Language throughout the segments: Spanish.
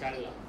चलना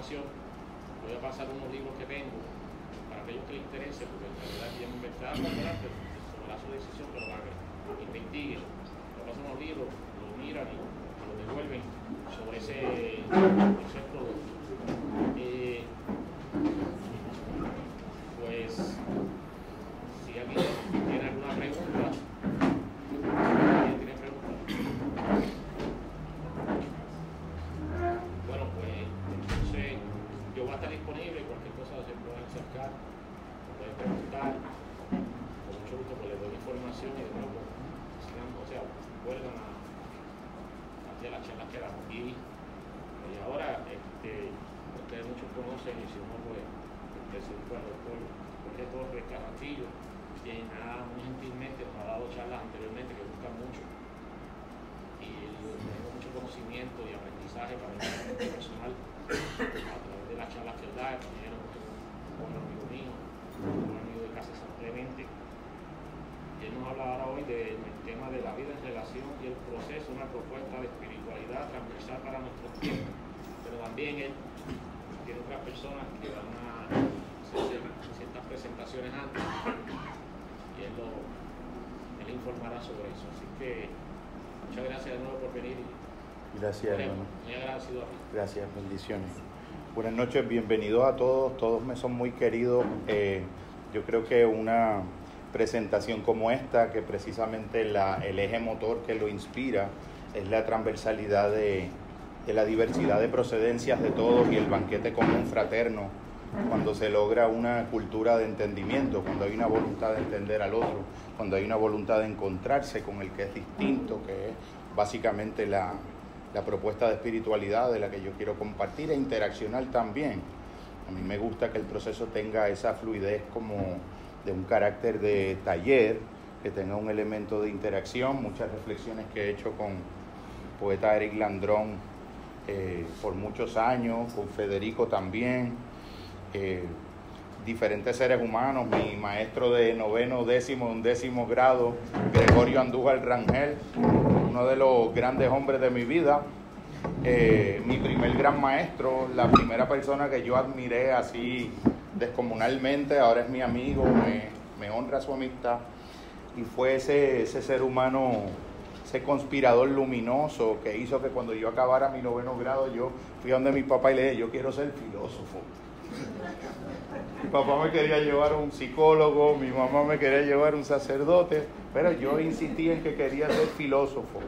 voy a pasar unos libros que tengo para aquellos que les interese, porque la verdad es que ya me está pero sobre su decisión que lo hagan, investiguen, lo pasan los libros, lo miran y lo devuelven sobre ese, ese va a estar disponible, cualquier cosa se pueden acercar, pueden preguntar, con mucho gusto pues les doy información y de nuevo, pues, sigan, o sea, vuelvan a, las charlas que damos. aquí y ahora, este, ustedes muchos conocen, y si no, pues, el doctor Jorge Torres Carrastillo, quien ha muy gentilmente nos ha dado charlas anteriormente que buscan mucho. Y tenemos mucho conocimiento y aprendizaje para el personal las charlas que él da, también un buen amigo mío, un amigo de casa San Clemente. Y él nos habla ahora hoy del tema de la vida en relación y el proceso, una propuesta de espiritualidad transversal para nuestros tiempos. Pero también él tiene otras personas que van a hacer ciertas presentaciones antes y él, lo, él informará sobre eso. Así que muchas gracias de nuevo por venir. Gracias, hermano. Muy agradecido a. Gracias, bendiciones. Buenas noches, bienvenidos a todos. Todos me son muy queridos. Eh, yo creo que una presentación como esta, que precisamente la, el eje motor que lo inspira es la transversalidad de, de la diversidad de procedencias de todos y el banquete común fraterno, cuando se logra una cultura de entendimiento, cuando hay una voluntad de entender al otro, cuando hay una voluntad de encontrarse con el que es distinto, que es básicamente la, la propuesta de espiritualidad de la que yo quiero compartir e interaccionar también. A mí me gusta que el proceso tenga esa fluidez como de un carácter de taller, que tenga un elemento de interacción, muchas reflexiones que he hecho con el poeta Eric Landrón eh, por muchos años, con Federico también, eh, diferentes seres humanos, mi maestro de noveno, décimo, undécimo grado, Gregorio Andújar Rangel, uno de los grandes hombres de mi vida, eh, mi primer gran maestro, la primera persona que yo admiré así descomunalmente, ahora es mi amigo, me, me honra su amistad, y fue ese, ese ser humano, ese conspirador luminoso que hizo que cuando yo acabara mi noveno grado, yo fui a donde mi papá y le dije, yo quiero ser filósofo. Mi papá me quería llevar a un psicólogo, mi mamá me quería llevar a un sacerdote, pero yo insistí en que quería ser filósofo.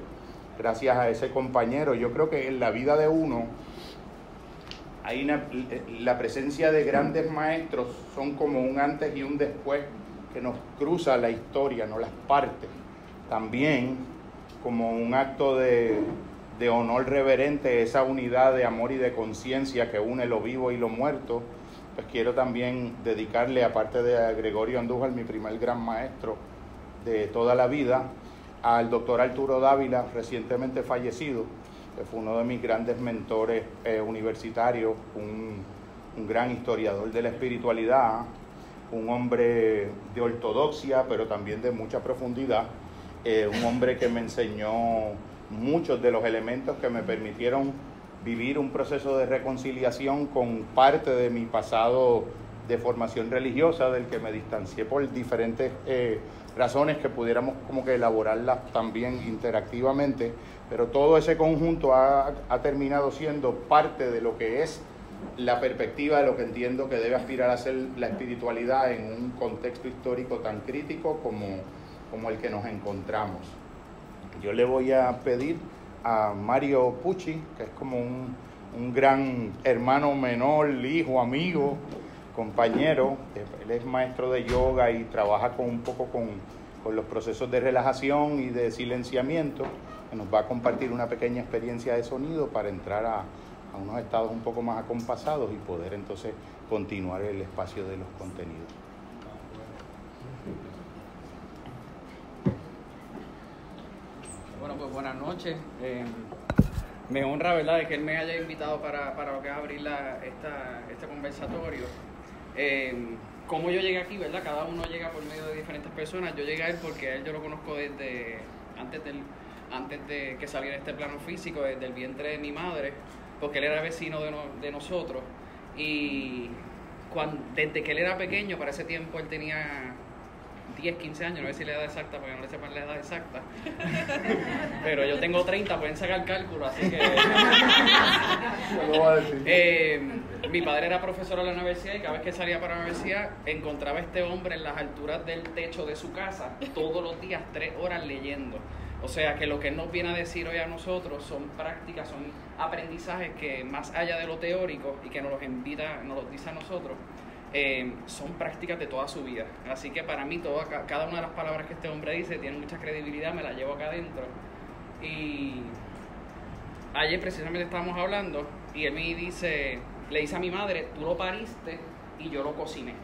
Gracias a ese compañero, yo creo que en la vida de uno hay la presencia de grandes maestros son como un antes y un después que nos cruza la historia, no las partes. También como un acto de, de honor reverente, esa unidad de amor y de conciencia que une lo vivo y lo muerto, pues quiero también dedicarle, aparte de Gregorio Andújar, mi primer gran maestro de toda la vida, al doctor Arturo Dávila, recientemente fallecido, que fue uno de mis grandes mentores eh, universitarios, un, un gran historiador de la espiritualidad, un hombre de ortodoxia, pero también de mucha profundidad, eh, un hombre que me enseñó muchos de los elementos que me permitieron vivir un proceso de reconciliación con parte de mi pasado de formación religiosa, del que me distancié por diferentes eh, razones que pudiéramos como que elaborarlas también interactivamente, pero todo ese conjunto ha, ha terminado siendo parte de lo que es la perspectiva de lo que entiendo que debe aspirar a ser la espiritualidad en un contexto histórico tan crítico como, como el que nos encontramos. Yo le voy a pedir a Mario Pucci, que es como un, un gran hermano menor, hijo, amigo, compañero. Él es maestro de yoga y trabaja con un poco con, con los procesos de relajación y de silenciamiento. Que nos va a compartir una pequeña experiencia de sonido para entrar a, a unos estados un poco más acompasados y poder entonces continuar el espacio de los contenidos. Bueno, pues buenas noches. Eh, me honra, ¿verdad?, de que él me haya invitado para, para lo que es abrir la, esta, este conversatorio. Eh, como yo llegué aquí, ¿verdad? Cada uno llega por medio de diferentes personas. Yo llegué a él porque a él yo lo conozco desde antes, del, antes de que saliera este plano físico, desde el vientre de mi madre, porque él era vecino de, de nosotros. Y cuando, desde que él era pequeño, para ese tiempo él tenía 10, 15 años, no voy a decir la edad exacta porque no le sepan la edad exacta. Pero yo tengo 30, pueden sacar cálculo, así que... Eh, mi padre era profesor en la universidad y cada vez que salía para la universidad encontraba a este hombre en las alturas del techo de su casa todos los días, tres horas leyendo. O sea que lo que él nos viene a decir hoy a nosotros son prácticas, son aprendizajes que más allá de lo teórico y que nos los invita, nos los dice a nosotros, eh, son prácticas de toda su vida. Así que para mí toda, cada una de las palabras que este hombre dice tiene mucha credibilidad, me la llevo acá adentro. Y ayer precisamente estábamos hablando y él me dice, le dice a mi madre, tú lo pariste y yo lo cociné.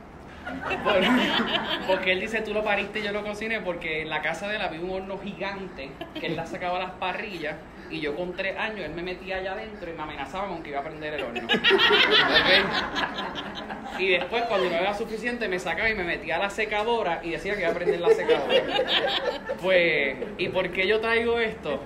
Porque él dice, tú lo pariste y yo lo cociné, porque en la casa de él había un horno gigante que él la sacaba las parrillas y yo con tres años él me metía allá adentro y me amenazaba con que iba a prender el horno. Y después cuando no era suficiente me sacaba y me metía a la secadora y decía que iba a prender la secadora. Pues, ¿y por qué yo traigo esto?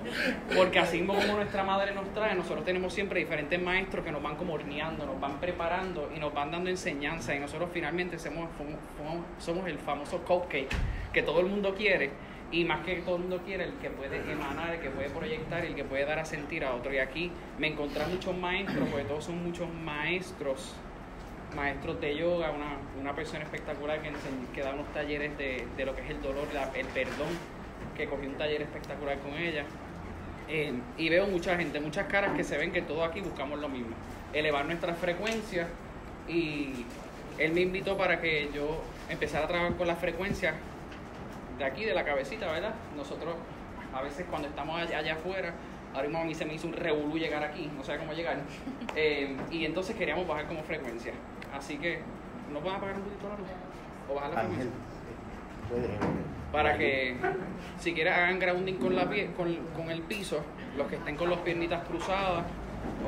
Porque así como nuestra madre nos trae, nosotros tenemos siempre diferentes maestros que nos van como horneando, nos van preparando y nos van dando enseñanza y nosotros finalmente somos, somos, somos el famoso cupcake que todo el mundo quiere y más que todo el mundo quiere, el que puede emanar, el que puede proyectar, el que puede dar a sentir a otro. Y aquí me encontré muchos maestros, porque todos son muchos maestros, maestros de yoga, una, una persona espectacular que, da unos talleres de, de, lo que es el dolor, el perdón, que cogí un taller espectacular con ella. Eh, y veo mucha gente, muchas caras que se ven que todos aquí buscamos lo mismo, elevar nuestras frecuencias y él me invitó para que yo empezara a trabajar con las frecuencias de aquí, de la cabecita, ¿verdad? Nosotros a veces cuando estamos allá, allá afuera, ahora mismo a mí se me hizo un revolú llegar aquí, no sé cómo llegar, eh, y entonces queríamos bajar como frecuencia. Así que, ¿nos van a pagar un poquito la luz? ¿O bajar la frecuencia? Para que, si quieren, hagan grounding con, la pie, con, con el piso, los que estén con las piernitas cruzadas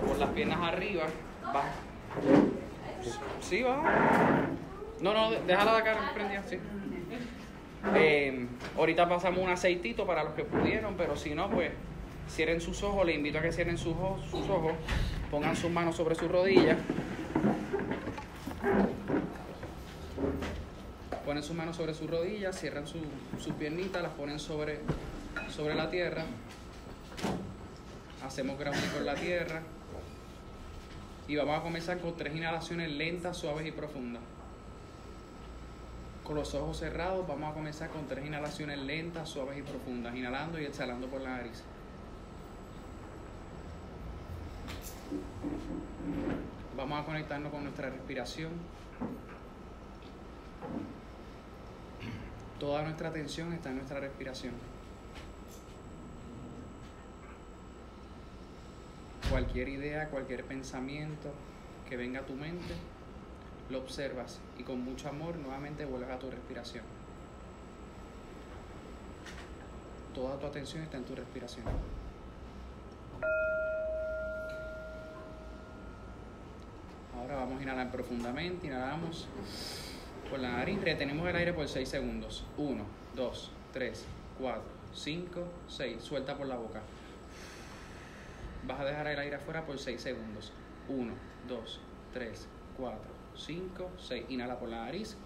o con las piernas arriba, va. Sí, va. No, no, déjala de acá prendida, sí. Eh, ahorita pasamos un aceitito para los que pudieron, pero si no, pues cierren sus ojos. Les invito a que cierren sus ojos, sus ojos pongan sus manos sobre sus rodillas. Ponen sus manos sobre sus rodillas, cierran sus piernitas, las ponen sobre, sobre la tierra. Hacemos grounding con la tierra. Y vamos a comenzar con tres inhalaciones lentas, suaves y profundas. Con los ojos cerrados vamos a comenzar con tres inhalaciones lentas, suaves y profundas, inhalando y exhalando por la nariz. Vamos a conectarnos con nuestra respiración. Toda nuestra atención está en nuestra respiración. Cualquier idea, cualquier pensamiento que venga a tu mente, lo observas y con mucho amor nuevamente vuelves a tu respiración. Toda tu atención está en tu respiración. Ahora vamos a inhalar profundamente, inhalamos por la nariz, retenemos el aire por 6 segundos. 1, 2, 3, 4, 5, 6. Suelta por la boca. Vas a dejar el aire afuera por 6 segundos. 1, 2, 3, 4, 5, 6. Inhala por la nariz.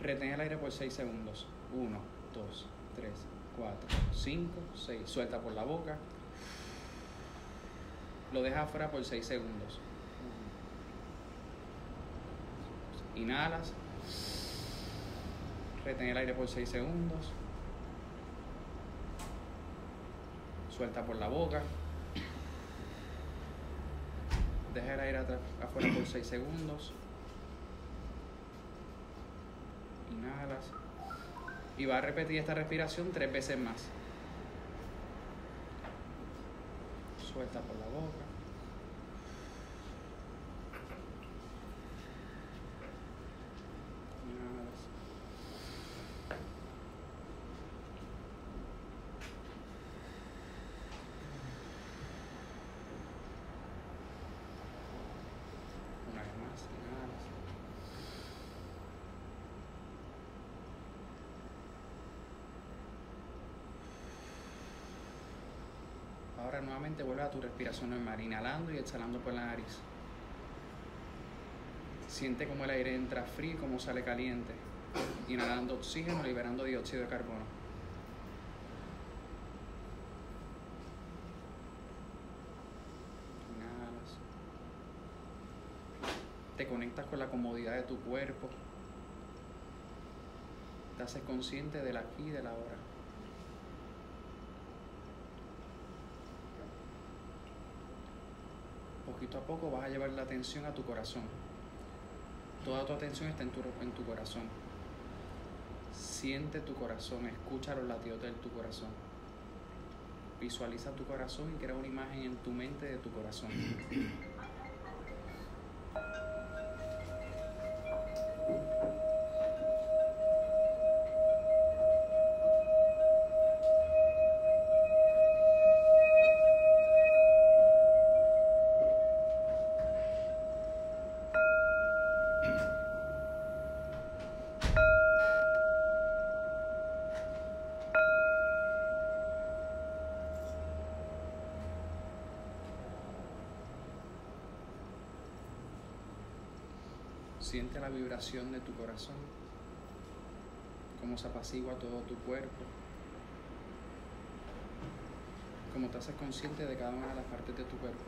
Retén el aire por 6 segundos. 1, 2, 3, 4, 5, 6. Suelta por la boca. Lo deja afuera por 6 segundos. Inhalas. Retén el aire por 6 segundos. Suelta por la boca. Deja el aire afuera por 6 segundos. Inhalas. Y va a repetir esta respiración tres veces más. Suelta por la boca. Inhalas. Una vez más, inhalas. Ahora nuevamente vuelve a tu respiración normal, inhalando y exhalando por la nariz. Siente como el aire entra frío y como sale caliente. Inhalando oxígeno, liberando dióxido de carbono. Te conectas con la comodidad de tu cuerpo. Te haces consciente del aquí y del ahora. Poquito a poco vas a llevar la atención a tu corazón. Toda tu atención está en tu, en tu corazón. Siente tu corazón, escucha los latidos de tu corazón. Visualiza tu corazón y crea una imagen en tu mente de tu corazón. De tu corazón, cómo se apacigua todo tu cuerpo, cómo te haces consciente de cada una de las partes de tu cuerpo.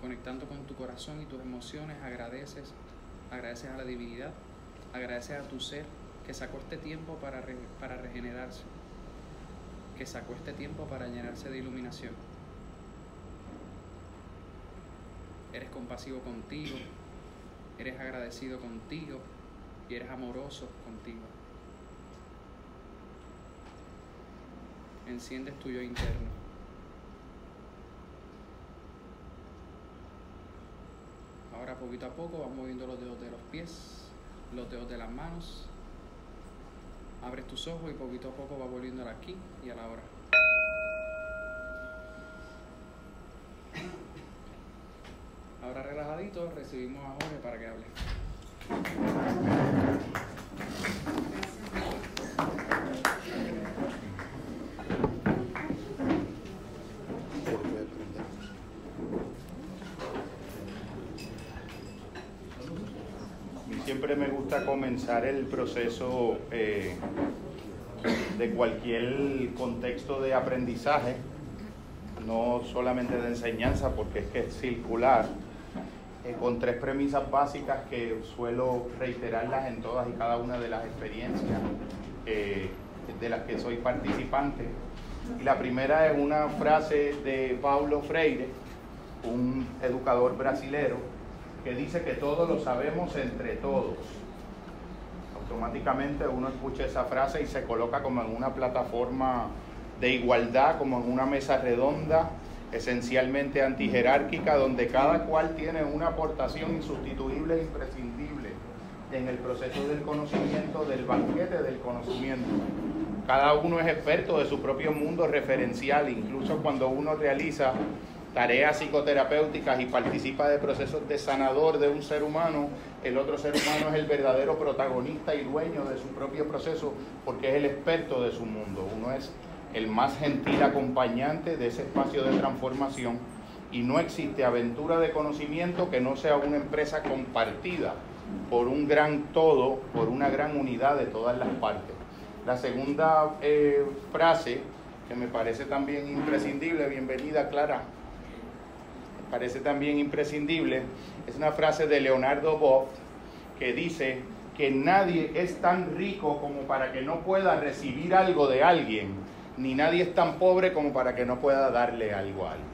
Conectando con tu corazón y tus emociones, agradeces, agradeces a la divinidad, agradeces a tu ser que sacó este tiempo para, para regenerarse, que sacó este tiempo para llenarse de iluminación. Eres compasivo contigo, eres agradecido contigo y eres amoroso contigo. Enciendes tu yo interno. Ahora poquito a poco vas moviendo los dedos de los pies, los dedos de las manos Abres tus ojos y poquito a poco va volviendo aquí y a la hora. Ahora relajadito, recibimos a Jorge para que hable. Me gusta comenzar el proceso eh, de cualquier contexto de aprendizaje, no solamente de enseñanza, porque es que es circular, eh, con tres premisas básicas que suelo reiterarlas en todas y cada una de las experiencias eh, de las que soy participante. Y la primera es una frase de Paulo Freire, un educador brasilero, que dice que todo lo sabemos entre todos. Automáticamente uno escucha esa frase y se coloca como en una plataforma de igualdad, como en una mesa redonda, esencialmente antijerárquica, donde cada cual tiene una aportación insustituible e imprescindible en el proceso del conocimiento, del banquete del conocimiento. Cada uno es experto de su propio mundo referencial, incluso cuando uno realiza tareas psicoterapéuticas y participa de procesos de sanador de un ser humano, el otro ser humano es el verdadero protagonista y dueño de su propio proceso porque es el experto de su mundo. Uno es el más gentil acompañante de ese espacio de transformación y no existe aventura de conocimiento que no sea una empresa compartida por un gran todo, por una gran unidad de todas las partes. La segunda eh, frase que me parece también imprescindible, bienvenida Clara, parece también imprescindible, es una frase de Leonardo Boff que dice que nadie es tan rico como para que no pueda recibir algo de alguien, ni nadie es tan pobre como para que no pueda darle algo a alguien.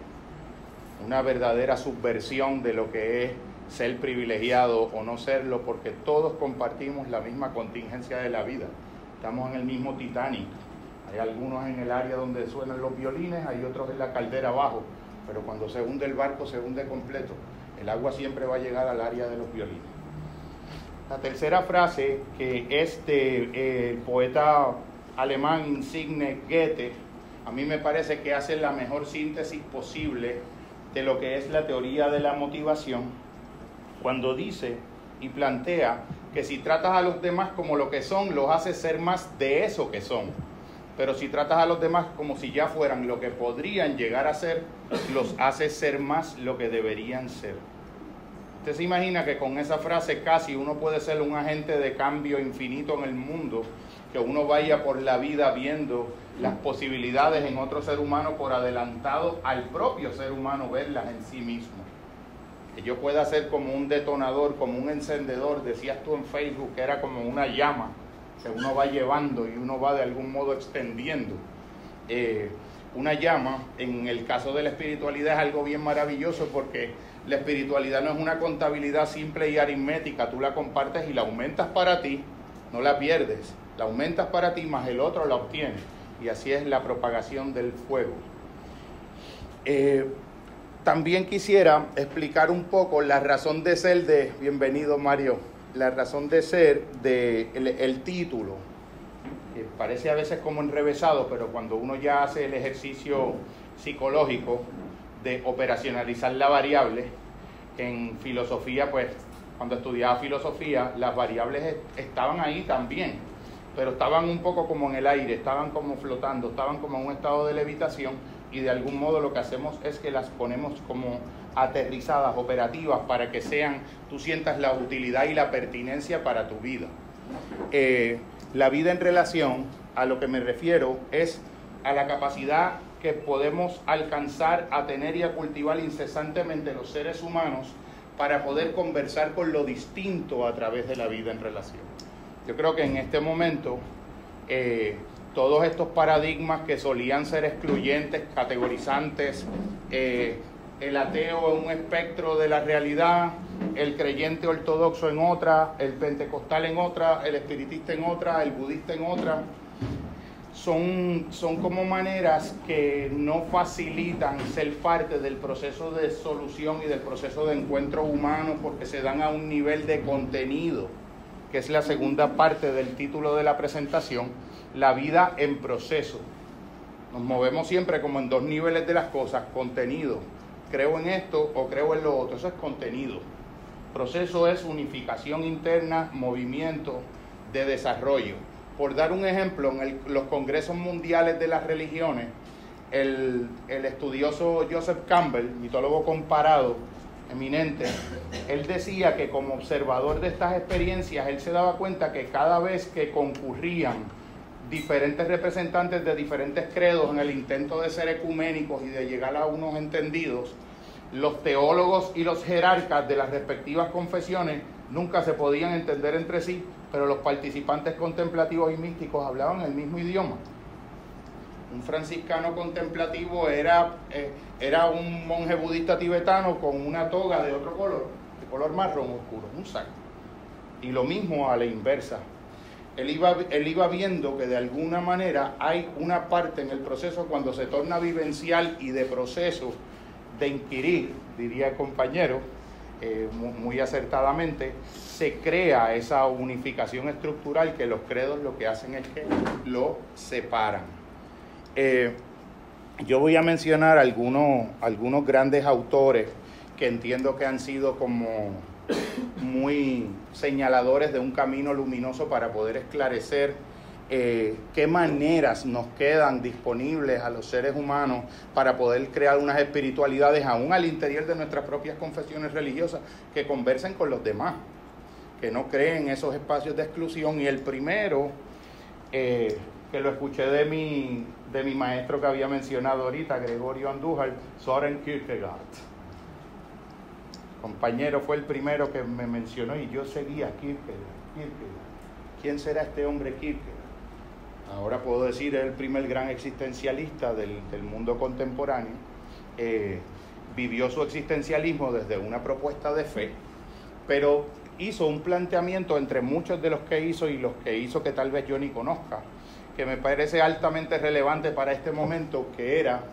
Una verdadera subversión de lo que es ser privilegiado o no serlo, porque todos compartimos la misma contingencia de la vida. Estamos en el mismo Titanic. Hay algunos en el área donde suenan los violines, hay otros en la caldera abajo pero cuando se hunde el barco se hunde completo. El agua siempre va a llegar al área de los violines. La tercera frase, que es del eh, poeta alemán insigne Goethe, a mí me parece que hace la mejor síntesis posible de lo que es la teoría de la motivación, cuando dice y plantea que si tratas a los demás como lo que son, los haces ser más de eso que son pero si tratas a los demás como si ya fueran lo que podrían llegar a ser, los haces ser más lo que deberían ser. Usted se imagina que con esa frase casi uno puede ser un agente de cambio infinito en el mundo, que uno vaya por la vida viendo las posibilidades en otro ser humano por adelantado al propio ser humano verlas en sí mismo. Que yo pueda ser como un detonador, como un encendedor, decías tú en Facebook, que era como una llama que uno va llevando y uno va de algún modo extendiendo. Eh, una llama, en el caso de la espiritualidad, es algo bien maravilloso porque la espiritualidad no es una contabilidad simple y aritmética, tú la compartes y la aumentas para ti, no la pierdes, la aumentas para ti más el otro la obtiene. Y así es la propagación del fuego. Eh, también quisiera explicar un poco la razón de ser de, bienvenido Mario, la razón de ser de el, título. Que parece a veces como enrevesado, pero cuando uno ya hace el ejercicio psicológico de operacionalizar la variable, en filosofía, pues cuando estudiaba filosofía, las variables estaban ahí también, pero estaban un poco como en el aire, estaban como flotando, estaban como en un estado de levitación y de algún modo lo que hacemos es que las ponemos como aterrizadas, operativas, para que sean, tú sientas la utilidad y la pertinencia para tu vida. Eh, la vida en relación, a lo que me refiero, es a la capacidad que podemos alcanzar a tener y a cultivar incesantemente los seres humanos para poder conversar con lo distinto a través de la vida en relación. Yo creo que en este momento eh, todos estos paradigmas que solían ser excluyentes, categorizantes, eh, el ateo en un espectro de la realidad, el creyente ortodoxo en otra, el pentecostal en otra, el espiritista en otra, el budista en otra, son, son como maneras que no facilitan ser parte del proceso de solución y del proceso de encuentro humano porque se dan a un nivel de contenido, que es la segunda parte del título de la presentación la vida en proceso. Nos movemos siempre como en dos niveles de las cosas, contenido. Creo en esto o creo en lo otro, eso es contenido. Proceso es unificación interna, movimiento de desarrollo. Por dar un ejemplo, en los congresos mundiales de las religiones, el, el estudioso Joseph Campbell, mitólogo comparado, eminente, él decía que como observador de estas experiencias, él se daba cuenta que cada vez que concurrían diferentes representantes de diferentes credos en el intento de ser ecuménicos y de llegar a unos entendidos, los teólogos y los jerarcas de las respectivas confesiones nunca se podían entender entre sí, pero los participantes contemplativos y místicos hablaban el mismo idioma. Un franciscano contemplativo era, eh, era un monje budista tibetano con una toga de otro color, de color marrón oscuro, un saco. Y lo mismo a la inversa él iba, él iba viendo que de alguna manera hay una parte en el proceso cuando se torna vivencial y de proceso de inquirir, diría el compañero, eh, muy, acertadamente, se crea esa unificación estructural que los credos lo que hacen es que lo separan. Eh, yo voy a mencionar algunos, algunos grandes autores que entiendo que han sido como muy señaladores de un camino luminoso para poder esclarecer eh, qué maneras nos quedan disponibles a los seres humanos para poder crear unas espiritualidades aún al interior de nuestras propias confesiones religiosas que conversen con los demás, que no creen esos espacios de exclusión. Y el primero, eh, que lo escuché de mi, de mi maestro que había mencionado ahorita, Gregorio Andújar, Soren Kierkegaard compañero fue el primero que me mencionó y yo seguía Kierkegaard, Kierkegaard. ¿Quién será este hombre Kierkegaard? Ahora puedo decir, es el primer gran existencialista del, mundo contemporáneo. Eh, vivió su existencialismo desde una propuesta de fe, pero hizo un planteamiento entre muchos de los que hizo y los que hizo que tal vez yo ni conozca, que me parece altamente relevante para este momento, que era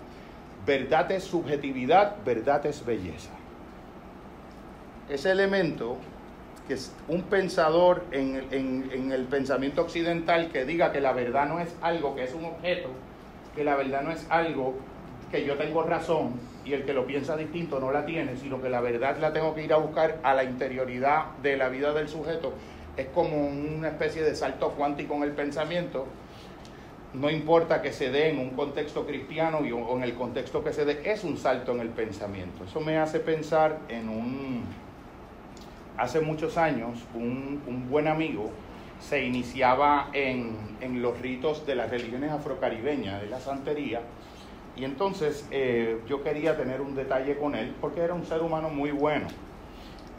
verdad es subjetividad, verdad es belleza ese elemento que es un pensador en, el pensamiento occidental que diga que la verdad no es algo que es un objeto, que la verdad no es algo que yo tengo razón y el que lo piensa distinto no la tiene, sino que la verdad la tengo que ir a buscar a la interioridad de la vida del sujeto, es como una especie de salto cuántico en el pensamiento. No importa que se dé en un contexto cristiano o en el contexto que se dé, es un salto en el pensamiento. Eso me hace pensar en un, hace muchos años un, buen amigo se iniciaba en, los ritos de las religiones afrocaribeñas, de la santería, y entonces eh, yo quería tener un detalle con él porque era un ser humano muy bueno.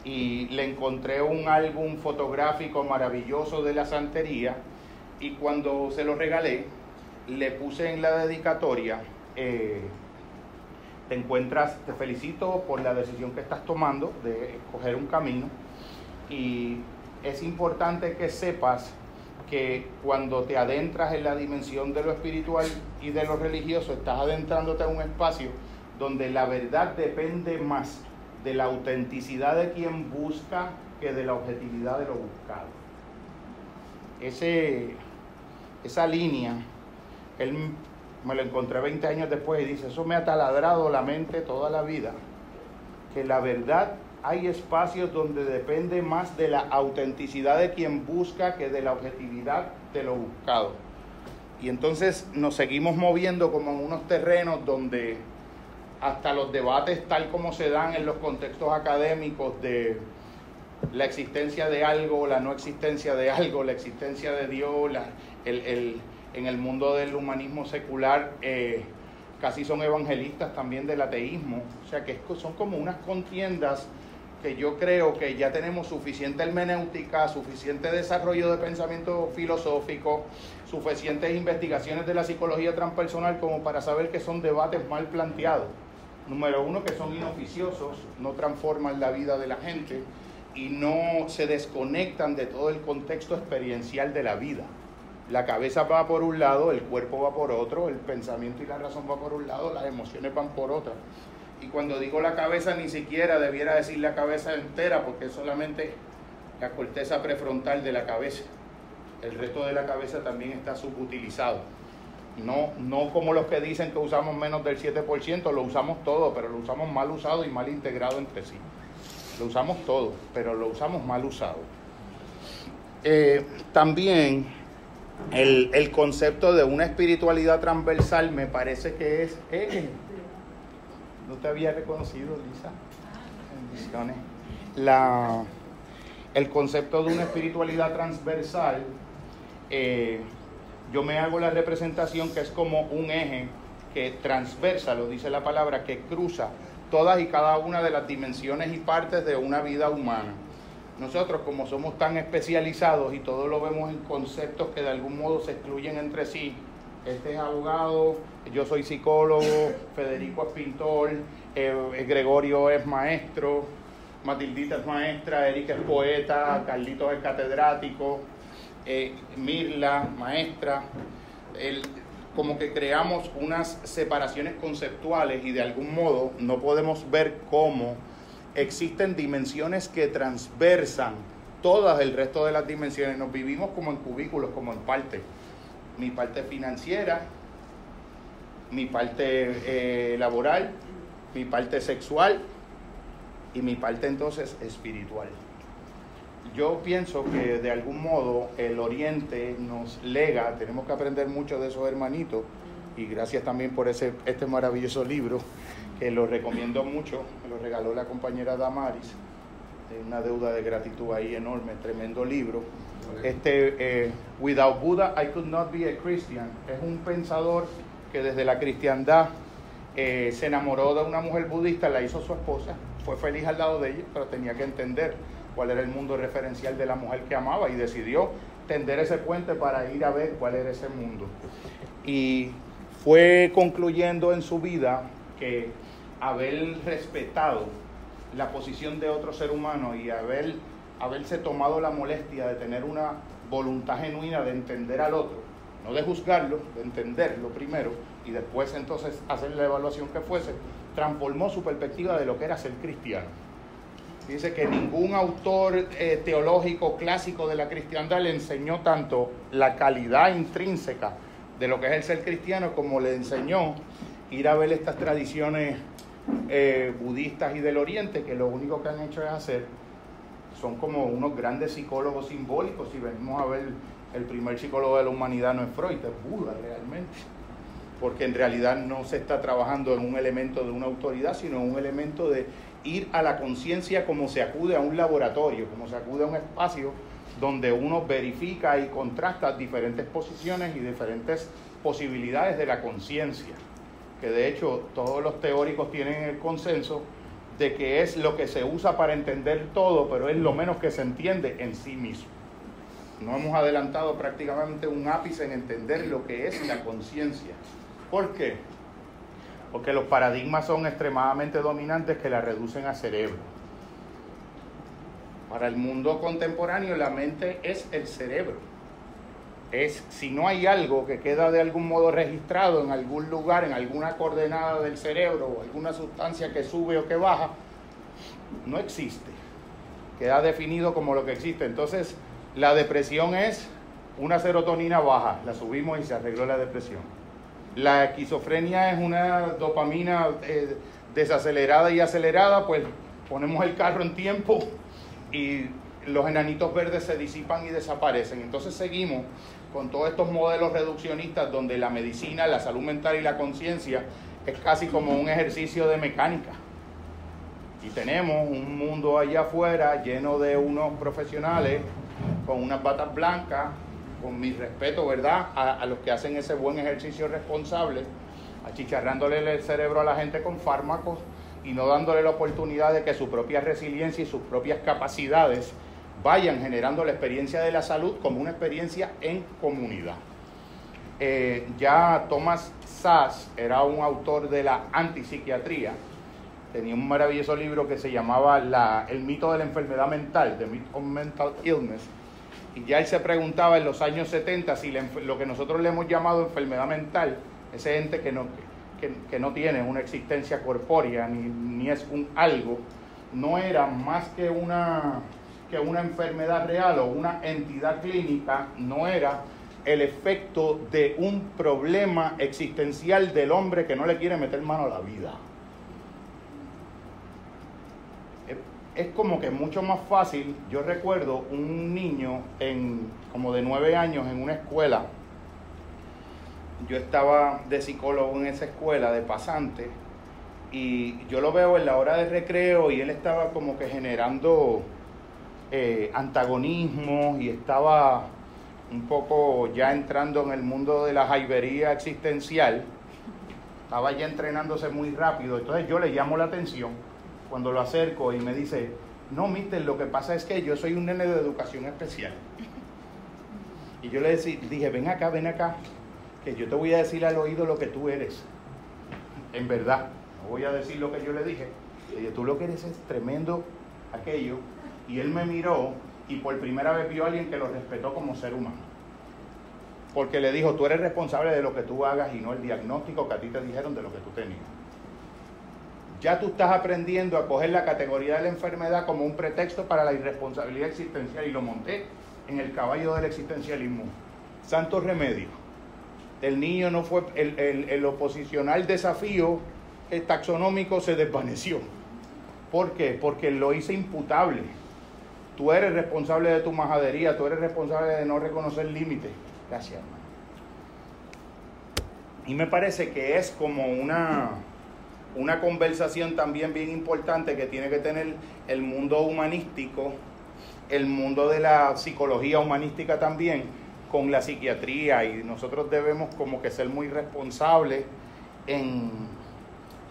Y le encontré un álbum fotográfico maravilloso de la santería y cuando se lo regalé, le puse en la dedicatoria, eh, te encuentras, te felicito por la decisión que estás tomando de escoger un camino y es importante que sepas que cuando te adentras en la dimensión de lo espiritual y de lo religioso, estás adentrándote en un espacio donde la verdad depende más de la autenticidad de quien busca que de la objetividad de lo buscado. Ese, esa línea, él me lo encontré 20 años después y dice, eso me ha taladrado la mente toda la vida, que la verdad hay espacios donde depende más de la autenticidad de quien busca que de la objetividad de lo buscado. Y entonces nos seguimos moviendo como en unos terrenos donde hasta los debates tal como se dan en los contextos académicos de la existencia de algo, la no existencia de algo, la existencia de Dios, en el mundo del humanismo secular eh, casi son evangelistas también del ateísmo, o sea que son como unas contiendas que yo creo que ya tenemos suficiente hermenéutica, suficiente desarrollo de pensamiento filosófico, suficientes investigaciones de la psicología transpersonal como para saber que son debates mal planteados. Número uno, que son inoficiosos, no transforman la vida de la gente y no se desconectan de todo el contexto experiencial de la vida. La cabeza va por un lado, el cuerpo va por otro, el pensamiento y la razón va por un lado, las emociones van por otro. Y cuando digo la cabeza, ni siquiera debiera decir la cabeza entera, porque es solamente la corteza prefrontal de la cabeza. El resto de la cabeza también está subutilizado. No, no como los que dicen que usamos menos del 7%, lo usamos todo, pero lo usamos mal usado y mal integrado entre sí. Lo usamos todo, pero lo usamos mal usado. Eh, también el, concepto de una espiritualidad transversal me parece que es... Eh, no te había reconocido, Lisa. Bendiciones. La, el concepto de una espiritualidad transversal, eh, yo me hago la representación que es como un eje que transversa, lo dice la palabra, que cruza todas y cada una de las dimensiones y partes de una vida humana. Nosotros como somos tan especializados y todo lo vemos en conceptos que de algún modo se excluyen entre sí, este es abogado, yo soy psicólogo, Federico es pintor, eh, Gregorio es maestro, Matildita es maestra, Erika es poeta, Carlitos es catedrático, eh, Mirla, maestra. como que creamos unas separaciones conceptuales y de algún modo no podemos ver cómo existen dimensiones que transversan todas el resto de las dimensiones. Nos vivimos como en cubículos, como en partes mi parte financiera, mi parte eh, laboral, mi parte sexual y mi parte entonces espiritual. Yo pienso que de algún modo el Oriente nos lega, tenemos que aprender mucho de esos hermanitos y gracias también por ese, este maravilloso libro que lo recomiendo mucho, me lo regaló la compañera Damaris, una deuda de gratitud ahí enorme, tremendo libro este, eh, Without Buddha, I could not be a Christian. Es un pensador que desde la cristiandad eh, se enamoró de una mujer budista, la hizo su esposa, fue feliz al lado de ella, pero tenía que entender cuál era el mundo referencial de la mujer que amaba y decidió tender ese puente para ir a ver cuál era ese mundo. Y fue concluyendo en su vida que haber respetado la posición de otro ser humano y haber haberse tomado la molestia de tener una voluntad genuina de entender al otro, no de juzgarlo, de entenderlo primero y después entonces hacer la evaluación que fuese, transformó su perspectiva de lo que era ser cristiano. Dice que ningún autor eh, teológico clásico de la cristiandad le enseñó tanto la calidad intrínseca de lo que es el ser cristiano como le enseñó ir a ver estas tradiciones eh, budistas y del oriente que lo único que han hecho es hacer son como unos grandes psicólogos simbólicos. Si venimos a ver, el primer psicólogo de la humanidad no es Freud, es Buda realmente. Porque en realidad no se está trabajando en un elemento de una autoridad, sino en un elemento de ir a la conciencia como se acude a un laboratorio, como se acude a un espacio donde uno verifica y contrasta diferentes posiciones y diferentes posibilidades de la conciencia. Que de hecho todos los teóricos tienen el consenso de que es lo que se usa para entender todo, pero es lo menos que se entiende en sí mismo. no hemos adelantado prácticamente un ápice en entender lo que es la conciencia. ¿Por qué? Porque los paradigmas son extremadamente dominantes que la reducen a cerebro. Para el mundo contemporáneo la mente es el cerebro. Es si no hay algo que queda de algún modo registrado en algún lugar, en alguna coordenada del cerebro o alguna sustancia que sube o que baja, no existe. Queda definido como lo que existe. Entonces, la depresión es una serotonina baja, la subimos y se arregló la depresión. La esquizofrenia es una dopamina eh, desacelerada y acelerada, pues ponemos el carro en tiempo y los enanitos verdes se disipan y desaparecen. Entonces seguimos con todos estos modelos reduccionistas donde la medicina, la salud mental y la conciencia es casi como un ejercicio de mecánica. Y tenemos un mundo allá afuera lleno de unos profesionales con unas batas blancas, con mi respeto, ¿verdad?, a, los que hacen ese buen ejercicio responsable, achicharrándole el cerebro a la gente con fármacos y no dándole la oportunidad de que su propia resiliencia y sus propias capacidades vayan generando la experiencia de la salud como una experiencia en comunidad. Eh, ya Thomas Sass era un autor de la antipsiquiatría, tenía un maravilloso libro que se llamaba la, El mito de la enfermedad mental, The Myth of Mental Illness, y ya él se preguntaba en los años 70 si lo que nosotros le hemos llamado enfermedad mental, ese ente que no, que, no tiene una existencia corpórea ni, ni, es un algo, no era más que una, que una enfermedad real o una entidad clínica, no era el efecto de un problema existencial del hombre que no le quiere meter mano a la vida. es como que mucho más fácil. Yo recuerdo un niño en como de nueve años en una escuela. Yo estaba de psicólogo en esa escuela, de pasante, y yo lo veo en la hora de recreo y él estaba como que generando eh, antagonismo y estaba un poco ya entrando en el mundo de la jaibería existencial. Estaba ya entrenándose muy rápido. Entonces yo le llamo la atención cuando lo acerco y me dice, no, mister, lo que pasa es que yo soy un nene de educación especial. Y yo le dije, ven acá, ven acá, que yo te voy a decir al oído lo que tú eres. En verdad, no voy a decir lo que yo le dije. Le dije, tú lo que eres es tremendo aquello. Y él me miró y por primera vez vio a alguien que lo respetó como ser humano. Porque le dijo, tú eres responsable de lo que tú hagas y no el diagnóstico que a ti te dijeron de lo que tú tenías ya tú estás aprendiendo a coger la categoría de la enfermedad como un pretexto para la irresponsabilidad existencial y lo monté en el caballo del existencialismo. Santo remedio. El niño no fue, el, el, oposicional desafío taxonómico se desvaneció. ¿Por qué? Porque lo hice imputable. Tú eres responsable de tu majadería, tú eres responsable de no reconocer límites. Gracias, hermano. Y me parece que es como una una conversación también bien importante que tiene que tener el mundo humanístico, el mundo de la psicología humanística también, con la psiquiatría y nosotros debemos como que ser muy responsables en,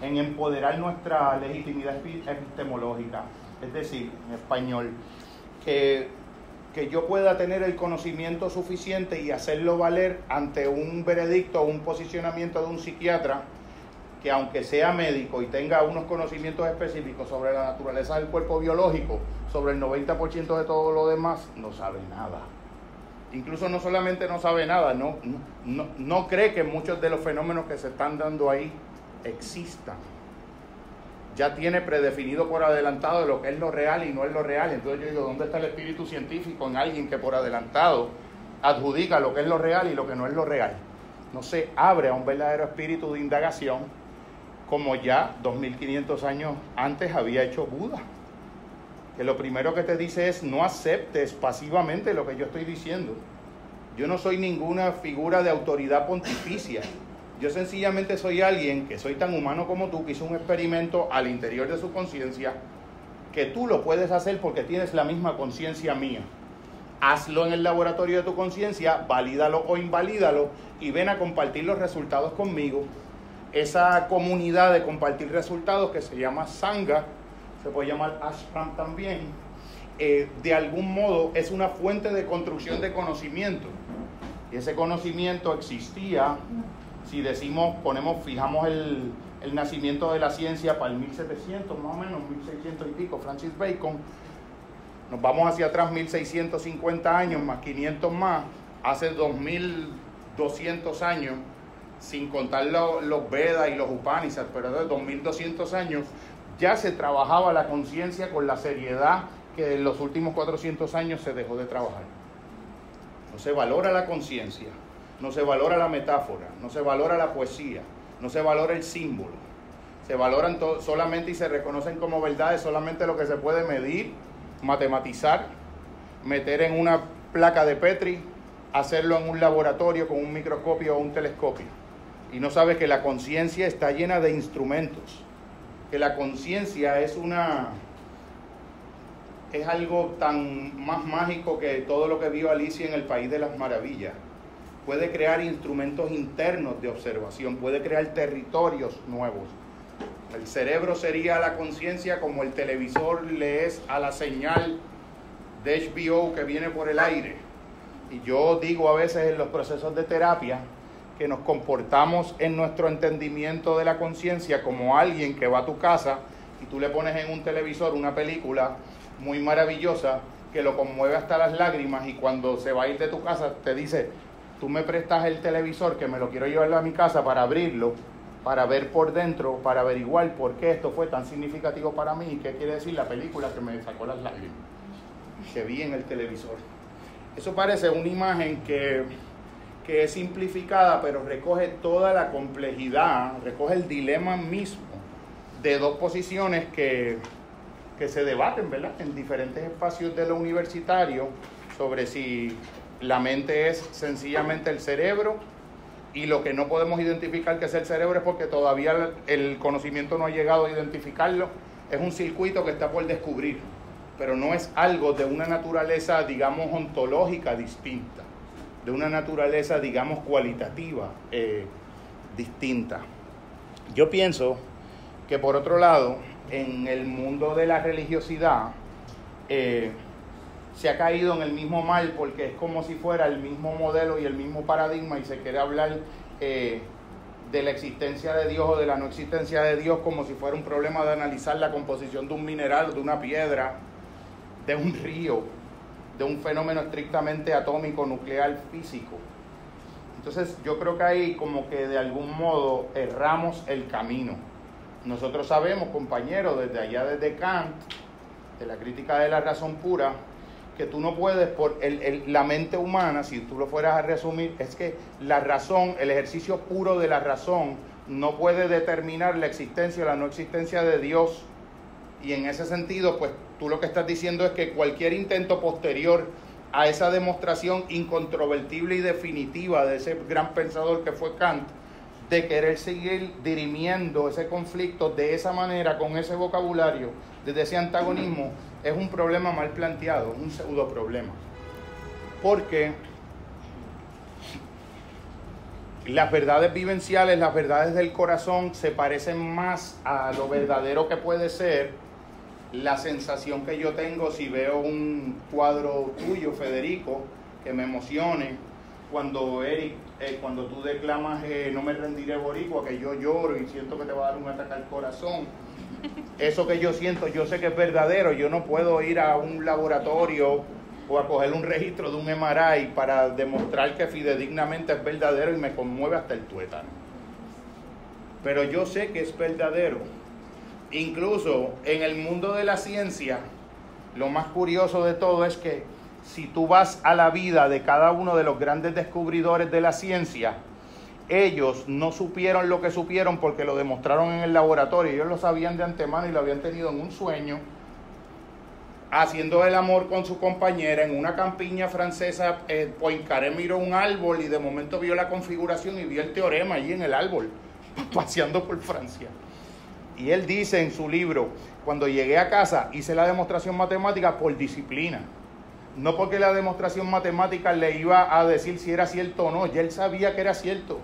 en empoderar nuestra legitimidad epistemológica, es decir, en español, que, que yo pueda tener el conocimiento suficiente y hacerlo valer ante un veredicto o un posicionamiento de un psiquiatra que aunque sea médico y tenga unos conocimientos específicos sobre la naturaleza del cuerpo biológico, sobre el 90% de todo lo demás, no sabe nada. Incluso no solamente no sabe nada, no, no, no cree que muchos de los fenómenos que se están dando ahí existan. Ya tiene predefinido por adelantado de lo que es lo real y no es lo real. Entonces yo digo, ¿dónde está el espíritu científico en alguien que por adelantado adjudica lo que es lo real y lo que no es lo real? No se abre a un verdadero espíritu de indagación como ya 2500 años antes había hecho Buda. Que lo primero que te dice es no aceptes pasivamente lo que yo estoy diciendo. Yo no soy ninguna figura de autoridad pontificia. Yo sencillamente soy alguien que soy tan humano como tú, que hizo un experimento al interior de su conciencia, que tú lo puedes hacer porque tienes la misma conciencia mía. Hazlo en el laboratorio de tu conciencia, valídalo o invalídalo y ven a compartir los resultados conmigo esa comunidad de compartir resultados que se llama Sangha, se puede llamar Ashram también, eh, de algún modo es una fuente de construcción de conocimiento. Y ese conocimiento existía, si decimos, ponemos, fijamos el, nacimiento de la ciencia para el 1700 más o menos, 1600 y pico, Francis Bacon, nos vamos hacia atrás 1650 años más 500 más, hace 2200 años, sin contar los Vedas y los Upanishads, pero de 2200 años ya se trabajaba la conciencia con la seriedad que en los últimos 400 años se dejó de trabajar. No se valora la conciencia, no se valora la metáfora, no se valora la poesía, no se valora el símbolo. Se valoran solamente y se reconocen como verdades solamente lo que se puede medir, matematizar, meter en una placa de Petri, hacerlo en un laboratorio con un microscopio o un telescopio. Y no sabes que la conciencia está llena de instrumentos, que la conciencia es una es algo tan más mágico que todo lo que vio Alicia en el País de las Maravillas. Puede crear instrumentos internos de observación, puede crear territorios nuevos. El cerebro sería la conciencia como el televisor le es a la señal de HBO que viene por el aire. Y yo digo a veces en los procesos de terapia que nos comportamos en nuestro entendimiento de la conciencia como alguien que va a tu casa y tú le pones en un televisor una película muy maravillosa que lo conmueve hasta las lágrimas y cuando se va a ir de tu casa te dice, tú me prestas el televisor que me lo quiero llevar a mi casa para abrirlo para ver por dentro, para averiguar por qué esto fue tan significativo para mí y qué quiere decir la película que me sacó las lágrimas, que vi en el televisor. Eso parece una imagen que, que es simplificada, pero recoge toda la complejidad, recoge el dilema mismo de dos posiciones que, que se debaten, ¿verdad? En diferentes espacios de lo universitario sobre si la mente es sencillamente el cerebro y lo que no podemos identificar que es el cerebro es porque todavía el conocimiento no ha llegado a identificarlo. Es un circuito que está por descubrir, pero no es algo de una naturaleza, digamos, ontológica distinta, de una naturaleza, digamos, cualitativa eh, distinta. Yo pienso que por otro lado, en el mundo de la religiosidad, eh, se ha caído en el mismo mal porque es como si fuera el mismo modelo y el mismo paradigma y se quiere hablar eh, de la existencia de Dios o de la no existencia de Dios como si fuera un problema de analizar la composición de un mineral, de una piedra, de un río, de un fenómeno estrictamente atómico, nuclear, físico. Entonces yo creo que ahí como que de algún modo erramos el camino. Nosotros sabemos, compañeros, desde allá desde Kant, de la crítica de la razón pura, que tú no puedes, por el, la mente humana, si tú lo fueras a resumir, es que la razón, el ejercicio puro de la razón, no puede determinar la existencia o la no existencia de Dios. Y en ese sentido, pues tú lo que estás diciendo es que cualquier intento posterior a esa demostración incontrovertible y definitiva de ese gran pensador que fue Kant, de querer seguir dirimiendo ese conflicto de esa manera, con ese vocabulario, desde ese antagonismo, es un problema mal planteado, un pseudo problema. Porque las verdades vivenciales, las verdades del corazón se parecen más a lo verdadero que puede ser la sensación que yo tengo si veo un cuadro tuyo, Federico, que me emocione, cuando Eric, eh, cuando tú declamas eh, No me rendiré boricua, que yo lloro y siento que te va a dar un ataque al corazón eso que yo siento, yo sé que es verdadero, yo no puedo ir a un laboratorio o a coger un registro de un MRI para demostrar que fidedignamente es verdadero y me conmueve hasta el tuétano. Pero yo sé que es verdadero. Incluso en el mundo de la ciencia, lo más curioso de todo es que si tú vas a la vida de cada uno de los grandes descubridores de la ciencia, ellos no supieron lo que supieron porque lo demostraron en el laboratorio. Ellos lo sabían de antemano y lo habían tenido en un sueño, haciendo el amor con su compañera en una campiña francesa. Eh, Poincaré miró un árbol y de momento vio la configuración y vio el teorema allí en el árbol, paseando por Francia. Y él dice en su libro, cuando llegué a casa hice la demostración matemática por disciplina. No porque la demostración matemática le iba a decir si era cierto o no, ya él sabía que era cierto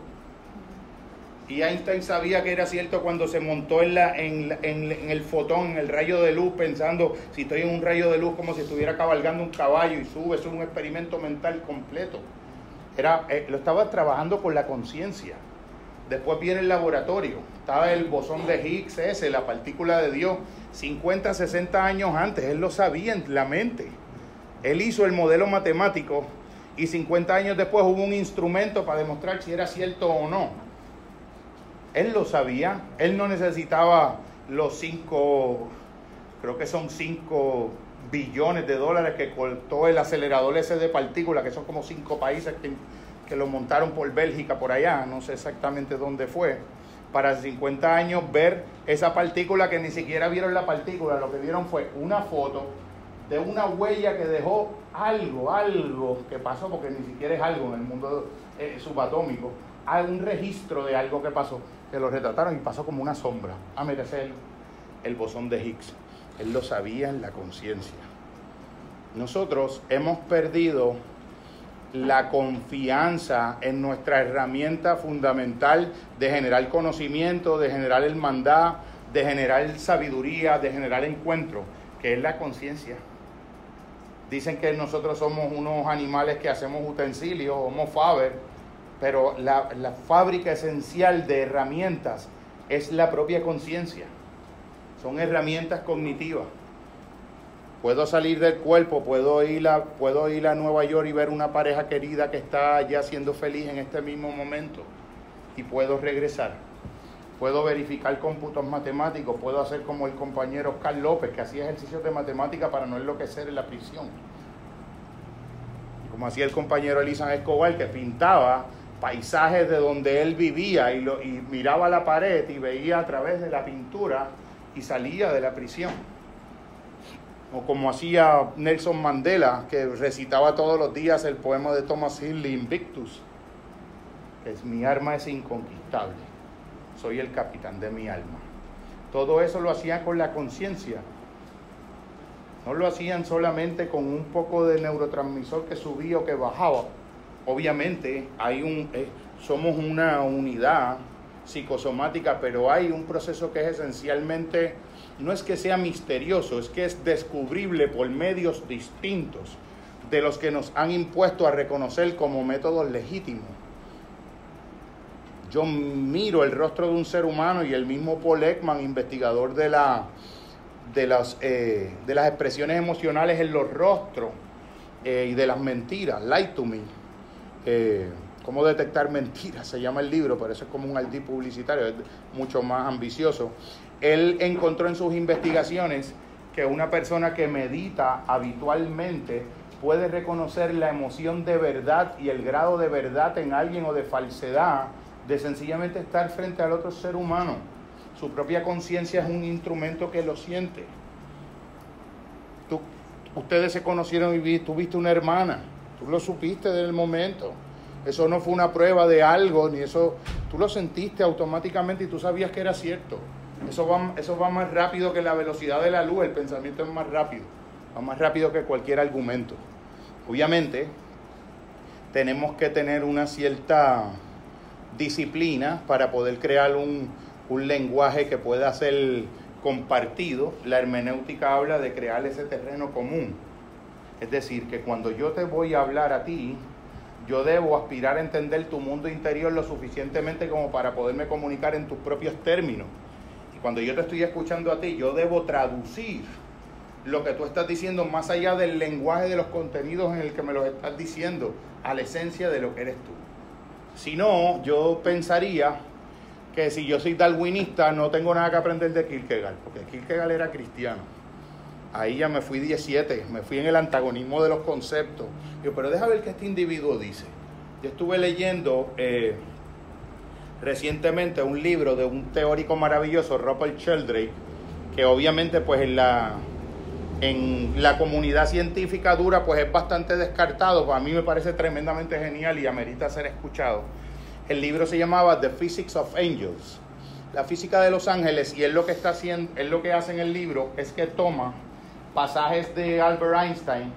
Y Einstein sabía que era cierto cuando se montó en, la, en, en, el fotón, en el rayo de luz, pensando si estoy en un rayo de luz como si estuviera cabalgando un caballo y sube, es un experimento mental completo. Era, eh, lo estaba trabajando con la conciencia. Después viene el laboratorio, estaba el bosón de Higgs ese, la partícula de Dios, 50, 60 años antes, él lo sabía en la mente. Él hizo el modelo matemático y 50 años después hubo un instrumento para demostrar si era cierto o no. Él lo sabía, él no necesitaba los 5, creo que son 5 billones de dólares que cortó el acelerador ese de partículas, que son como 5 países que, que lo montaron por Bélgica, por allá, no sé exactamente dónde fue. Para 50 años ver esa partícula que ni siquiera vieron la partícula, lo que vieron fue una foto de una huella que dejó algo, algo que pasó, porque ni siquiera es algo en el mundo eh, subatómico, hay un registro de algo que pasó, que lo retrataron y pasó como una sombra. Ah, mira, ese el, el bosón de Higgs. Él lo sabía en la conciencia. Nosotros hemos perdido la confianza en nuestra herramienta fundamental de generar conocimiento, de generar hermandad, de generar sabiduría, de generar encuentro, que es la conciencia. Dicen que nosotros somos unos animales que hacemos utensilios, homo faber, pero la, la fábrica esencial de herramientas es la propia conciencia. Son herramientas cognitivas. Puedo salir del cuerpo, puedo ir, a, puedo ir a Nueva York y ver una pareja querida que está ya siendo feliz en este mismo momento y puedo regresar. Puedo verificar cómputos matemáticos, puedo hacer como el compañero Oscar López, que hacía ejercicios de matemática para no enloquecer en la prisión. Como hacía el compañero Elisa Escobar, que pintaba paisajes de donde él vivía y, lo, y miraba la pared y veía a través de la pintura y salía de la prisión o como hacía Nelson Mandela, que recitaba todos los días el poema de Thomas Hill, Invictus, que es mi arma es inconquistable, soy el capitán de mi alma. Todo eso lo hacían con la conciencia, no lo hacían solamente con un poco de neurotransmisor que subía o que bajaba. Obviamente hay un, eh, somos una unidad psicosomática, pero hay un proceso que es esencialmente no es que sea misterioso, es que es descubrible por medios distintos de los que nos han impuesto a reconocer como métodos legítimos. Yo miro el rostro de un ser humano y el mismo Paul Ekman, investigador de, la, de, las, eh, de las expresiones emocionales en los rostros eh, y de las mentiras, Light to Me. Eh, cómo detectar mentiras, se llama el libro, pero eso es como un ID publicitario, es mucho más ambicioso. Él encontró en sus investigaciones que una persona que medita habitualmente puede reconocer la emoción de verdad y el grado de verdad en alguien o de falsedad de sencillamente estar frente al otro ser humano. Su propia conciencia es un instrumento que lo siente. Tú, ustedes se conocieron y tuviste una hermana, tú lo supiste desde el momento. Eso no fue una prueba de algo, ni eso, tú lo sentiste automáticamente y tú sabías que era cierto. Eso va, eso va más rápido que la velocidad de la luz, el pensamiento es más rápido, va más rápido que cualquier argumento. Obviamente, tenemos que tener una cierta disciplina para poder crear un, un lenguaje que pueda ser compartido. La hermenéutica habla de crear ese terreno común. Es decir, que cuando yo te voy a hablar a ti, yo debo aspirar a entender tu mundo interior lo suficientemente como para poderme comunicar en tus propios términos cuando yo te estoy escuchando a ti, yo debo traducir lo que tú estás diciendo más allá del lenguaje de los contenidos en el que me lo estás diciendo, a la esencia de lo que eres tú. Si no, yo pensaría que si yo soy darwinista no tengo nada que aprender de Kierkegaard, porque Kierkegaard era cristiano. Ahí ya me fui 17, me fui en el antagonismo de los conceptos. Yo, pero deja ver qué este individuo dice. Yo estuve leyendo eh, recientemente un libro de un teórico maravilloso, Robert Sheldrake, que obviamente pues en la, en la comunidad científica dura pues es bastante descartado, pues a mí me parece tremendamente genial y amerita ser escuchado. El libro se llamaba The Physics of Angels, la física de los ángeles, y él lo que está haciendo, él lo que hace en el libro es que toma pasajes de Albert Einstein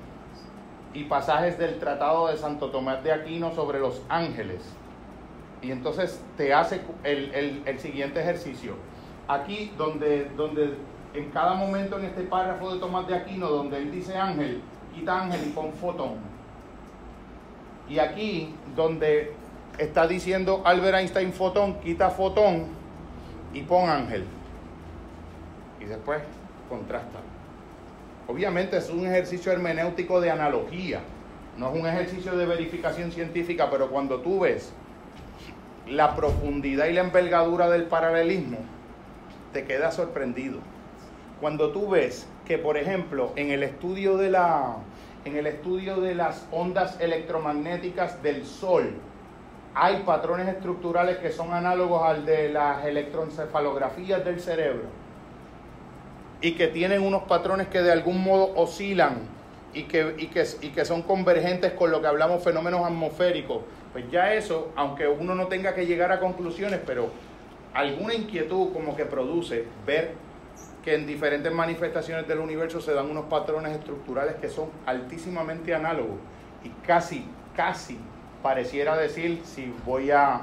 y pasajes del Tratado de Santo Tomás de Aquino sobre los ángeles Y entonces te hace el, el siguiente ejercicio. Aquí donde, donde en cada momento en este párrafo de Tomás de Aquino, donde él dice ángel, quita ángel y pon fotón. Y aquí donde está diciendo Albert Einstein fotón, quita fotón y pon ángel. Y después contrasta. Obviamente es un ejercicio hermenéutico de analogía, no es un ejercicio de verificación científica, pero cuando tú ves la profundidad y la envergadura del paralelismo, te quedas sorprendido. Cuando tú ves que, por ejemplo, en el estudio de la en el estudio de las ondas electromagnéticas del Sol, hay patrones estructurales que son análogos al de las electroencefalografías del cerebro y que tienen unos patrones que de algún modo oscilan y que, y que, y que son convergentes con lo que hablamos fenómenos atmosféricos. Pues ya eso, aunque uno no tenga que llegar a conclusiones, pero alguna inquietud como que produce ver que en diferentes manifestaciones del universo se dan unos patrones estructurales que son altísimamente análogos y casi, casi pareciera decir, si voy a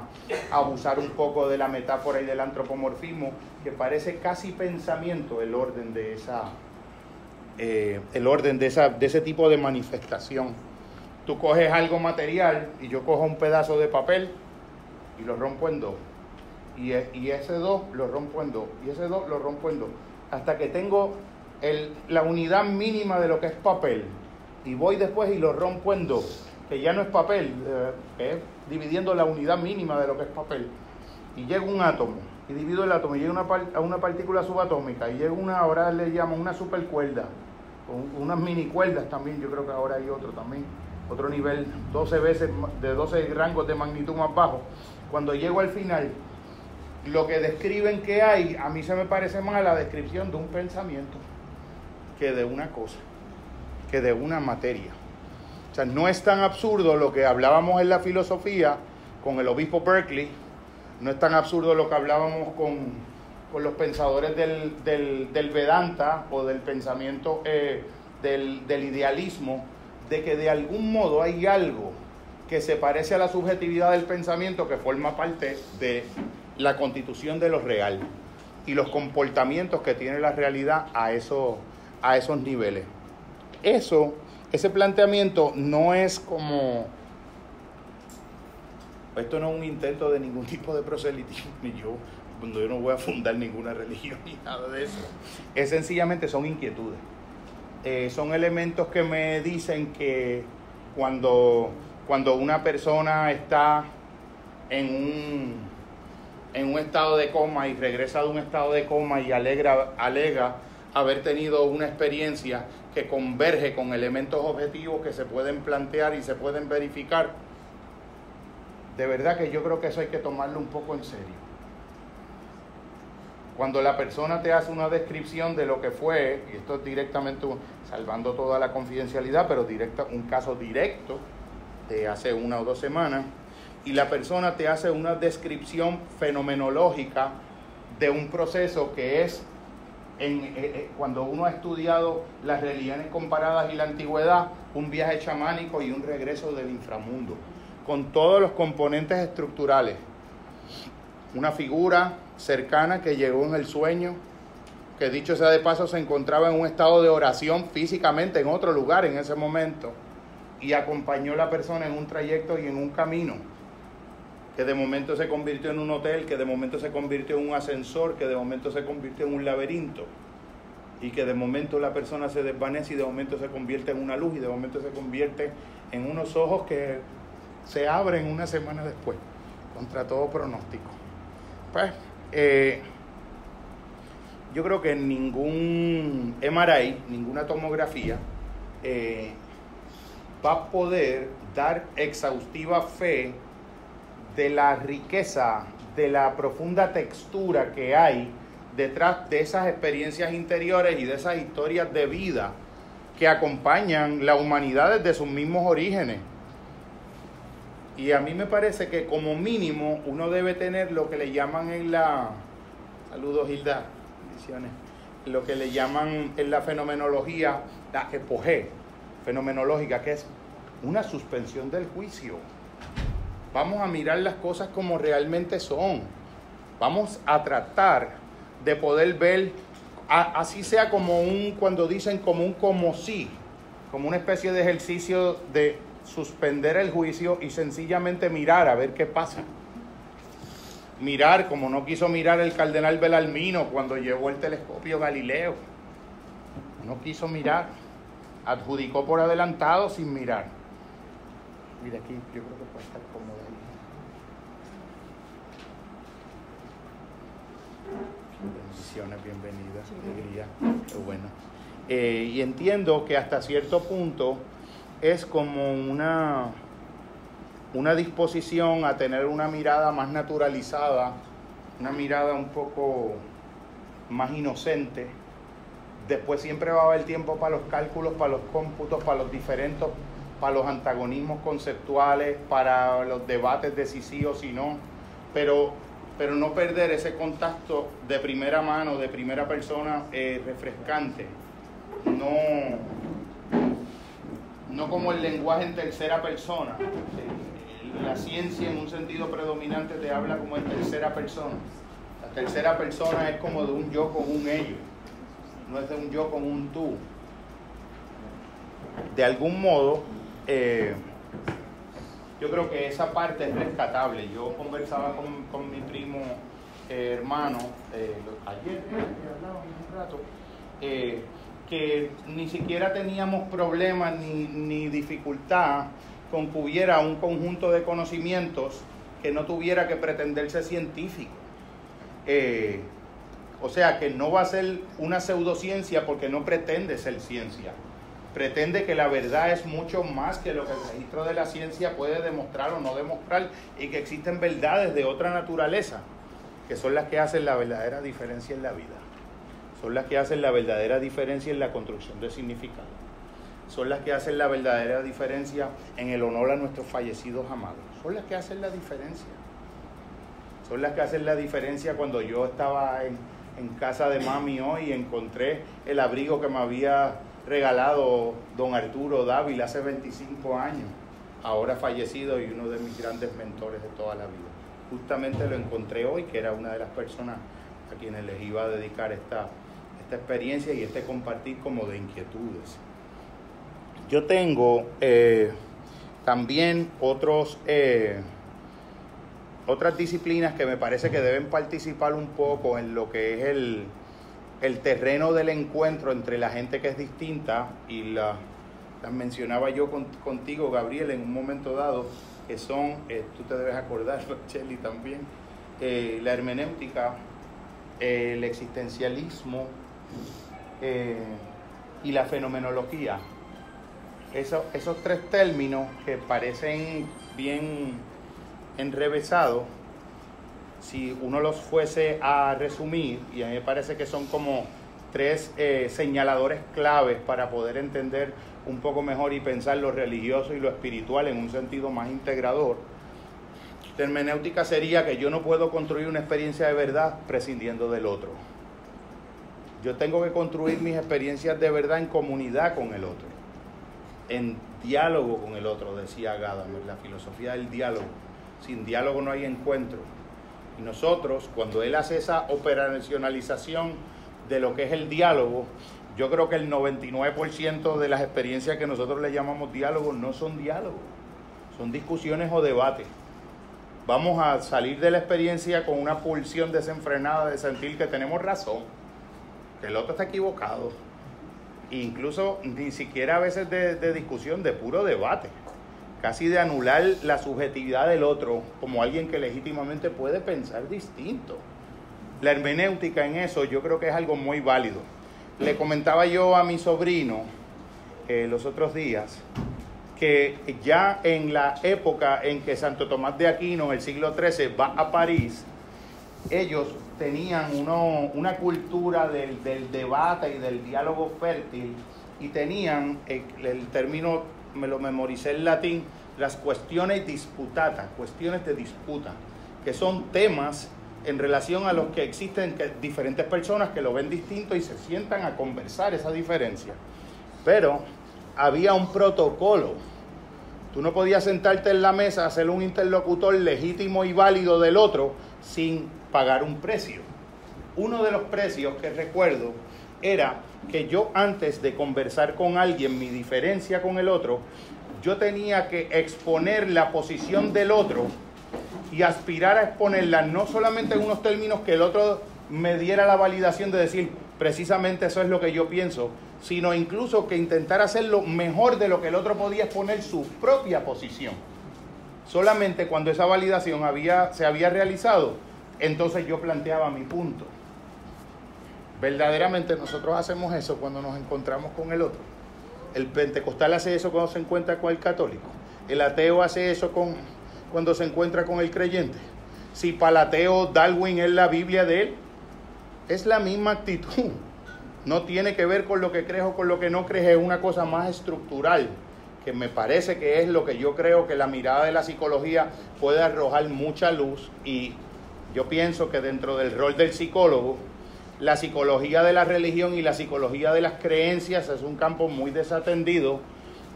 abusar un poco de la metáfora y del antropomorfismo, que parece casi pensamiento el orden de esa, eh, el orden de, esa, de ese tipo de manifestación. Tú coges algo material y yo cojo un pedazo de papel y lo rompo en dos. Y, y ese dos lo rompo en dos. Y ese dos lo rompo en dos hasta que tengo la unidad mínima de lo que es papel y voy después y lo rompo en dos, que ya no es papel, eh, es dividiendo la unidad mínima de lo que es papel. Y llega un átomo y divido el átomo y llega una, a una partícula subatómica y llega una, ahora le llaman una supercuerda, con unas mini cuerdas también, yo creo que ahora hay otro también, otro nivel, 12 veces, de 12 rangos de magnitud más bajo. Cuando llego al final, lo que describen que hay, a mí se me parece más la descripción de un pensamiento que de una cosa, que de una materia. O sea, no es tan absurdo lo que hablábamos en la filosofía con el obispo Berkeley, no es tan absurdo lo que hablábamos con, los pensadores del, Vedanta o del pensamiento eh, del, del idealismo, de que de algún modo hay algo que se parece a la subjetividad del pensamiento que forma parte de la constitución de lo real y los comportamientos que tiene la realidad a, eso, a esos niveles. Eso, ese planteamiento no es como... Esto no es un intento de ningún tipo de proselitismo, ni yo, cuando yo no voy a fundar ninguna religión ni nada de eso. Es sencillamente son inquietudes. Eh, son elementos que me dicen que cuando, cuando una persona está en un en un estado de coma y regresa de un estado de coma y alegra, alega haber tenido una experiencia que converge con elementos objetivos que se pueden plantear y se pueden verificar, de verdad que yo creo que eso hay que tomarlo un poco en serio. Cuando la persona te hace una descripción de lo que fue, y esto es directamente salvando toda la confidencialidad, pero directa, un caso directo de hace una o dos semanas, y la persona te hace una descripción fenomenológica de un proceso que es en, eh, eh, cuando uno ha estudiado las religiones comparadas y la antigüedad, un viaje chamánico y un regreso del inframundo, con todos los componentes estructurales. Una figura cercana que llegó en el sueño, que dicho sea de paso se encontraba en un estado de oración físicamente en otro lugar en ese momento, y acompañó a la persona en un trayecto y en un camino que de momento se convirtió en un hotel, que de momento se convirtió en un ascensor, que de momento se convirtió en un laberinto y que de momento la persona se desvanece y de momento se convierte en una luz y de momento se convierte en unos ojos que se abren una semana después, contra todo pronóstico. Pues, eh, yo creo que ningún MRI, ninguna tomografía, eh, va a poder dar exhaustiva fe de la riqueza, de la profunda textura que hay detrás de esas experiencias interiores y de esas historias de vida que acompañan la humanidad desde sus mismos orígenes. Y a mí me parece que como mínimo uno debe tener lo que le llaman en la... Saludos Hilda, bendiciones. Lo que le llaman en la fenomenología la epoge fenomenológica, que es una suspensión del juicio Vamos a mirar las cosas como realmente son. Vamos a tratar de poder ver, así sea como un, cuando dicen como un como sí, como una especie de ejercicio de suspender el juicio y sencillamente mirar a ver qué pasa. Mirar como no quiso mirar el cardenal Belalmino cuando llevó el telescopio Galileo. No quiso mirar. Adjudicó por adelantado sin mirar. Mira aquí, yo creo que puede estar cómodo ahí. Bendiciones, bienvenidas, alegría, qué bueno. Eh, y entiendo que hasta cierto punto es como una, una disposición a tener una mirada más naturalizada, una mirada un poco más inocente. Después siempre va a haber tiempo para los cálculos, para los cómputos, para los diferentes, para los antagonismos conceptuales, para los debates de si sí o si no, pero, pero no perder ese contacto de primera mano, de primera persona eh, refrescante. No, no como el lenguaje en tercera persona. La ciencia en un sentido predominante te habla como en tercera persona. La tercera persona es como de un yo con un ello, no es de un yo con un tú. De algún modo, eh, yo creo que esa parte es rescatable. Yo conversaba con, mi primo eh, hermano eh, ayer, rato, que ni siquiera teníamos problemas ni, ni dificultad con que hubiera un conjunto de conocimientos que no tuviera que pretenderse científico. Eh, o sea que no va a ser una pseudociencia porque no pretende ser ciencia. Pretende que la verdad es mucho más que lo que el registro de la ciencia puede demostrar o no demostrar y que existen verdades de otra naturaleza, que son las que hacen la verdadera diferencia en la vida son las que hacen la verdadera diferencia en la construcción de significado. Son las que hacen la verdadera diferencia en el honor a nuestros fallecidos amados. Son las que hacen la diferencia. Son las que hacen la diferencia cuando yo estaba en, casa de mami hoy y encontré el abrigo que me había regalado don Arturo Dávila hace 25 años, ahora fallecido y uno de mis grandes mentores de toda la vida. Justamente lo encontré hoy, que era una de las personas a quienes les iba a dedicar esta, esta experiencia y este compartir como de inquietudes. Yo tengo eh, también otros, eh, otras disciplinas que me parece que deben participar un poco en lo que es el, el terreno del encuentro entre la gente que es distinta y la, las mencionaba yo contigo, Gabriel, en un momento dado, que son, eh, tú te debes acordar, Chelly también, la hermenéutica, el existencialismo, eh, y la fenomenología. esos tres términos que parecen bien enrevesados, si uno los fuese a resumir, y a mí me parece que son como tres eh, señaladores claves para poder entender un poco mejor y pensar lo religioso y lo espiritual en un sentido más integrador. Hermenéutica sería que yo no puedo construir una experiencia de verdad prescindiendo del otro. Yo tengo que construir mis experiencias de verdad en comunidad con el otro, en diálogo con el otro, decía Gadamer, la filosofía del diálogo. Sin diálogo no hay encuentro. Y nosotros, cuando él hace esa operacionalización de lo que es el diálogo, yo creo que el 99% de las experiencias que nosotros le llamamos diálogo no son diálogos, son discusiones o debates. Vamos a salir de la experiencia con una pulsión desenfrenada de sentir que tenemos razón el otro está equivocado. Incluso ni siquiera a veces de, discusión, de puro debate. Casi de anular la subjetividad del otro como alguien que legítimamente puede pensar distinto. La hermenéutica en eso yo creo que es algo muy válido. Le comentaba yo a mi sobrino eh, los otros días que ya en la época en que Santo Tomás de Aquino, en el siglo XIII, va a París, ellos tenían una cultura del, debate y del diálogo fértil y tenían el, término, me lo memoricé en latín, las cuestiones disputadas, cuestiones de disputa, que son temas en relación a los que existen diferentes personas que lo ven distinto y se sientan a conversar esa diferencia. Pero había un protocolo Tú no podías sentarte en la mesa a ser un interlocutor legítimo y válido del otro sin pagar un precio. Uno de los precios que recuerdo era que yo antes de conversar con alguien mi diferencia con el otro, yo tenía que exponer la posición del otro y aspirar a exponerla no solamente en unos términos que el otro me diera la validación de decir precisamente eso es lo que yo pienso, sino incluso que intentar hacerlo mejor de lo que el otro podía exponer su propia posición. Solamente cuando esa validación había, se había realizado, entonces yo planteaba mi punto. Verdaderamente nosotros hacemos eso cuando nos encontramos con el otro. El pentecostal hace eso cuando se encuentra con el católico. El ateo hace eso con, cuando se encuentra con el creyente. Si para el ateo Darwin es la Biblia de él, es la misma actitud. No tiene que ver con lo que crees o con lo que no crees, es una cosa más estructural, que me parece que es lo que yo creo que la mirada de la psicología puede arrojar mucha luz y yo pienso que dentro del rol del psicólogo, la psicología de la religión y la psicología de las creencias es un campo muy desatendido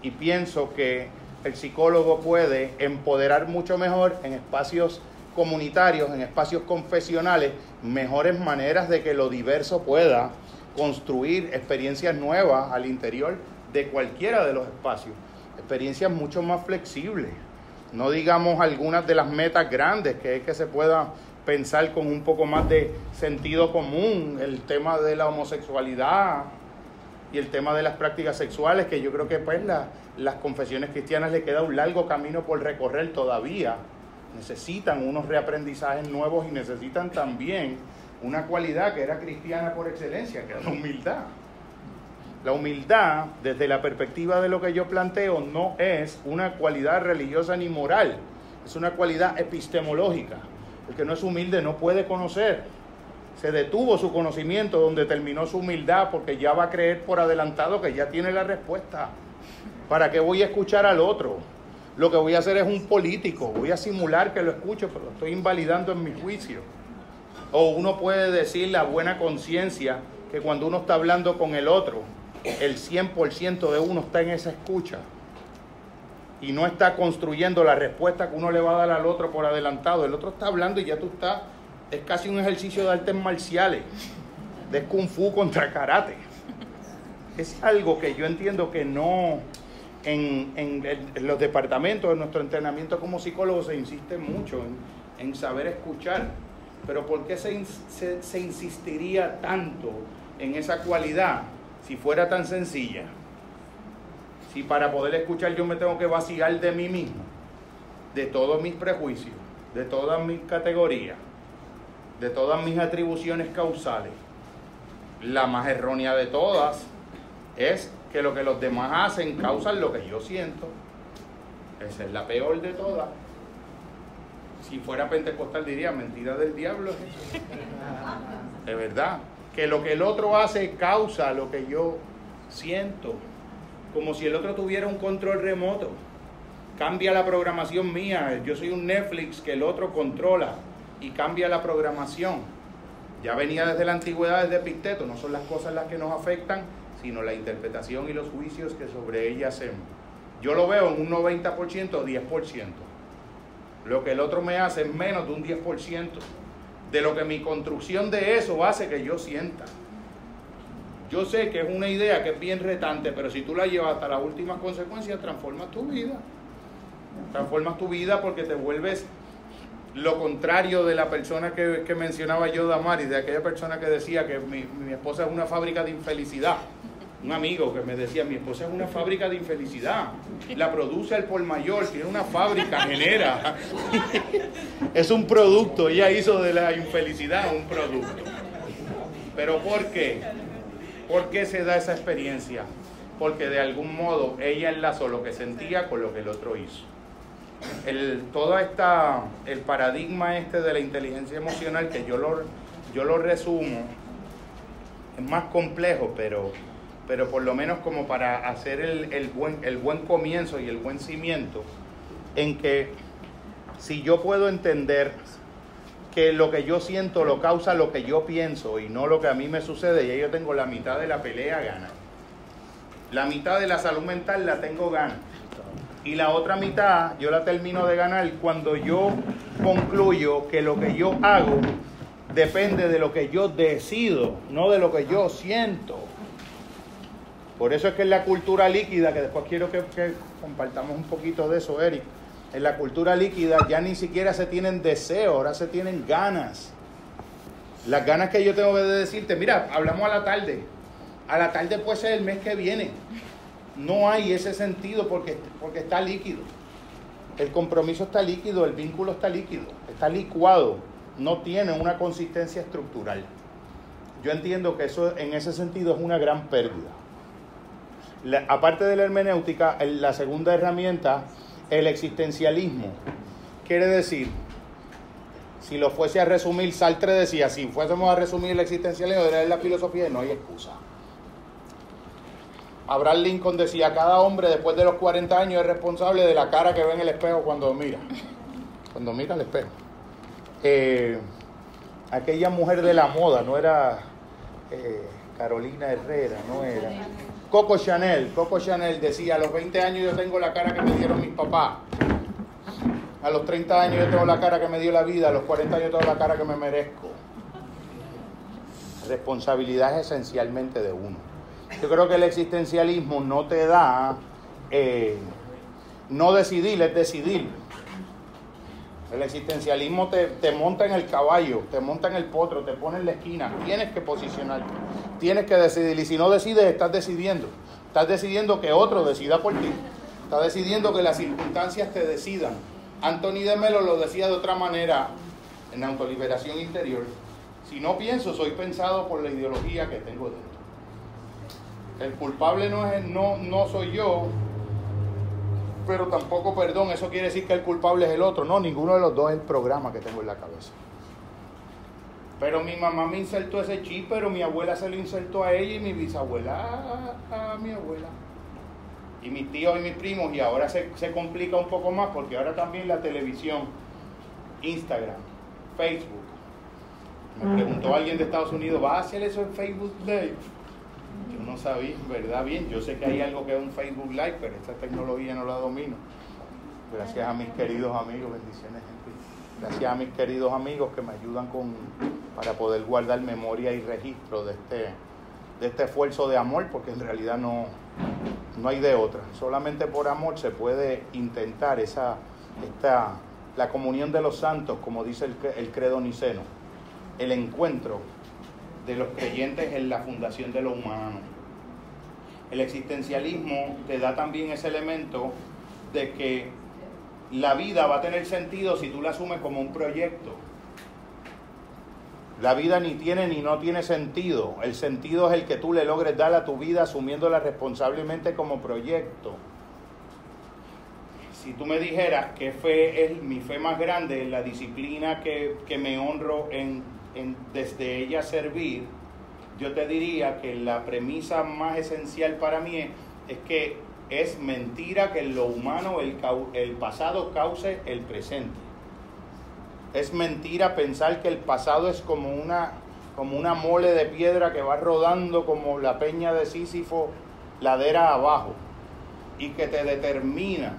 y pienso que el psicólogo puede empoderar mucho mejor en espacios comunitarios, en espacios confesionales, mejores maneras de que lo diverso pueda construir experiencias nuevas al interior de cualquiera de los espacios, experiencias mucho más flexibles. No digamos algunas de las metas grandes, que es que se pueda pensar con un poco más de sentido común el tema de la homosexualidad y el tema de las prácticas sexuales, que yo creo que pues las confesiones cristianas le queda un largo camino por recorrer todavía. Necesitan unos reaprendizajes nuevos y necesitan también una cualidad que era cristiana por excelencia, que era la humildad. La humildad, desde la perspectiva de lo que yo planteo, no es una cualidad religiosa ni moral, es una cualidad epistemológica. El que no es humilde no puede conocer. Se detuvo su conocimiento donde terminó su humildad porque ya va a creer por adelantado que ya tiene la respuesta. ¿Para qué voy a escuchar al otro? Lo que voy a hacer es un político, voy a simular que lo escucho, pero lo estoy invalidando en mi juicio. O uno puede decir la buena conciencia que cuando uno está hablando con el otro, el 100% de uno está en esa escucha y no está construyendo la respuesta que uno le va a dar al otro por adelantado. El otro está hablando y ya tú estás, es casi un ejercicio de artes marciales, de kung fu contra karate. Es algo que yo entiendo que no, en, en, los departamentos de nuestro entrenamiento como psicólogo se insiste mucho en, en saber escuchar. Pero ¿por qué se, se, se insistiría tanto en esa cualidad si fuera tan sencilla? Si para poder escuchar yo me tengo que vaciar de mí mismo, de todos mis prejuicios, de todas mis categorías, de todas mis atribuciones causales, la más errónea de todas es que lo que los demás hacen causan lo que yo siento. Esa es la peor de todas. Si fuera pentecostal diría mentira del diablo. Es verdad. Que lo que el otro hace causa lo que yo siento como si el otro tuviera un control remoto. Cambia la programación mía. Yo soy un Netflix que el otro controla y cambia la programación. Ya venía desde la antigüedad, desde Epicteto. No son las cosas las que nos afectan, sino la interpretación y los juicios que sobre ella hacemos. Yo lo veo en un 90% o 10%. Lo que el otro me hace es menos de un 10% de lo que mi construcción de eso hace que yo sienta. Yo sé que es una idea que es bien retante, pero si tú la llevas hasta las últimas consecuencias, transformas tu vida. Transformas tu vida porque te vuelves lo contrario de la persona que, mencionaba yo, Damaris, de aquella persona que decía que mi, mi esposa es una fábrica de infelicidad. Un amigo que me decía, mi esposa es una fábrica de infelicidad. La produce el por mayor, tiene una fábrica, genera. es un producto, ella hizo de la infelicidad un producto. ¿Pero por qué? ¿Por qué se da esa experiencia? Porque de algún modo ella enlazó lo que sentía con lo que el otro hizo. El, todo esta, el paradigma este de la inteligencia emocional, que yo lo, yo lo resumo, es más complejo, pero, pero por lo menos como para hacer el, el, buen, el buen comienzo y el buen cimiento, en que si yo puedo entender que lo que yo siento lo causa lo que yo pienso y no lo que a mí me sucede, y yo tengo la mitad de la pelea gana. La mitad de la salud mental la tengo gana. y la otra mitad yo la termino de ganar cuando yo concluyo que lo que yo hago depende de lo que yo decido, no de lo que yo siento. Por eso es que en la cultura líquida, que después quiero que, que compartamos un poquito de eso, Eric, en la cultura líquida ya ni siquiera se tienen deseos, ahora se tienen ganas. Las ganas que yo tengo de decirte, mira, hablamos a la tarde. A la tarde puede ser el mes que viene. No hay ese sentido porque, porque está líquido. El compromiso está líquido, el vínculo está líquido, está licuado, no tiene una consistencia estructural. Yo entiendo que eso en ese sentido es una gran pérdida. aparte de la hermenéutica, la segunda herramienta, el existencialismo. Quiere decir, si lo fuese a resumir, Sartre decía, si fuésemos a resumir el existencialismo, de la filosofía, no hay excusa. Abraham Lincoln decía, cada hombre después de los 40 años es responsable de la cara que ve en el espejo cuando mira, cuando mira al espejo. Eh, aquella mujer de la moda, no era eh, Carolina Herrera, no era. Coco Chanel, Coco Chanel decía, a los 20 años yo tengo la cara que me dieron mis papás. A los 30 años yo tengo la cara que me dio la vida, a los 40 años tengo la cara que me merezco. Responsabilidad es esencialmente de uno. Yo creo que el existencialismo no te da, eh, no decidir, es decidir. El existencialismo te, te, monta en el caballo, te monta en el potro, te pone en la esquina. Tienes que posicionarte, tienes que decidir. Y si no decides, estás decidiendo. Estás decidiendo que otro decida por ti. Estás decidiendo que las circunstancias te decidan. Anthony de Melo lo decía de otra manera en Autoliberación Interior. Si no pienso, soy pensado por la ideología que tengo dentro. El culpable no, es, no, no soy yo, pero tampoco perdón. Eso quiere decir que el culpable es el otro. No, ninguno de los dos es el programa que tengo en la cabeza. Pero mi mamá me insertó ese chip, pero mi abuela se lo insertó a ella y mi bisabuela a, mi abuela. Y mis tíos y mis primos, y ahora se, se complica un poco más porque ahora también la televisión, Instagram, Facebook. Me preguntó alguien de Estados Unidos, ¿va a hacer eso en Facebook Live? No sabía, ¿verdad? Bien, yo sé que hay algo que es un Facebook Live, pero esta tecnología no la domino. Gracias a mis queridos amigos, bendiciones, Gracias a mis queridos amigos que me ayudan con, para poder guardar memoria y registro de este, de este esfuerzo de amor, porque en realidad no, no hay de otra. Solamente por amor se puede intentar esa, esta, la comunión de los santos, como dice el, el credo niceno, el encuentro de los creyentes en la fundación de lo humano. El existencialismo te da también ese elemento de que la vida va a tener sentido si tú la asumes como un proyecto. La vida ni tiene ni no tiene sentido. El sentido es el que tú le logres dar a tu vida asumiéndola responsablemente como proyecto. Si tú me dijeras qué fe es mi fe más grande, la disciplina que, que me honro en desde ella servir, yo te diría que la premisa más esencial para mí es, que es mentira que en lo humano el, el pasado cause el presente. Es mentira pensar que el pasado es como una, como una mole de piedra que va rodando como la peña de Sísifo ladera abajo y que te determina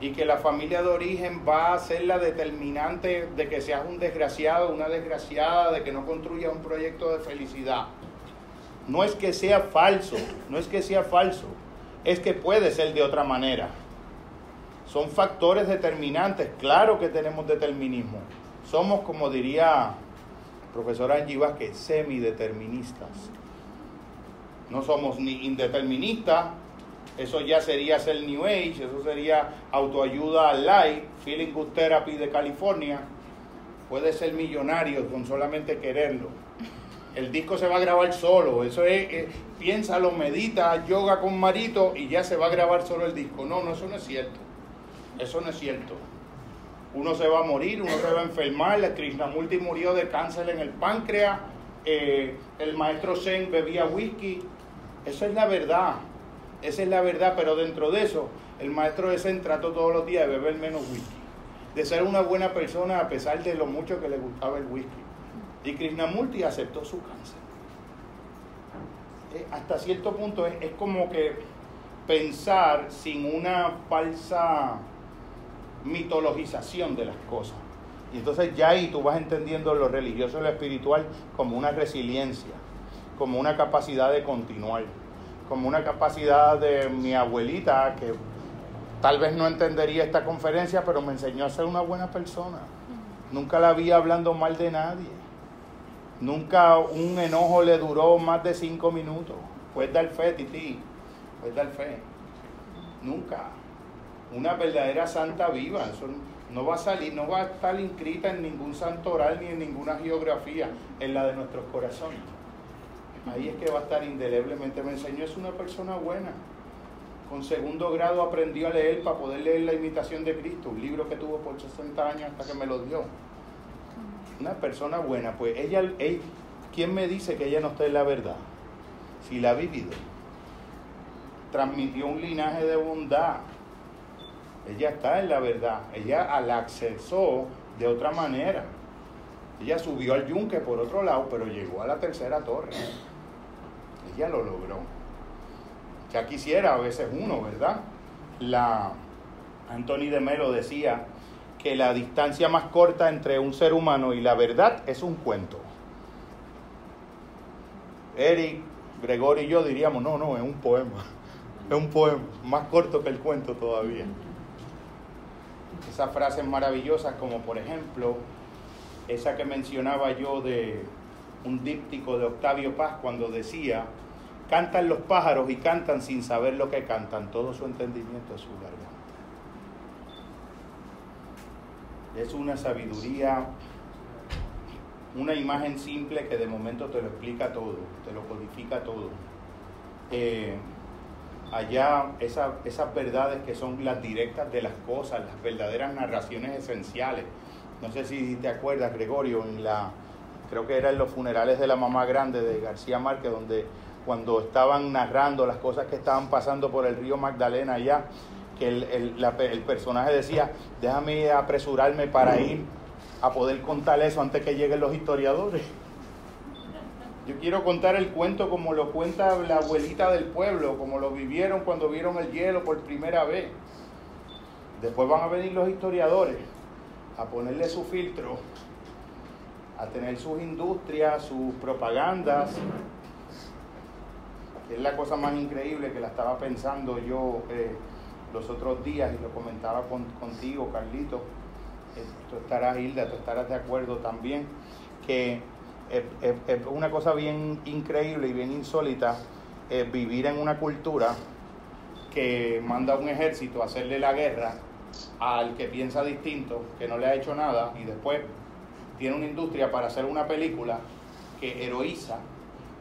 y que la familia de origen va a ser la determinante de que seas un desgraciado, una desgraciada, de que no construyas un proyecto de felicidad. No es que sea falso, no es que sea falso, es que puede ser de otra manera. Son factores determinantes, claro que tenemos determinismo. Somos, como diría profesor Angie Vázquez, semideterministas. No somos ni indeterministas, eso ya sería ser New Age, eso sería autoayuda light, Feeling Good Therapy de California. Puede ser millonario con solamente quererlo. El disco se va a grabar solo, eso es, eh, piénsalo, medita, yoga con Marito y ya se va a grabar solo el disco. No, no, eso no es cierto. Eso no es cierto. Uno se va a morir, uno se va a enfermar, la Krishnamurti murió de cáncer en el páncreas, eh, el maestro Zen bebía whisky. Eso es la verdad. Esa es la verdad, pero dentro de eso, el maestro de Zen trató todos los días de beber menos whisky, de ser una buena persona a pesar de lo mucho que le gustaba el whisky. Y Krishnamurti aceptó su cáncer. Eh, hasta cierto punto es, como que pensar sin una falsa mitologización de las cosas. Y entonces ya ahí tú vas entendiendo lo religioso y lo espiritual como una resiliencia, como una capacidad de continuar, como una capacidad de mi abuelita que tal vez no entendería esta conferencia, pero me enseñó a ser una buena persona. Nunca la vi hablando mal de nadie. Nunca un enojo le duró más de cinco minutos. Puedes dar fe, Titi. Puedes dar fe. Nunca. Una verdadera santa viva. Eso no va a salir, no va a estar inscrita en ningún santo oral ni en ninguna geografía, en la de nuestros corazones. Ahí es que va a estar indeleblemente. Me enseñó, es una persona buena. Con segundo grado aprendió a leer para poder leer la imitación de Cristo, un libro que tuvo por 60 años hasta que me lo dio. Una persona buena, pues ella, ella ¿quién me dice que ella no está en la verdad? Si la ha vivido. Transmitió un linaje de bondad. Ella está en la verdad. Ella la accesó de otra manera. Ella subió al yunque por otro lado, pero llegó a la tercera torre. Ella lo logró. Ya quisiera a veces uno, ¿verdad? La Anthony de Melo decía que la distancia más corta entre un ser humano y la verdad es un cuento. Eric, Gregorio y yo diríamos, no, no, es un poema. Es un poema, más corto que el cuento todavía. Esas frases maravillosas como por ejemplo esa que mencionaba yo de un díptico de Octavio Paz cuando decía, cantan los pájaros y cantan sin saber lo que cantan, todo su entendimiento es su garganta. Es una sabiduría, una imagen simple que de momento te lo explica todo, te lo codifica todo. Eh, allá esas verdades que son las directas de las cosas, las verdaderas narraciones esenciales. No sé si te acuerdas, Gregorio, en la, creo que era en los funerales de la mamá grande de García Márquez, donde cuando estaban narrando las cosas que estaban pasando por el río Magdalena allá, que el, el personaje decía, déjame apresurarme para ir a poder contar eso antes que lleguen los historiadores. Yo quiero contar el cuento como lo cuenta la abuelita del pueblo, como lo vivieron cuando vieron el hielo por primera vez. Después van a venir los historiadores a ponerle su filtro, a tener sus industrias, sus propagandas. Es la cosa más increíble que la estaba pensando yo eh, los otros días y lo comentaba contigo, Carlito. Eh, tú estarás, Hilda, tú estarás de acuerdo también, que es, una cosa bien increíble y bien insólita eh, vivir en una cultura que manda un ejército a hacerle la guerra al que piensa distinto, que no le ha hecho nada, y después tiene una industria para hacer una película que heroiza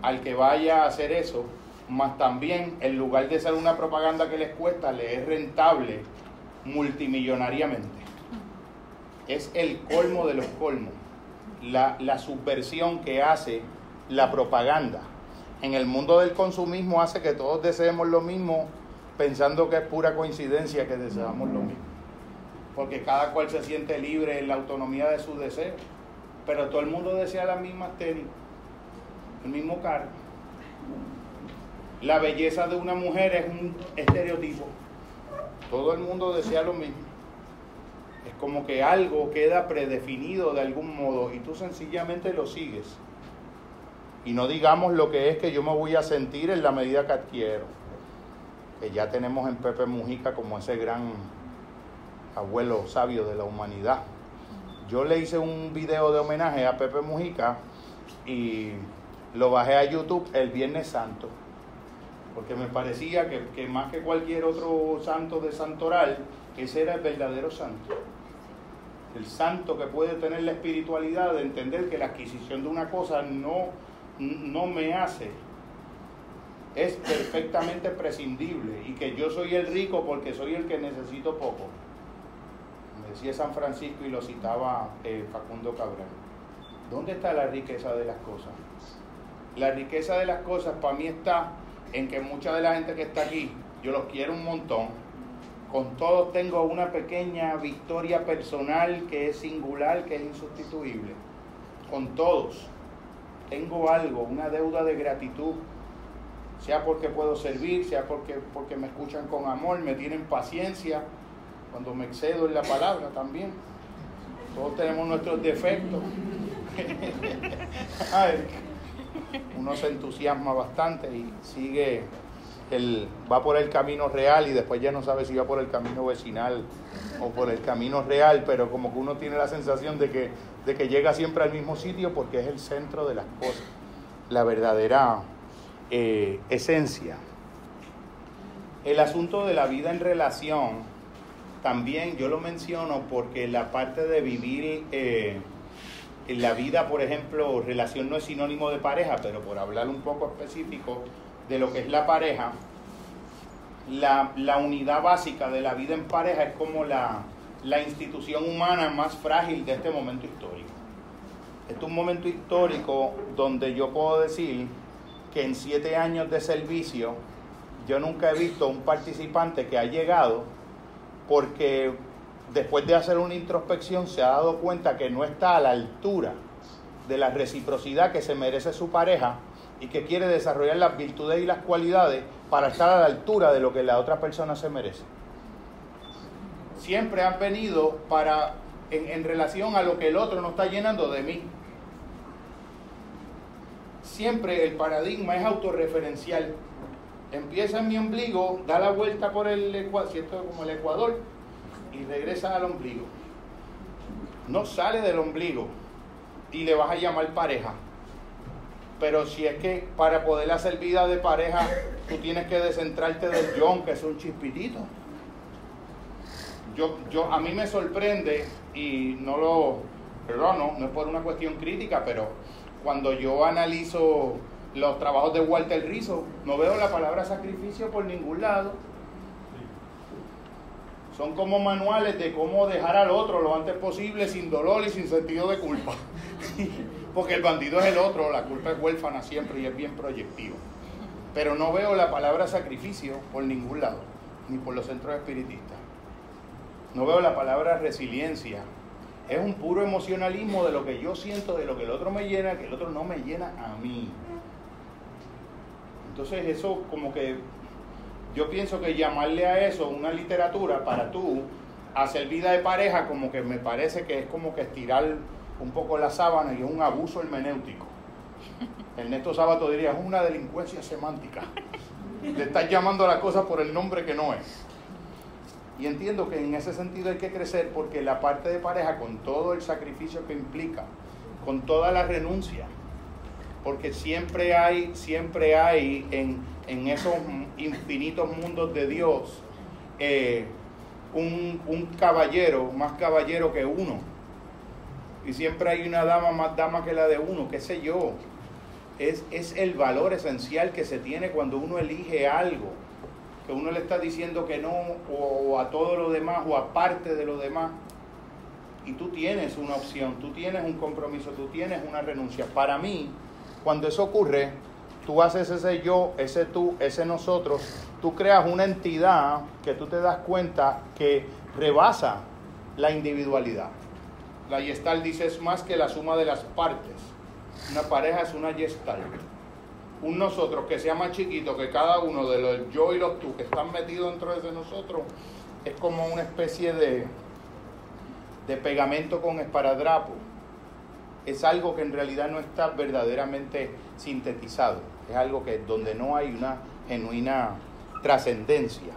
al que vaya a hacer eso, más también en lugar de ser una propaganda que les cuesta, le es rentable multimillonariamente. Es el colmo de los colmos la, subversión que hace la propaganda en el mundo del consumismo hace que todos deseemos lo mismo pensando que es pura coincidencia que deseamos lo mismo. Porque cada cual se siente libre en la autonomía de sus deseos. Pero todo el mundo desea las mismas tenis, el mismo carro. La belleza de una mujer es un estereotipo. Todo el mundo desea lo mismo. Es como que algo queda predefinido de algún modo y tú sencillamente lo sigues. Y no digamos lo que es que yo me voy a sentir en la medida que adquiero. Que ya tenemos en Pepe Mujica como ese gran abuelo sabio de la humanidad. Yo le hice un video de homenaje a Pepe Mujica y lo bajé a YouTube el Viernes Santo. Porque me parecía que, que más que cualquier otro santo de Santoral, ese era el verdadero santo el santo que puede tener la espiritualidad de entender que la adquisición de una cosa no, no me hace, es perfectamente prescindible y que yo soy el rico porque soy el que necesito poco. Me decía San Francisco y lo citaba eh, Facundo Cabral. ¿Dónde está la riqueza de las cosas? La riqueza de las cosas para mí está en que mucha de la gente que está aquí, yo los quiero un montón, con todos tengo una pequeña victoria personal que es singular, que es insustituible. Con todos tengo algo, una deuda de gratitud sea porque puedo servir, sea porque, porque me escuchan con amor, me tienen paciencia, cuando me excedo en la palabra también. Todos tenemos nuestros defectos. uno se entusiasma bastante y sigue, el, va por el camino real y después ya no sabe si va por el camino vecinal o por el camino real, pero como que uno tiene la sensación de que, de que llega siempre al mismo sitio porque es el centro de las cosas, la verdadera eh, esencia. El asunto de la vida en relación, también yo lo menciono porque la parte de vivir eh, en la vida, por ejemplo, relación no es sinónimo de pareja, pero por hablar un poco específico de lo que es la pareja, la, la unidad básica de la vida en pareja es como la, la institución humana más frágil de este momento histórico. Este es un momento histórico donde yo puedo decir que en siete años de servicio yo nunca he visto un participante que ha llegado porque después de hacer una introspección se ha dado cuenta que no está a la altura de la reciprocidad que se merece su pareja y que quiere desarrollar las virtudes y las cualidades para estar a la altura de lo que la otra persona se merece. Siempre han venido para, en, relación a lo que el otro no está llenando de mí. Siempre el paradigma es autorreferencial. Empieza en mi ombligo, da la vuelta por el ecuador, como el ecuador, y regresa al ombligo. No sale del ombligo y le vas a llamar pareja. Pero si es que para poder hacer vida de pareja, tú tienes que descentrarte del John, que es un chispitito. Yo, yo, a mí me sorprende, y no lo, perdón, no, no es por una cuestión crítica, pero cuando yo analizo los trabajos de Walter Rizzo, no veo la palabra sacrificio por ningún lado. Son como manuales de cómo dejar al otro lo antes posible sin dolor y sin sentido de culpa. Porque el bandido es el otro, la culpa es huérfana siempre y es bien proyectivo. Pero no veo la palabra sacrificio por ningún lado, ni por los centros espiritistas. No veo la palabra resiliencia. Es un puro emocionalismo de lo que yo siento, de lo que el otro me llena, que el otro no me llena a mí. Entonces eso como que yo pienso que llamarle a eso una literatura para tú hacer vida de pareja, como que me parece que es como que estirar un poco la sábana y es un abuso hermenéutico. Ernesto Sábato diría, es una delincuencia semántica. Le estás llamando a la cosa por el nombre que no es. Y entiendo que en ese sentido hay que crecer porque la parte de pareja, con todo el sacrificio que implica, con toda la renuncia, porque siempre hay, siempre hay en, en esos infinitos mundos de Dios eh, un, un caballero, más caballero que uno. Y siempre hay una dama más dama que la de uno, qué sé yo. Es, es el valor esencial que se tiene cuando uno elige algo, que uno le está diciendo que no o, a todo lo demás o aparte de lo demás. Y tú tienes una opción, tú tienes un compromiso, tú tienes una renuncia. Para mí, cuando eso ocurre, tú haces ese yo, ese tú, ese nosotros, tú creas una entidad que tú te das cuenta que rebasa la individualidad. La gestal dice es más que la suma de las partes. Una pareja es una gestal. Un nosotros que sea más chiquito que cada uno de los yo y los tú que están metidos dentro de nosotros es como una especie de, de pegamento con esparadrapo. Es algo que en realidad no está verdaderamente sintetizado es algo que donde no hay una genuina trascendencia.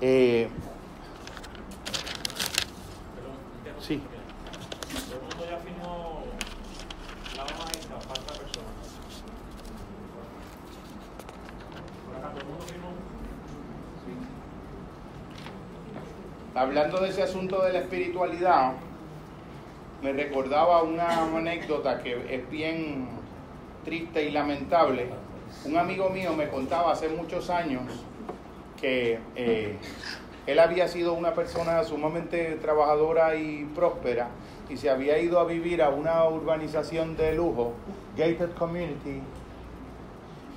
Eh, sí. Hablando de ese asunto de la espiritualidad, me recordaba una anécdota que es bien triste y lamentable. Un amigo mío me contaba hace muchos años que eh, él había sido una persona sumamente trabajadora y próspera y se había ido a vivir a una urbanización de lujo, gated community,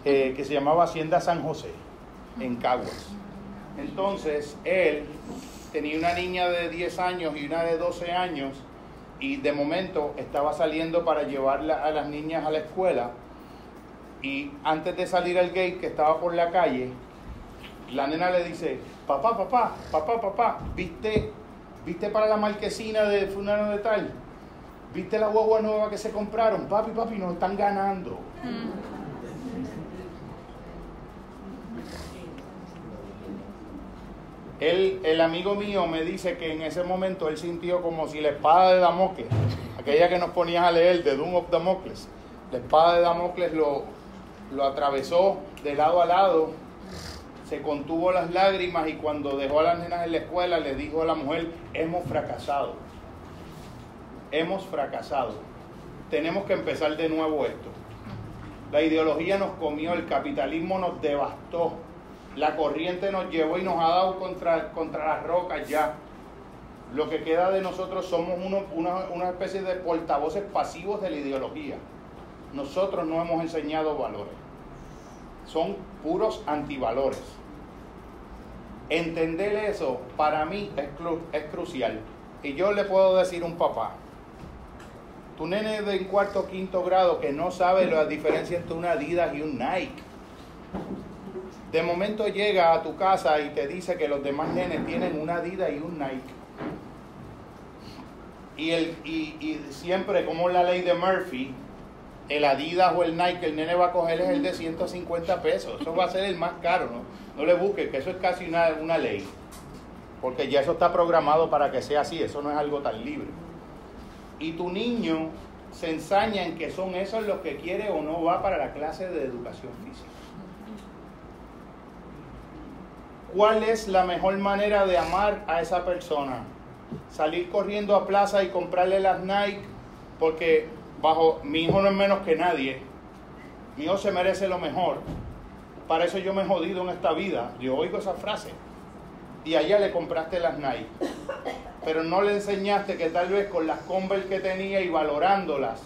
eh, que se llamaba Hacienda San José, en Caguas. Entonces, él tenía una niña de 10 años y una de 12 años y de momento estaba saliendo para llevarla a las niñas a la escuela Y antes de salir al gate que estaba por la calle, la nena le dice, papá, papá, papá, papá, ¿viste, ¿viste para la marquesina de fulano de tal? ¿Viste la guagua nueva que se compraron? Papi, papi, nos están ganando. Él, el amigo mío me dice que en ese momento él sintió como si la espada de Damocles, aquella que nos ponías a leer, de Doom of Damocles, la espada de Damocles lo, lo atravesó de lado a lado, se contuvo las lágrimas y cuando dejó a las nenas en la escuela le dijo a la mujer, hemos fracasado, hemos fracasado, tenemos que empezar de nuevo esto. La ideología nos comió, el capitalismo nos devastó, la corriente nos llevó y nos ha dado contra, contra las rocas ya. Lo que queda de nosotros somos una, una especie de portavoces pasivos de la ideología. Nosotros no hemos enseñado valores. Son puros antivalores. Entender eso para mí es, es crucial. Y yo le puedo decir a un papá, tu nene de cuarto o quinto grado que no sabe la diferencia entre una Adidas y un Nike. De momento llega a tu casa y te dice que los demás nenes tienen una Adidas y un Nike. Y, el, y, y siempre, como la ley de Murphy, el Adidas o el Nike que el nene va a coger es el de 150 pesos. Eso va a ser el más caro, ¿no? No le busques, que eso es casi una, una ley. Porque ya eso está programado para que sea así, eso no es algo tan libre. Y tu niño se ensaña en que son esos los que quiere o no va para la clase de educación física. ¿Cuál es la mejor manera de amar a esa persona? Salir corriendo a plaza y comprarle las Nike porque bajo mi hijo no es menos que nadie. Mi hijo se merece lo mejor. Para eso yo me he jodido en esta vida. Yo oigo esa frase. Y allá le compraste las Nike. Pero no le enseñaste que tal vez con las Converse que tenía y valorándolas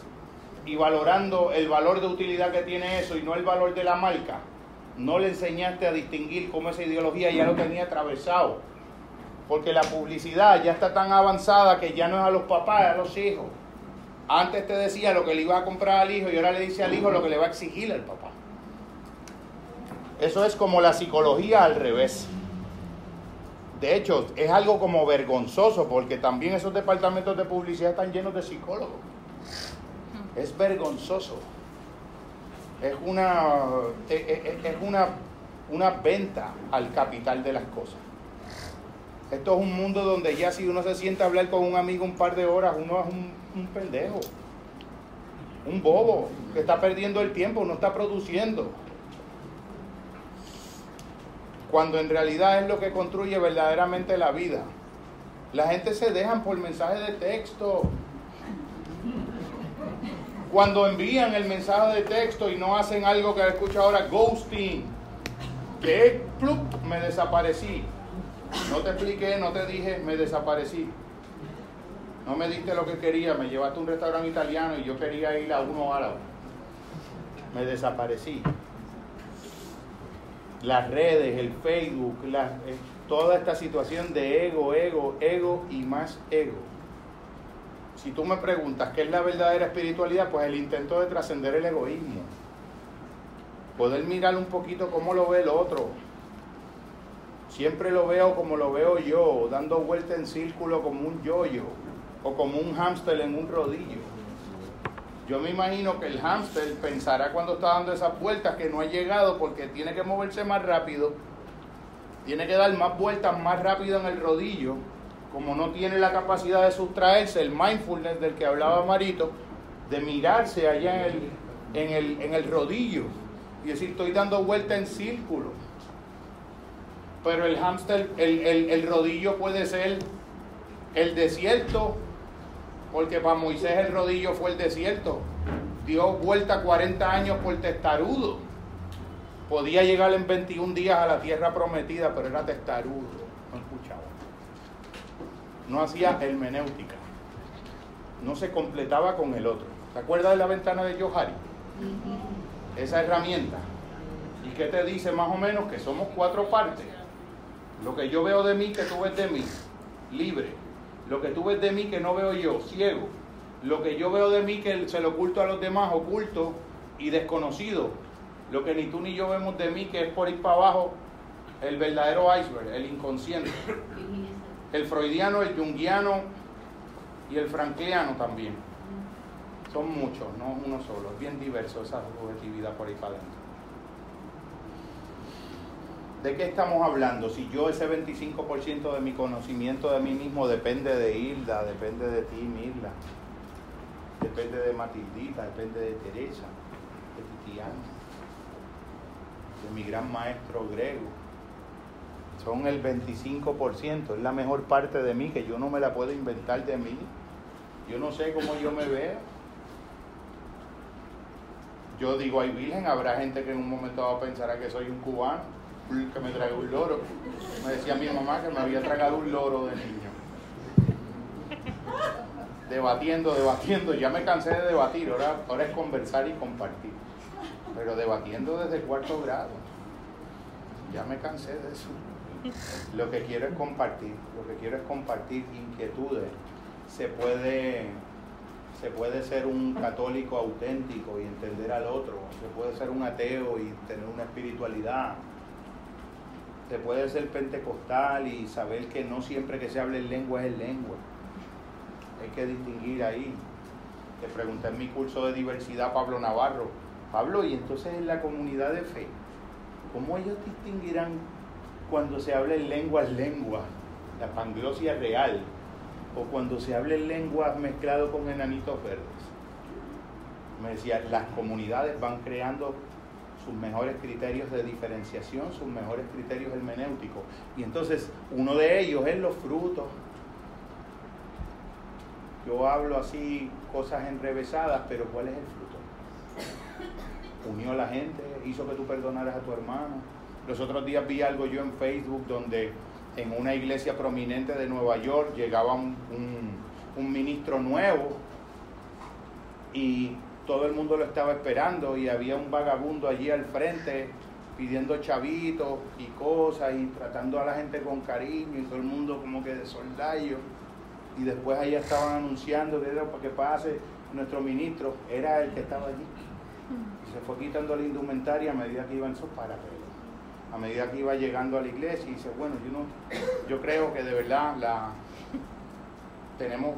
y valorando el valor de utilidad que tiene eso y no el valor de la marca, no le enseñaste a distinguir cómo esa ideología ya lo tenía atravesado. Porque la publicidad ya está tan avanzada que ya no es a los papás, es a los hijos. Antes te decía lo que le iba a comprar al hijo y ahora le dice al hijo lo que le va a exigir al papá. Eso es como la psicología al revés. De hecho, es algo como vergonzoso porque también esos departamentos de publicidad están llenos de psicólogos. Es vergonzoso. Es una, es una, una venta al capital de las cosas. Esto es un mundo donde ya si uno se sienta a hablar con un amigo un par de horas, uno es un un pendejo, un bobo que está perdiendo el tiempo, no está produciendo. Cuando en realidad es lo que construye verdaderamente la vida. La gente se dejan por mensaje de texto. Cuando envían el mensaje de texto y no hacen algo que escucha ahora, ghosting, que me desaparecí. No te expliqué, no te dije, me desaparecí no me diste lo que quería, me llevaste a un restaurante italiano y yo quería ir a uno árabe. Me desaparecí. Las redes, el Facebook, eh, toda esta situación de ego, ego, ego y más ego. Si tú me preguntas qué es la verdadera espiritualidad, pues el intento de trascender el egoísmo. Poder mirar un poquito cómo lo ve el otro. Siempre lo veo como lo veo yo, dando vuelta en círculo como un yoyo o como un hámster en un rodillo. Yo me imagino que el hámster pensará cuando está dando esas vueltas que no ha llegado porque tiene que moverse más rápido, tiene que dar más vueltas más rápido en el rodillo, como no tiene la capacidad de sustraerse, el mindfulness del que hablaba Marito, de mirarse allá en el, en el, rodillo y decir, estoy dando vuelta en círculo. Pero el hámster, el, el rodillo puede ser el desierto porque para Moisés el rodillo fue el desierto. Dio vuelta 40 años por testarudo. Podía llegar en 21 días a la tierra prometida, pero era testarudo. No hacía hermenéutica. No se completaba con el otro. ¿Te acuerdas de la ventana de Johari? Esa herramienta. ¿Y qué te dice más o menos? Que somos cuatro partes. Lo que yo veo de mí, que tú ves de mí. Libre lo que tú ves de mí que no veo yo, ciego. Lo que yo veo de mí que se lo oculto a los demás, oculto y desconocido. Lo que ni tú ni yo vemos de mí, que es por ir para abajo, el verdadero iceberg, el inconsciente. El freudiano, el junguiano y el frankliano también. Son muchos, no uno solo. Es bien diverso esa subjetividad por ahí para adentro. ¿De qué estamos hablando? Si yo ese 25% de mi conocimiento de mí mismo depende de Hilda, depende de ti, Mirla, depende de Matildita, depende de Teresa, de Titiana, de mi gran maestro griego. Son el 25%, es la mejor parte de mí que yo no me la puedo inventar de mí. Yo no sé cómo yo me veo. Yo digo, ay virgen, habrá gente que en un momento va a pensar que soy un cubano que me traiga un loro. Me decía mi mamá que me había tragado un loro de niño. Debatiendo, debatiendo. Ya me cansé de debatir, ahora, ahora es conversar y compartir. Pero debatiendo desde el cuarto grado. Ya me cansé de eso. Lo que quiero es compartir, lo que quiero es compartir inquietudes. Se puede, se puede ser un católico auténtico y entender al otro. Se puede ser un ateo y tener una espiritualidad se puede ser pentecostal y saber que no siempre que se hable en lengua es en lengua. Hay que distinguir ahí. Te pregunté en mi curso de diversidad Pablo Navarro. Pablo, y entonces en la comunidad de fe, ¿cómo ellos distinguirán cuando se habla en lenguas lenguas, la panglosia real, o cuando se habla en lenguas mezclado con enanitos verdes? Me decía, las comunidades van creando sus mejores criterios de diferenciación, sus mejores criterios hermenéuticos. Y entonces uno de ellos es los frutos. Yo hablo así cosas enrevesadas, pero ¿cuál es el fruto? Unió a la gente, hizo que tú perdonaras a tu hermano. Los otros días vi algo yo en Facebook donde en una iglesia prominente de Nueva York llegaba un, un ministro nuevo y todo el mundo lo estaba esperando y había un vagabundo allí al frente pidiendo chavitos y cosas y tratando a la gente con cariño y todo el mundo como que de soldado y después allá estaban anunciando que era para que pase nuestro ministro era el que estaba allí. Y se fue quitando la indumentaria a medida que iba en sus parapelos a medida que iba llegando a la iglesia y dice bueno yo no yo creo que de verdad la tenemos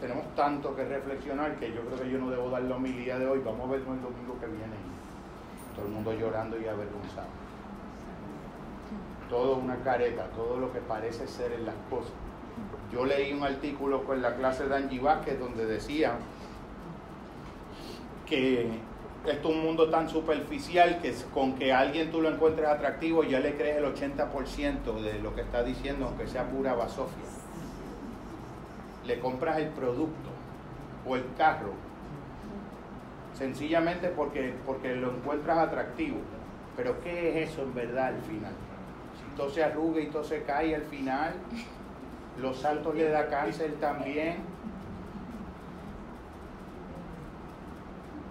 tenemos tanto que reflexionar que yo creo que yo no debo dar la homilía de hoy. Vamos a verlo el domingo que viene. Todo el mundo llorando y avergonzado. Todo una careta, todo lo que parece ser en las cosas. Yo leí un artículo con la clase de Angie Vázquez donde decía que esto es un mundo tan superficial que con que alguien tú lo encuentres atractivo ya le crees el 80% de lo que está diciendo, aunque sea pura basofia le compras el producto o el carro sencillamente porque, porque lo encuentras atractivo. Pero ¿qué es eso en verdad al final? Si todo se arruga y todo se cae al final, los saltos le da cáncer también.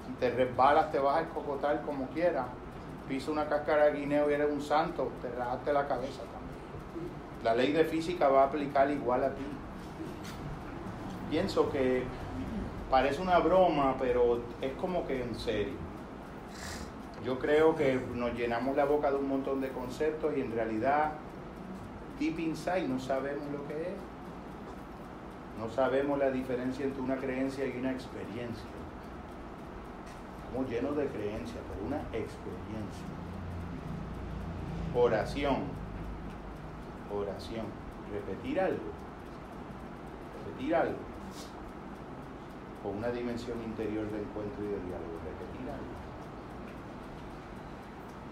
Si te resbalas, te vas a escocotar como quieras. Pisa una cáscara de guineo y eres un santo, te rajaste la cabeza también. La ley de física va a aplicar igual a ti pienso que parece una broma, pero es como que en serio. Yo creo que nos llenamos la boca de un montón de conceptos y en realidad, deep inside, no sabemos lo que es. No sabemos la diferencia entre una creencia y una experiencia. Estamos llenos de creencias, pero una experiencia. Oración. Oración. Repetir algo. Repetir algo con una dimensión interior de encuentro y de diálogo, repetir algo.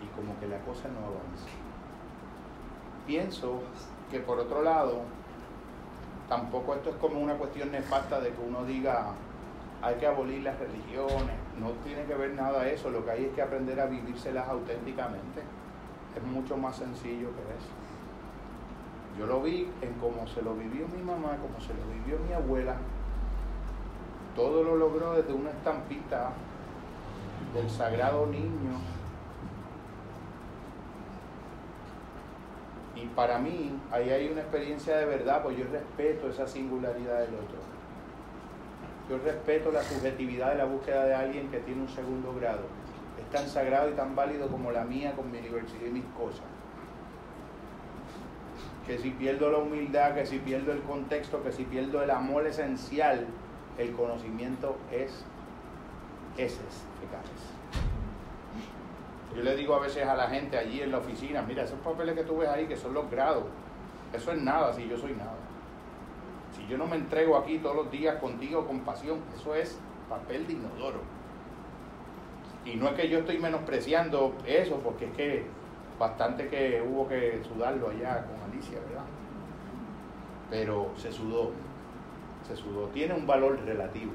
Y como que la cosa no avanza. Pienso que por otro lado, tampoco esto es como una cuestión nefasta de que uno diga hay que abolir las religiones, no tiene que ver nada eso, lo que hay es que aprender a vivírselas auténticamente. Es mucho más sencillo que eso. Yo lo vi en cómo se lo vivió mi mamá, como se lo vivió mi abuela, todo lo logró desde una estampita del sagrado niño. Y para mí, ahí hay una experiencia de verdad, pues yo respeto esa singularidad del otro. Yo respeto la subjetividad de la búsqueda de alguien que tiene un segundo grado. es tan sagrado y tan válido como la mía con mi universidad y mis cosas. Que si pierdo la humildad, que si pierdo el contexto, que si pierdo el amor esencial, el conocimiento es ese Yo le digo a veces a la gente allí en la oficina, mira, esos papeles que tú ves ahí, que son los grados, eso es nada si yo soy nada. Yo no me entrego aquí todos los días contigo con pasión, eso es papel de inodoro. Y no es que yo estoy menospreciando eso, porque es que bastante que hubo que sudarlo allá con Alicia, ¿verdad? Pero se sudó, se sudó. Tiene un valor relativo.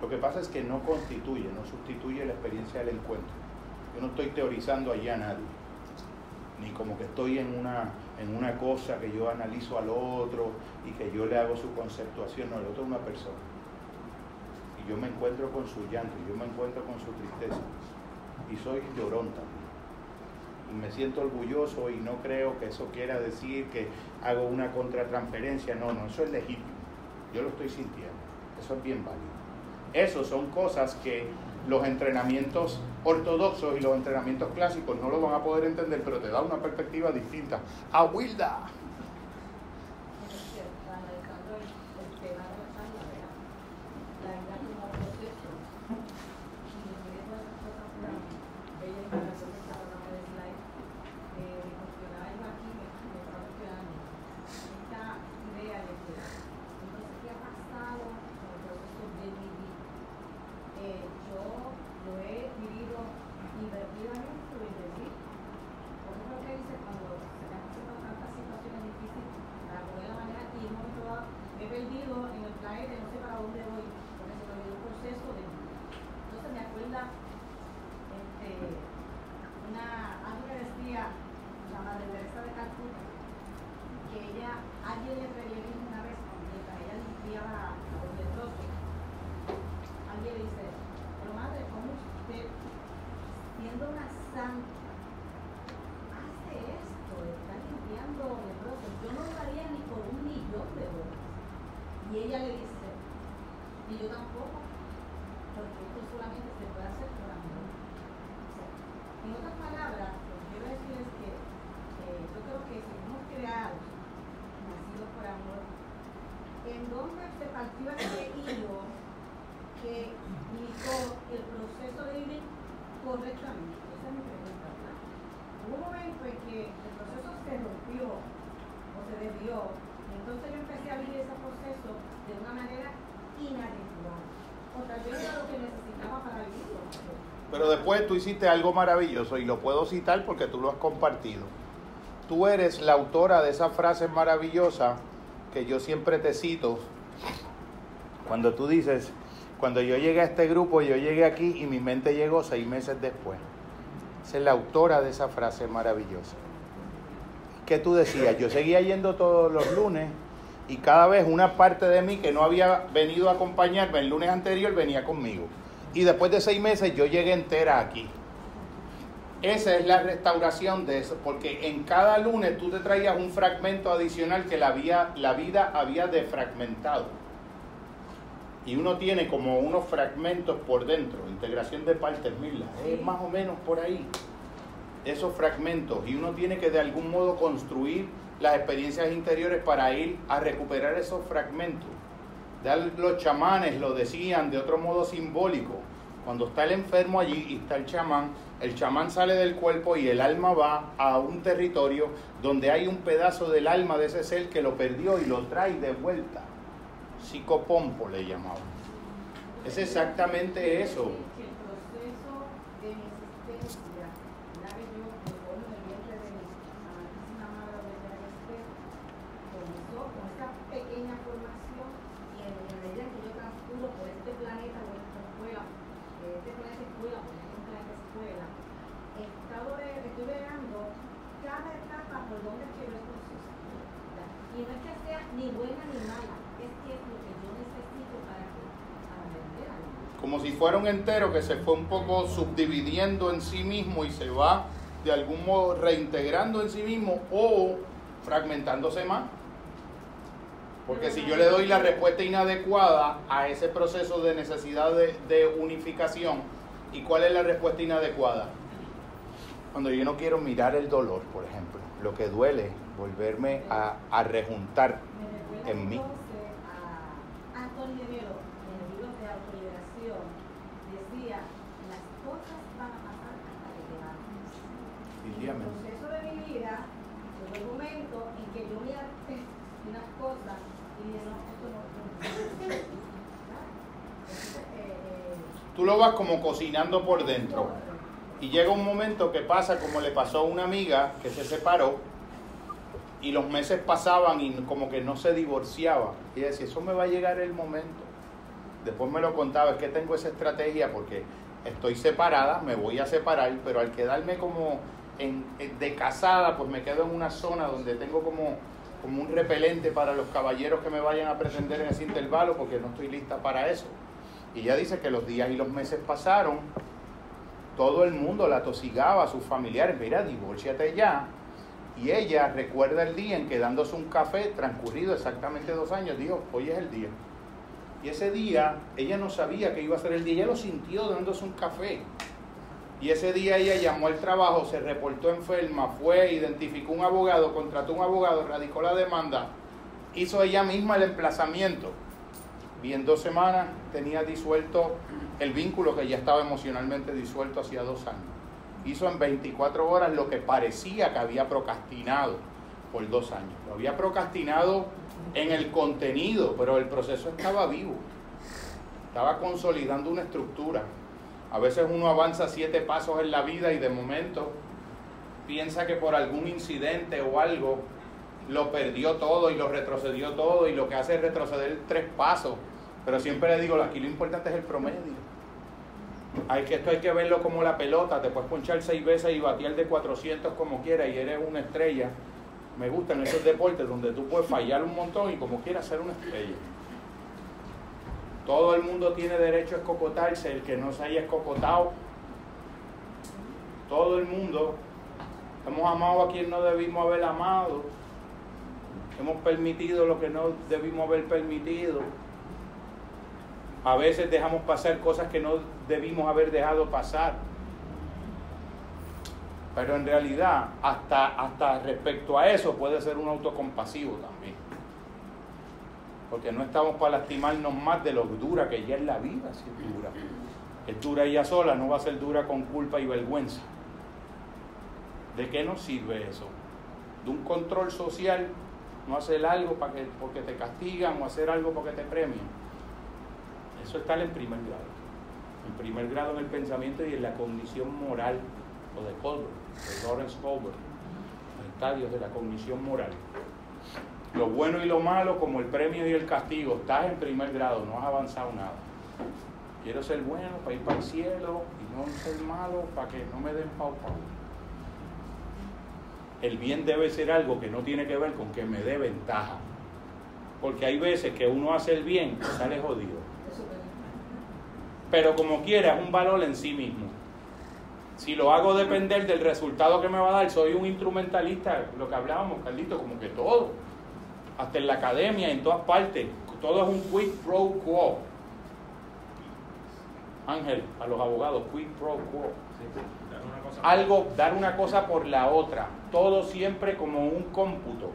Lo que pasa es que no constituye, no sustituye la experiencia del encuentro. Yo no estoy teorizando allá a nadie, ni como que estoy en una, en una cosa que yo analizo al otro y que yo le hago su conceptuación. No, el otro es una persona. Y yo me encuentro con su llanto, y yo me encuentro con su tristeza. Y soy llorón también. Y me siento orgulloso y no creo que eso quiera decir que hago una contratransferencia. No, no, eso es legítimo. Yo lo estoy sintiendo. Eso es bien válido. Eso son cosas que los entrenamientos ortodoxos y los entrenamientos clásicos no lo van a poder entender, pero te da una perspectiva distinta. ¡A Wilda! Tú hiciste algo maravilloso y lo puedo citar porque tú lo has compartido. Tú eres la autora de esa frase maravillosa que yo siempre te cito cuando tú dices, cuando yo llegué a este grupo, yo llegué aquí y mi mente llegó seis meses después. Esa es la autora de esa frase maravillosa. ¿Qué tú decías? Yo seguía yendo todos los lunes y cada vez una parte de mí que no había venido a acompañarme el lunes anterior venía conmigo. Y después de seis meses yo llegué entera aquí. Esa es la restauración de eso, porque en cada lunes tú te traías un fragmento adicional que la, la vida había defragmentado. Y uno tiene como unos fragmentos por dentro, integración de partes, mira, es más o menos por ahí. Esos fragmentos, y uno tiene que de algún modo construir las experiencias interiores para ir a recuperar esos fragmentos. Los chamanes lo decían de otro modo simbólico. Cuando está el enfermo allí y está el chamán, el chamán sale del cuerpo y el alma va a un territorio donde hay un pedazo del alma de ese ser que lo perdió y lo trae de vuelta. Psicopompo le llamaban. Es exactamente eso. Un entero que se fue un poco subdividiendo en sí mismo y se va de algún modo reintegrando en sí mismo o fragmentándose más. Porque si yo le doy la respuesta inadecuada a ese proceso de necesidad de, unificación, ¿Y cuál es la respuesta inadecuada? Cuando yo no quiero mirar el dolor, por ejemplo, lo que duele, volverme a, rejuntar en mí. entonces a Anthony de Melo, en el libro de autoliberación, decía, las cosas van a pasar hasta que te mates. El proceso de mi vida, llegó el momento en que yo me de unas cosas y dije, no, esto no. Entonces, eh, Tú lo vas como cocinando por dentro. Y llega un momento que pasa como le pasó a una amiga que se separó y los meses pasaban y como que no se divorciaba. Y decía, eso me va a llegar el momento. Después me lo contaba, es que tengo esa estrategia porque estoy separada, me voy a separar, pero al quedarme como de casada, pues me quedo en una zona donde tengo como, como un repelente para los caballeros que me vayan a pretender en ese intervalo porque no estoy lista para eso. Y ella dice que los días y los meses pasaron, todo el mundo la tosigaba, a sus familiares, mira, divórciate ya. Y ella recuerda el día en que dándose un café, transcurrido exactamente dos años, dijo, hoy es el día. Y ese día, ella no sabía que iba a ser el día, ella lo sintió dándose un café. Y ese día ella llamó al trabajo, se reportó enferma, fue, identificó un abogado, contrató un abogado, radicó la demanda, hizo ella misma el emplazamiento. Y en dos semanas tenía disuelto el vínculo que ya estaba emocionalmente disuelto hacía dos años. Hizo en 24 horas lo que parecía que había procrastinado por dos años. Lo había procrastinado en el contenido, pero el proceso estaba vivo. Estaba consolidando una estructura. A veces uno avanza siete pasos en la vida y de momento piensa que por algún incidente o algo lo perdió todo y lo retrocedió todo y lo que hace es retroceder tres pasos. Pero siempre le digo, aquí lo importante es el promedio. Hay que, esto hay que verlo como la pelota, te puedes ponchar seis veces y batear de 400 como quieras y eres una estrella. Me gustan esos deportes donde tú puedes fallar un montón y como quieras ser una estrella. Todo el mundo tiene derecho a escocotarse, el que no se haya escocotado. Todo el mundo. Hemos amado a quien no debimos haber amado. Hemos permitido lo que no debimos haber permitido. A veces dejamos pasar cosas que no debimos haber dejado pasar. Pero en realidad, hasta, hasta respecto a eso, puede ser un autocompasivo también. Porque no estamos para lastimarnos más de lo dura que ya es la vida, si es dura. Es dura ella sola, no va a ser dura con culpa y vergüenza. ¿De qué nos sirve eso? De un control social, no hacer algo para que, porque te castigan o hacer algo porque te premian. Eso está en primer grado. En primer grado en el pensamiento y en la cognición moral, o de Colbert, de Lawrence Colbert, los estadios de la cognición moral. Lo bueno y lo malo como el premio y el castigo, estás en primer grado, no has avanzado nada. Quiero ser bueno para ir para el cielo y no ser malo para que no me den pau pau. El bien debe ser algo que no tiene que ver con que me dé ventaja. Porque hay veces que uno hace el bien y sale jodido. Pero como quiera, es un valor en sí mismo. Si lo hago depender del resultado que me va a dar, soy un instrumentalista, lo que hablábamos, Carlito, como que todo. Hasta en la academia, en todas partes. Todo es un quid pro quo. Ángel, a los abogados, quid pro quo. Algo, dar una cosa por la otra. Todo siempre como un cómputo.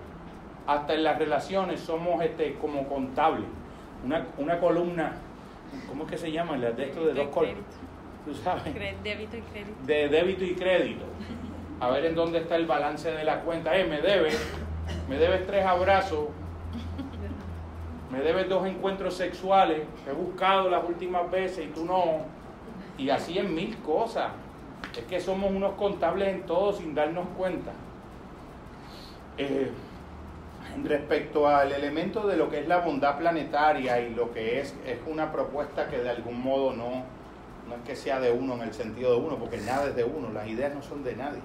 Hasta en las relaciones somos este, como contables. Una, una columna, ¿cómo es que se llama? La de esto de De dos columnas. crédito. ¿Tú sabes? Débito y crédito. de débito y crédito. A ver en dónde está el balance de la cuenta. Eh, me debes, me debes tres abrazos, me debes dos encuentros sexuales, he buscado las últimas veces y tú no. Y así en mil cosas. Es que somos unos contables en todo sin darnos cuenta. Eh, respecto al elemento de lo que es la bondad planetaria y lo que es, es una propuesta que de algún modo no, no es que sea de uno en el sentido de uno, porque nada es de uno, las ideas no son de nadie.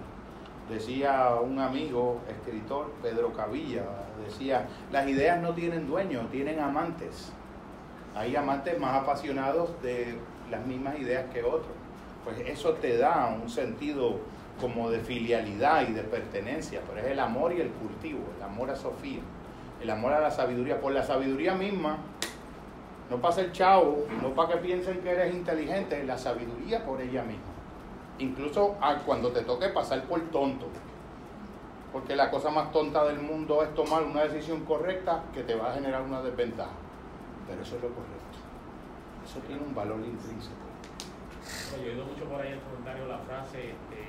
Decía un amigo, escritor, Pedro Cavilla, decía, las ideas no tienen dueño, tienen amantes. Hay amantes más apasionados de las mismas ideas que otros. Pues eso te da un sentido como de filialidad y de pertenencia, pero es el amor y el cultivo, el amor a Sofía, el amor a la sabiduría. Por la sabiduría misma No para ser chavo, no para que piensen que eres inteligente, la sabiduría por ella misma. Incluso cuando te toque pasar por tonto. Porque la cosa más tonta del mundo es tomar una decisión correcta que te va a generar una desventaja. Pero eso es lo correcto. Eso tiene un valor intrínseco. Yo he oído mucho por ahí en el comentario la frase, este,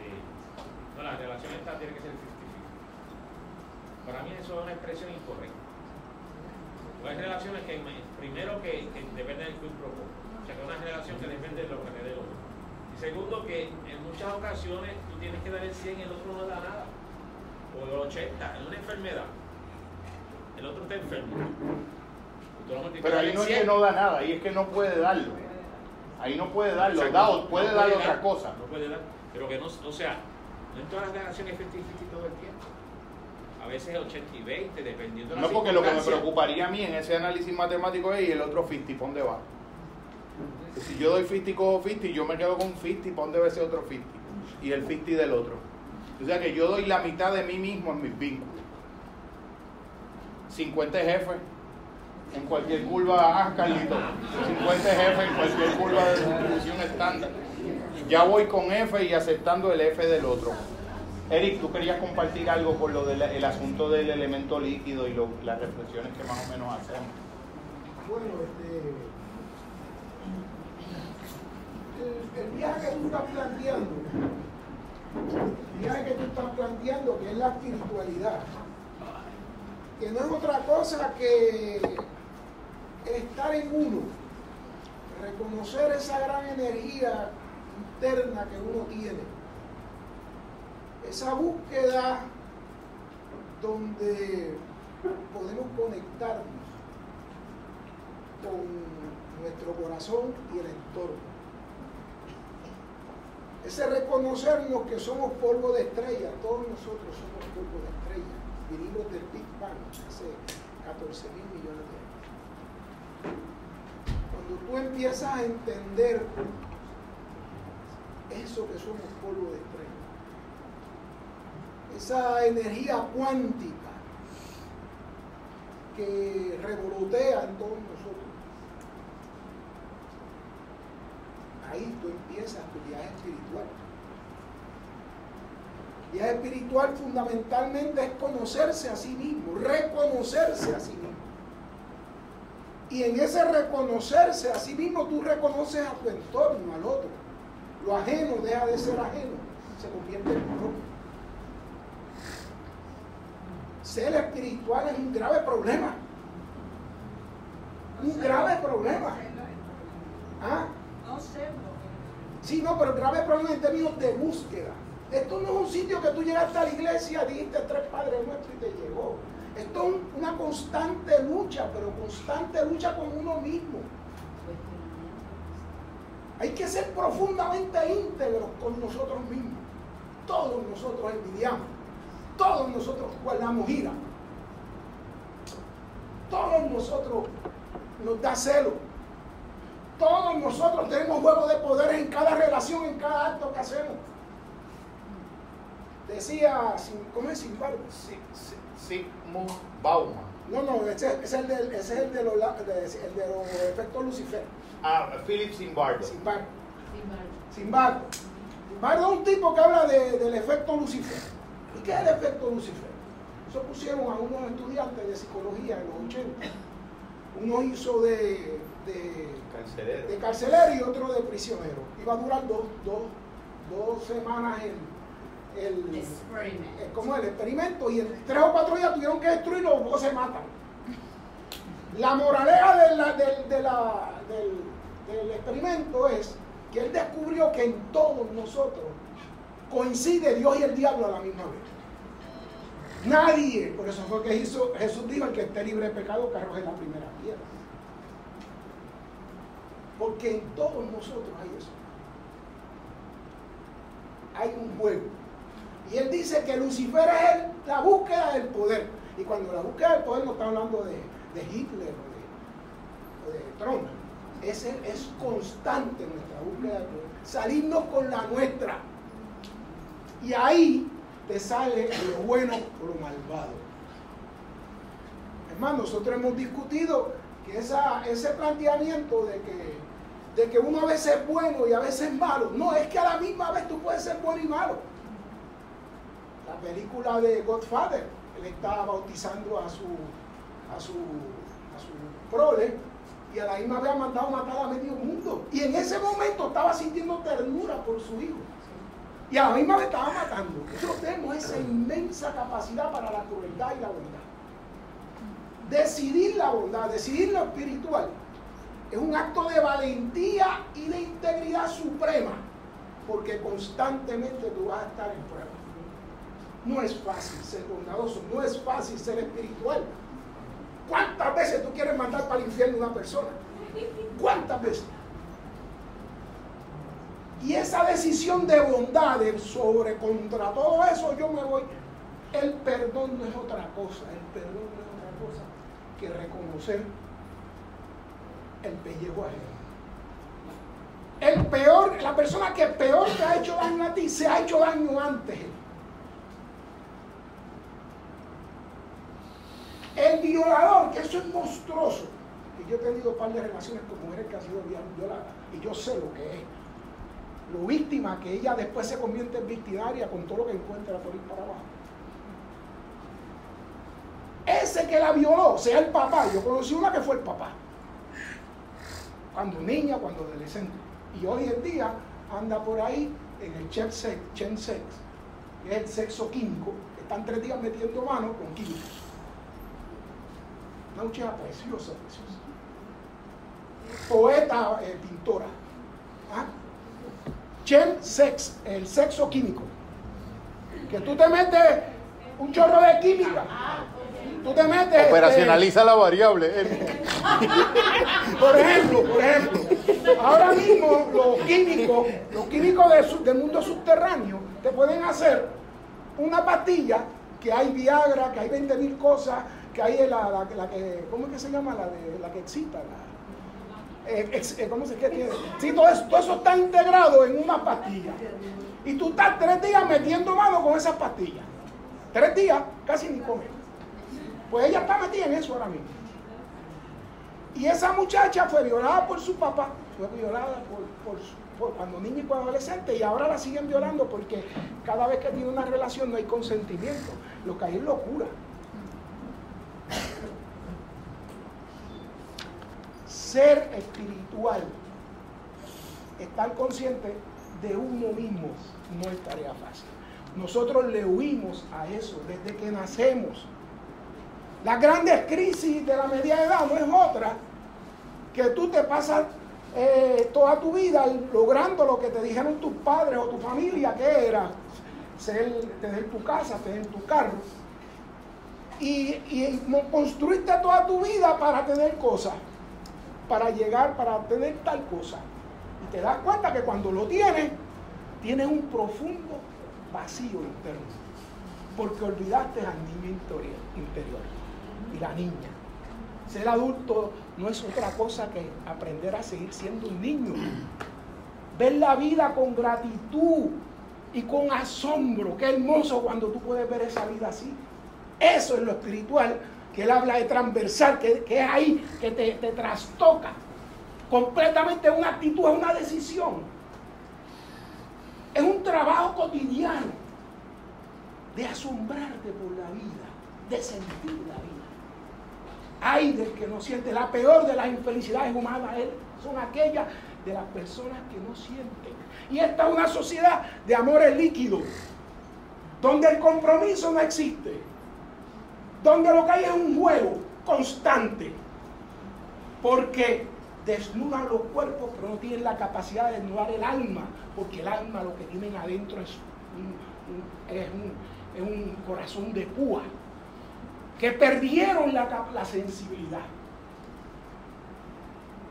no, la relación esta tiene que ser 50-50. Para mí eso es una expresión incorrecta. Porque hay relaciones que, me- primero, que, dependen del quid pro. O sea, que es una relación que depende de lo que te dé el otro. Segundo, que en muchas ocasiones tú tienes que dar el 100 y el otro no da nada. O el 80, en una enfermedad. El otro está enfermo. No Pero ahí no es 100. que no da nada, ahí es que no puede darlo. Ahí no puede darlo, Exacto. da, No puede dar dar, otra cosa. No puede dar. Pero que no, o sea, no en todas las relaciones es 50-50 todo el tiempo. A veces es 80 y 20, dependiendo de la No porque lo que me preocuparía a mí en ese análisis matemático es y el otro 50, ¿para dónde va? Si yo doy 50 con 50, yo me quedo con 50, ¿para dónde va ese otro 50? Y el 50 del otro. O sea que yo doy la mitad de mí mismo en mis vínculos. 50 es jefe. En cualquier curva, ah, Carlito. 50 es jefe en cualquier curva de distribución estándar. Ya voy con F y aceptando el F del otro. Eric, tú querías compartir algo por lo del el asunto del elemento líquido y lo- las reflexiones que más o menos hacemos. Bueno, este, el, viaje que tú estás planteando, el viaje que tú estás planteando, que es la espiritualidad, que no es otra cosa que estar en uno, reconocer esa gran energía interna que uno tiene, esa búsqueda donde podemos conectarnos con nuestro corazón y el entorno. Ese reconocernos que somos polvo de estrella, todos nosotros somos polvo de estrella, vinimos del Big Bang hace 14 mil millones de años. Cuando tú empiezas a entender eso que somos polvo de estrella, esa energía cuántica que revolotea en todos nosotros. Ahí tú empiezas tu viaje espiritual. Viaje espiritual fundamentalmente es conocerse a sí mismo, reconocerse a sí mismo. Y en ese reconocerse a sí mismo tú reconoces a tu entorno, al otro. Lo ajeno deja de ser ajeno, se convierte en propio. Ser espiritual es un grave problema. Un grave problema. ¿Ah? Sí, no, pero grave problema en términos de búsqueda. Esto no es un sitio que tú llegaste a la iglesia, dijiste tres padres nuestros y te llegó. Esto es un- una constante lucha, pero constante lucha con uno mismo. Hay que ser profundamente íntegros con nosotros mismos. Todos nosotros envidiamos. Todos nosotros guardamos ira. Todos nosotros nos da celo. Todos nosotros tenemos juego de poder en cada relación, en cada acto que hacemos. Decía, ¿cómo es Simbardo? Sí, sí, Sigmund Bauman. No, no, ese, ese es el del- ese es el de, los, de- el de los efectos Lucifer. Ah, Philip Zimbardo. Simbardo. Simbardo. Simbardo es un tipo que habla de- del efecto Lucifer. ¿Y qué es el efecto Lucifer? Eso pusieron a unos estudiantes de psicología en los 80. Uno hizo de, de, Carcelero. de carcelero y otro de prisionero. Iba a durar dos, dos, dos semanas el, el, Experiment. el- ¿cómo es? el experimento y en tres o cuatro días tuvieron que destruirlo o se matan. La moraleja de la- del- de la- del, del experimento es que él descubrió que en todos nosotros coincide Dios y el diablo a la misma vez. Nadie, por eso fue que hizo, Jesús dijo, el que esté libre de pecado, que arroje la primera piedra. Porque en todos nosotros hay eso. Hay un juego. Y él dice que Lucifer es el- la búsqueda del poder. Y cuando la búsqueda del poder no está hablando de, Hitler o de, Trump. Ese es constante nuestra búsqueda del poder. Salirnos con la nuestra. Y ahí te sale lo bueno o lo malvado. Hermano, nosotros hemos discutido que ese planteamiento de que, de que uno a veces es bueno y a veces es malo, no, es que a la misma vez tú puedes ser bueno y malo. La película de Godfather, él estaba bautizando a su, a su, a su prole y a la misma vez ha mandado matar a medio mundo. Y en ese momento estaba sintiendo ternura por su hijo. Y a la misma vez estaba matando. Nosotros tenemos esa inmensa capacidad para la crueldad y la bondad. Decidir la bondad, decidir lo espiritual, es un acto de valentía y de integridad suprema, porque constantemente tú vas a estar en prueba. No es fácil ser bondadoso, no es fácil ser espiritual. ¿Cuántas veces tú quieres mandar para el infierno a una persona? ¿Cuántas veces? Y esa decisión de bondad sobre contra todo eso yo me voy. El perdón no es otra cosa, el perdón no es otra cosa que reconocer el pellejo ajeno. El peor, la persona que peor te ha hecho daño a ti, se ha hecho daño antes. El violador, que eso es monstruoso. Y yo he tenido un par de relaciones con mujeres que han sido violadas. Y yo sé lo que es. Lo víctima que ella después se convierte en victimaria con todo lo que encuentra por ir para abajo. Ese que la violó, sea el papá. Yo conocí una que fue el papá. Cuando niña, cuando adolescente. Y hoy en día anda por ahí en el Chen Sex, Chen Sex que es el sexo químico, que están tres días metiendo mano con químicos. Una muchacha preciosa, preciosa. Poeta, eh, pintora. ¿Ah? Chen Sex, el sexo químico. Que tú te metes un chorro de química. Tú te metes. Operacionaliza la variable. Por ejemplo, por ejemplo, ahora mismo los químicos, los químicos de del mundo subterráneo, te pueden hacer una pastilla que hay Viagra, que hay 20 mil cosas, que hay la, la- la que, ¿cómo es que se llama? La, de, la que excita, la, eh, ex- eh, ¿cómo se qué tiene? Sí, todo eso, todo eso está integrado en una pastilla. Y tú estás tres días metiendo mano con esas pastillas. Tres días, casi ni comes. Pues ella está metida en eso ahora mismo. Y esa muchacha fue violada por su papá, fue violada por, cuando niña y cuando adolescente, y ahora la siguen violando porque cada vez que tiene una relación no hay consentimiento. Lo que hay es locura. Ser espiritual, estar consciente de uno mismo, no es tarea fácil. Nosotros le huimos a eso desde que nacemos. Las grandes crisis de la media edad no es otra que tú te pasas eh, toda tu vida logrando lo que te dijeron tus padres o tu familia que era ser, tener tu casa, tener tu carro. Y, y construiste toda tu vida para tener cosas, para llegar, para tener tal cosa. Y te das cuenta que cuando lo tienes, tienes un profundo vacío interno. Porque olvidaste al niño interior y la niña. Ser adulto no es otra cosa que aprender a seguir siendo un niño. Ver la vida con gratitud y con asombro. Qué hermoso cuando tú puedes ver esa vida así. Eso es lo espiritual, que él habla de transversal, que, que es ahí, que te, te trastoca. Completamente una actitud, es una decisión. Es un trabajo cotidiano de asombrarte por la vida, de sentir la vida. Ay del que no siente. La peor de las infelicidades humanas son aquellas de las personas que no sienten. Y esta es una sociedad de amores líquidos, donde el compromiso no existe, donde lo que hay es un juego constante, porque desnudan los cuerpos, pero no tienen la capacidad de desnudar el alma, porque el alma lo que tienen adentro es un corazón de púa que perdieron la, la sensibilidad.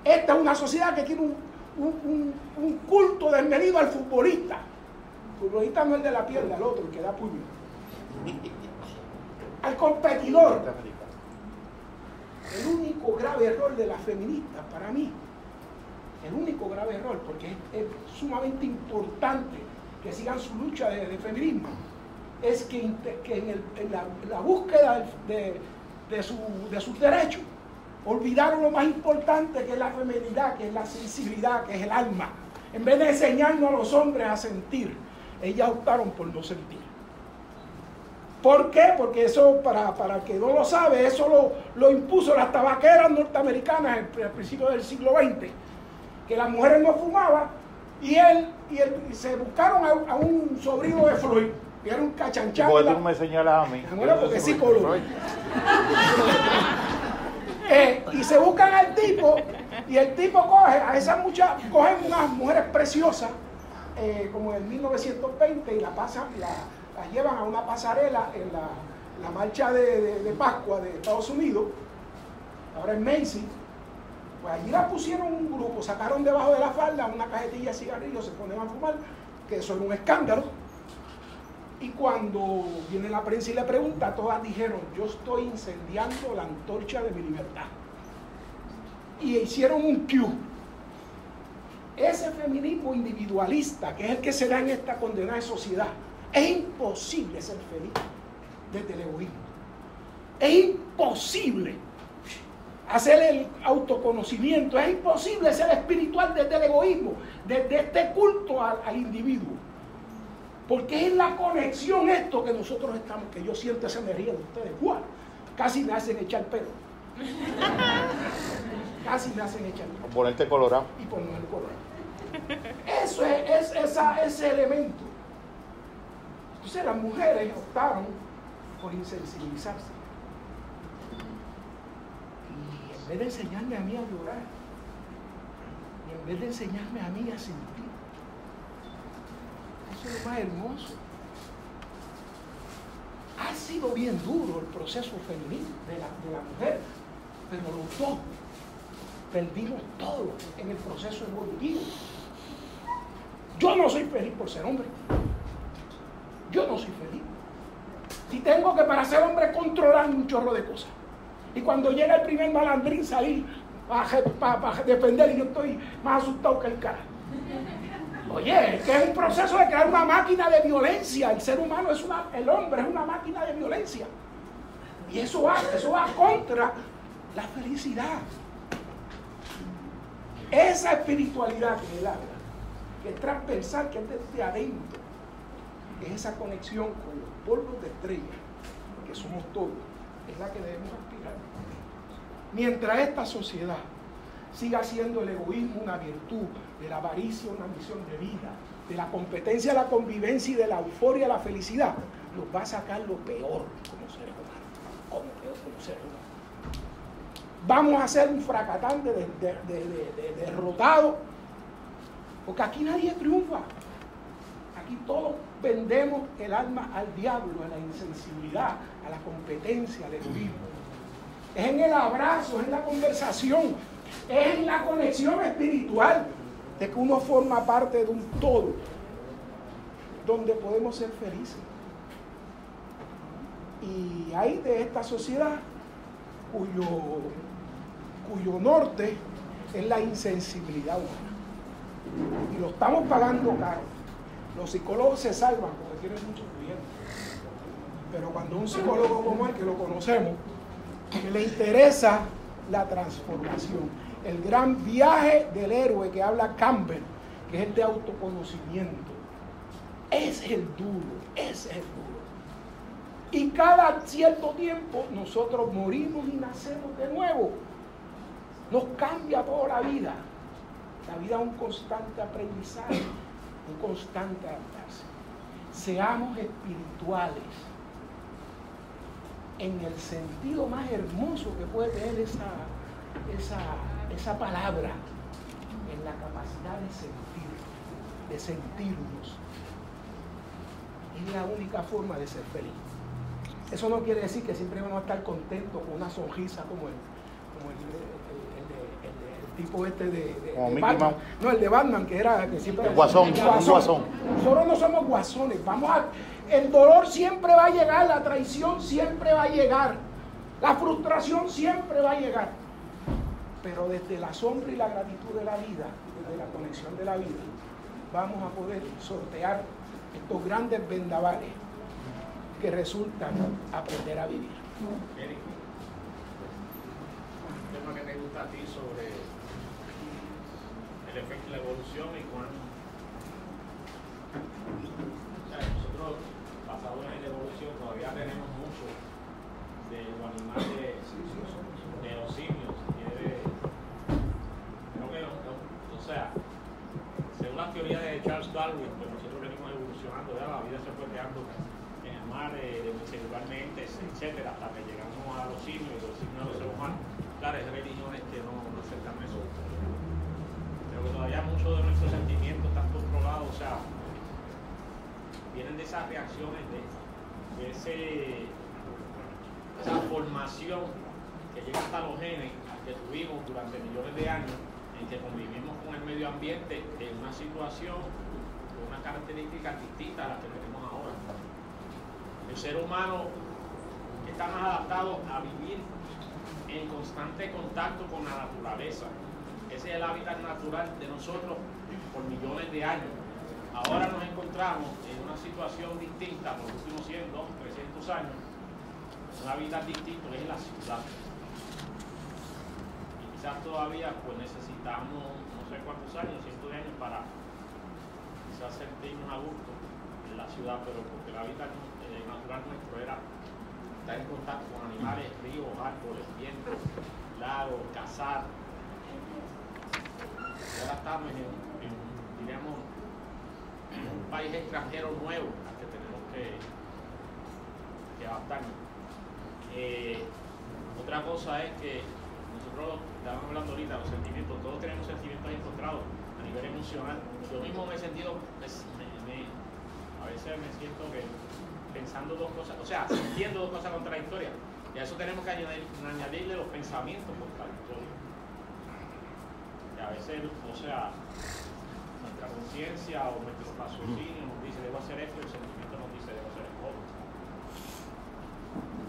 Esta es una sociedad que tiene un, un- un- culto desmedido al futbolista. El futbolista no es el de la pierna, el otro, el que da puño. Al competidor. El único grave error de las feministas para mí, el único grave error, porque es, sumamente importante que sigan su lucha de feminismo, es que, en, el- en la, búsqueda de, de su- de sus derechos Olvidaron lo más importante que es la feminidad, que es la sensibilidad, que es el alma. En vez de enseñarnos a los hombres a sentir, ellas optaron por no sentir. ¿Por qué? Porque eso, para, para el que no lo sabe, eso lo, lo impuso las tabaqueras norteamericanas al principio del siglo XX. Que las mujeres no fumaban y él, y él y se buscaron a, a un sobrino de Floyd, que era un cachanchán. ¿Por qué la- tú me señalas a mí? Bueno, porque es psicólogo. Eh, y se buscan al tipo y el tipo coge a esas muchas, cogen unas mujeres preciosas eh, como en 1920 y la pasan, la, las llevan a una pasarela en la, la marcha de, de- de Pascua de Estados Unidos, ahora en Macy. Pues allí la pusieron un grupo, sacaron debajo de la falda una cajetilla de cigarrillos, se ponen a fumar, que eso era un escándalo. Y cuando viene la prensa y le pregunta, todas dijeron, yo estoy incendiando la antorcha de mi libertad. Y hicieron un Q. Ese feminismo individualista, que es el que se da en esta condenada sociedad, es imposible ser feliz desde el egoísmo. Es imposible hacer el autoconocimiento, es imposible ser espiritual desde el egoísmo, desde este culto al, al individuo. Porque es la conexión esto que nosotros estamos, que yo siento esa energía de ustedes. ¡Guau! Casi me hacen echar pelo. Casi me hacen echar pelo. Ponerte colorado. Y ponerme colorado. Eso es, es esa- ese elemento. Entonces las mujeres optaron por insensibilizarse. Y en vez de enseñarme a mí a llorar, y en vez de enseñarme a mí a sentir, eso es lo más hermoso. Ha sido bien duro el proceso femenino de la, de la mujer, pero los dos perdimos todo en el proceso evolutivo. Yo no soy feliz por ser hombre. Yo no soy feliz. Si tengo que para ser hombre controlar un chorro de cosas. Y cuando llega el primer malandrín salir para defender y yo estoy más asustado que el cara. Oye, es que es un proceso de crear una máquina de violencia. El ser humano es una, el hombre es una máquina de violencia. Y eso va, eso va contra la felicidad. Esa espiritualidad que él habla, que es transversal, que es desde adentro, es esa conexión con los polvos de estrella, que somos todos, es la que debemos aspirar. Mientras esta sociedad siga siendo el egoísmo una virtud, de la avaricia una misión de vida, de la competencia, la convivencia y de la euforia, la felicidad, nos va a sacar lo peor como seres humanos, como peor como seres humanos vamos a ser un fracatante de, de, de, de- de- derrotado. Porque aquí nadie triunfa. Aquí todos vendemos el alma al diablo, a la insensibilidad, a la competencia, al egoísmo. Es en el abrazo, es en la conversación, es la conexión espiritual de que uno forma parte de un todo, donde podemos ser felices. Y hay de esta sociedad cuyo, cuyo norte es la insensibilidad humana. Y lo estamos pagando caro. Los psicólogos se salvan porque tienen muchos clientes. Pero cuando un psicólogo como el que lo conocemos, que le interesa la transformación, el gran viaje del héroe que habla Campbell, que es el de autoconocimiento, es el duro, es el duro. Y cada cierto tiempo nosotros morimos y nacemos de nuevo. Nos cambia toda la vida. La vida es un constante aprendizaje, un constante adaptarse. Seamos espirituales en el sentido más hermoso que puede tener esa, esa, esa palabra, en la capacidad de sentir, de sentirnos. Es la única forma de ser feliz. Eso no quiere decir que siempre vamos a estar contentos con una sonrisa como el, como el, el- tipo este de, de- Como de Mickey Batman. Mouse. No, el de Batman, que era que siempre El guasón, el un guasón. Nosotros no somos guasones. Vamos a, el dolor siempre va a llegar, la traición siempre va a llegar, la frustración siempre va a llegar. Pero desde la sombra y la gratitud de la vida, desde la conexión de la vida, vamos a poder sortear estos grandes vendavales que resultan aprender a vivir. Eric, te tema que te gusta a ti sobre el efecto de la evolución y cuán... O sea, nosotros, basados en la evolución, todavía tenemos mucho de los animales, de los simios, creo que, o sea, según la teoría de Charles Darwin, pues nosotros venimos evolucionando, ya la vida se fue creando en el mar, eh, celularmente, etcétera, hasta que llegamos a los simios y los simios a los seres humanos. Claro, hay religiones que no. Pero que todavía muchos de nuestros sentimientos están controlados, o sea, vienen de esas reacciones, de, esa formación que llega hasta los genes que tuvimos durante millones de años en que convivimos con el medio ambiente en una situación con unas características distintas a las que tenemos ahora. El ser humano está más adaptado a vivir en constante contacto con la naturaleza. Ese es el hábitat natural de nosotros por millones de años. Ahora nos encontramos en una situación distinta por los últimos 100, 200, 300 años, un hábitat distinto que es la ciudad. Y quizás todavía pues necesitamos no sé cuántos años, cientos de años para quizás sentirnos a gusto en la ciudad, pero porque el hábitat eh, natural nuestro era estar en contacto con animales, ríos, árboles, vientos, lagos, cazar. Ahora estamos en, en, diríamos, en un país extranjero nuevo al que tenemos que, que adaptarnos. Eh, otra cosa es que nosotros estábamos hablando ahorita, los sentimientos, todos tenemos sentimientos encontrados a nivel emocional. Yo mismo me he sentido, a veces me siento que pensando dos cosas, o sea, sintiendo dos cosas contradictorias. Y a eso tenemos que añadir- añadirle los pensamientos. Que a veces, o sea, nuestra conciencia o nuestro raciocinio nos dice debo hacer esto y el sentimiento nos dice debo hacer esto.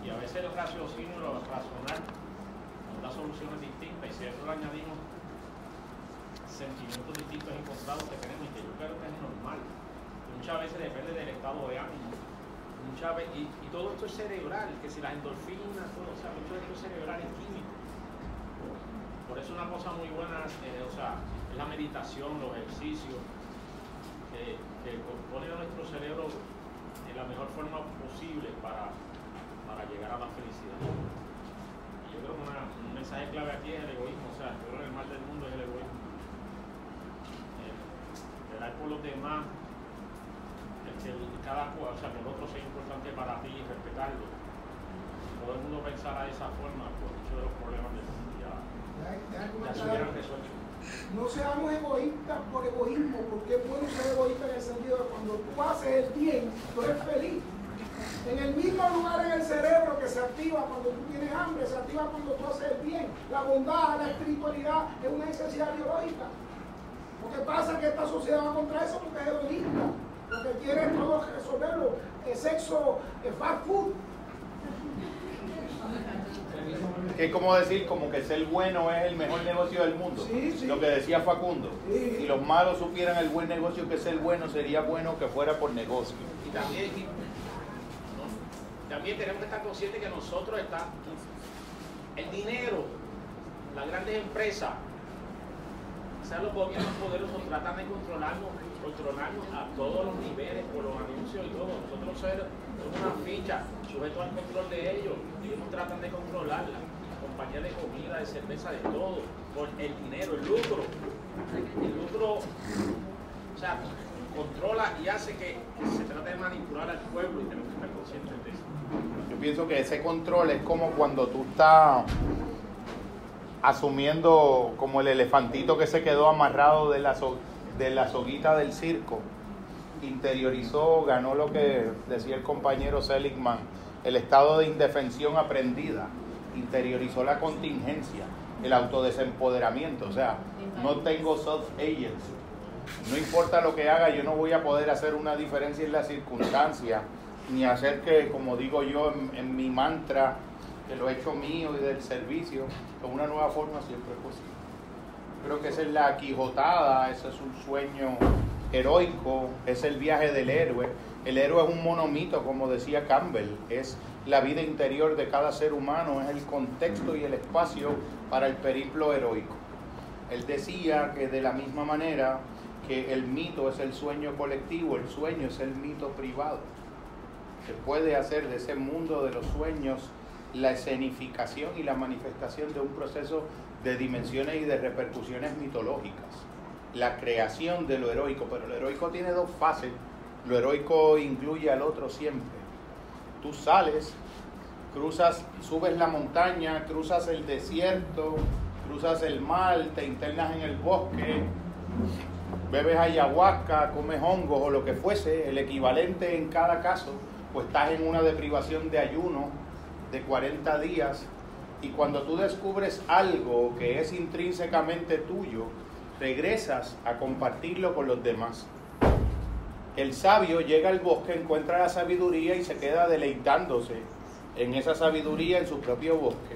Y a veces el raciocinio, lo racional, nos da soluciones distintas y si a eso le añadimos sentimientos distintos encontrados que tenemos y que yo creo que es normal. Muchas veces depende del estado de ánimo. Muchas veces, y, todo esto es cerebral, que si las endorfinas, todo, o sea, mucho de esto es cerebral y químico. Por eso una cosa muy buena, eh, o sea, es la meditación, los ejercicios, que, que ponen a nuestro cerebro en la mejor forma posible para, para llegar a la felicidad. Y yo creo que un mensaje clave aquí es el egoísmo, o sea, yo creo que el mal del mundo es el egoísmo. El velar por los demás, el que cada cual, o sea, que el otro sea importante para ti y respetarlo. Todo el mundo pensara de esa forma, pues muchos de los problemas del No seamos egoístas por egoísmo, porque es bueno ser egoísta en el sentido de cuando tú haces el bien, tú eres feliz. En el mismo lugar en el cerebro que se activa cuando tú tienes hambre, se activa cuando tú haces el bien. La bondad, la espiritualidad es una necesidad biológica. Lo que pasa es que esta sociedad va contra eso porque es egoísta. Lo que quiere es todo resolverlo. El sexo, el fast food. Que es como decir, como que ser bueno es el mejor negocio del mundo. Sí, sí. Lo que decía Facundo. Sí. Si los malos supieran el buen negocio que ser bueno, sería bueno que fuera por negocio. Y también, también tenemos que estar conscientes que nosotros estamos, el dinero, las grandes empresas, sean los gobiernos poderosos, tratan de controlarnos, controlarnos a todos los niveles por los anuncios y todo. Nosotros somos una ficha sujetos al control de ellos. Ellos nos tratan de controlarla. De comida, de cerveza, de todo, por el dinero, el lucro. El lucro o sea, controla y hace que se trate de manipular al pueblo y tenemos que estar conscientes de eso. Yo pienso que ese control es como cuando tú estás asumiendo como el elefantito que se quedó amarrado de la, so- de la soguita del circo. Interiorizó, ganó lo que decía el compañero Seligman, el estado de indefensión aprendida. Interiorizó la contingencia, el autodesempoderamiento. O sea, no tengo self-agency. No importa lo que haga, yo no voy a poder hacer una diferencia en las circunstancias, ni hacer que, como digo yo en, en mi mantra, que lo he hecho mío y del servicio, de una nueva forma siempre es posible. Creo que esa es la quijotada, ese es un sueño heroico, es el viaje del héroe, El héroe es un monomito, como decía Campbell, es la vida interior de cada ser humano, es el contexto y el espacio para el periplo heroico. Él decía que de la misma manera que el mito es el sueño colectivo, el sueño es el mito privado. Se puede hacer de ese mundo de los sueños la escenificación y la manifestación de un proceso de dimensiones y de repercusiones mitológicas. La creación de lo heroico, pero lo heroico tiene dos fases. Lo heroico incluye al otro siempre. Tú sales, cruzas, subes la montaña, cruzas el desierto, cruzas el mar, te internas en el bosque, bebes ayahuasca, comes hongos o lo que fuese, el equivalente en cada caso, pues estás en una deprivación de ayuno de 40 días y cuando tú descubres algo que es intrínsecamente tuyo, regresas a compartirlo con los demás. El sabio llega al bosque, encuentra la sabiduría y se queda deleitándose en esa sabiduría en su propio bosque.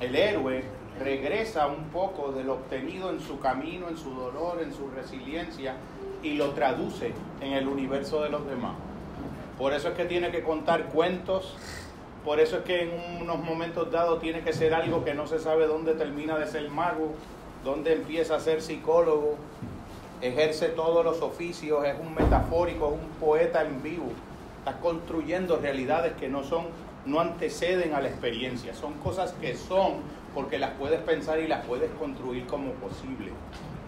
El héroe regresa un poco de lo obtenido en su camino, en su dolor, en su resiliencia y lo traduce en el universo de los demás. Por eso es que tiene que contar cuentos, por eso es que en unos momentos dados tiene que ser algo que no se sabe dónde termina de ser mago, dónde empieza a ser psicólogo, ejerce todos los oficios, es un metafórico, es un poeta en vivo. Está construyendo realidades que no son, no anteceden a la experiencia, son cosas que son porque las puedes pensar y las puedes construir como posible.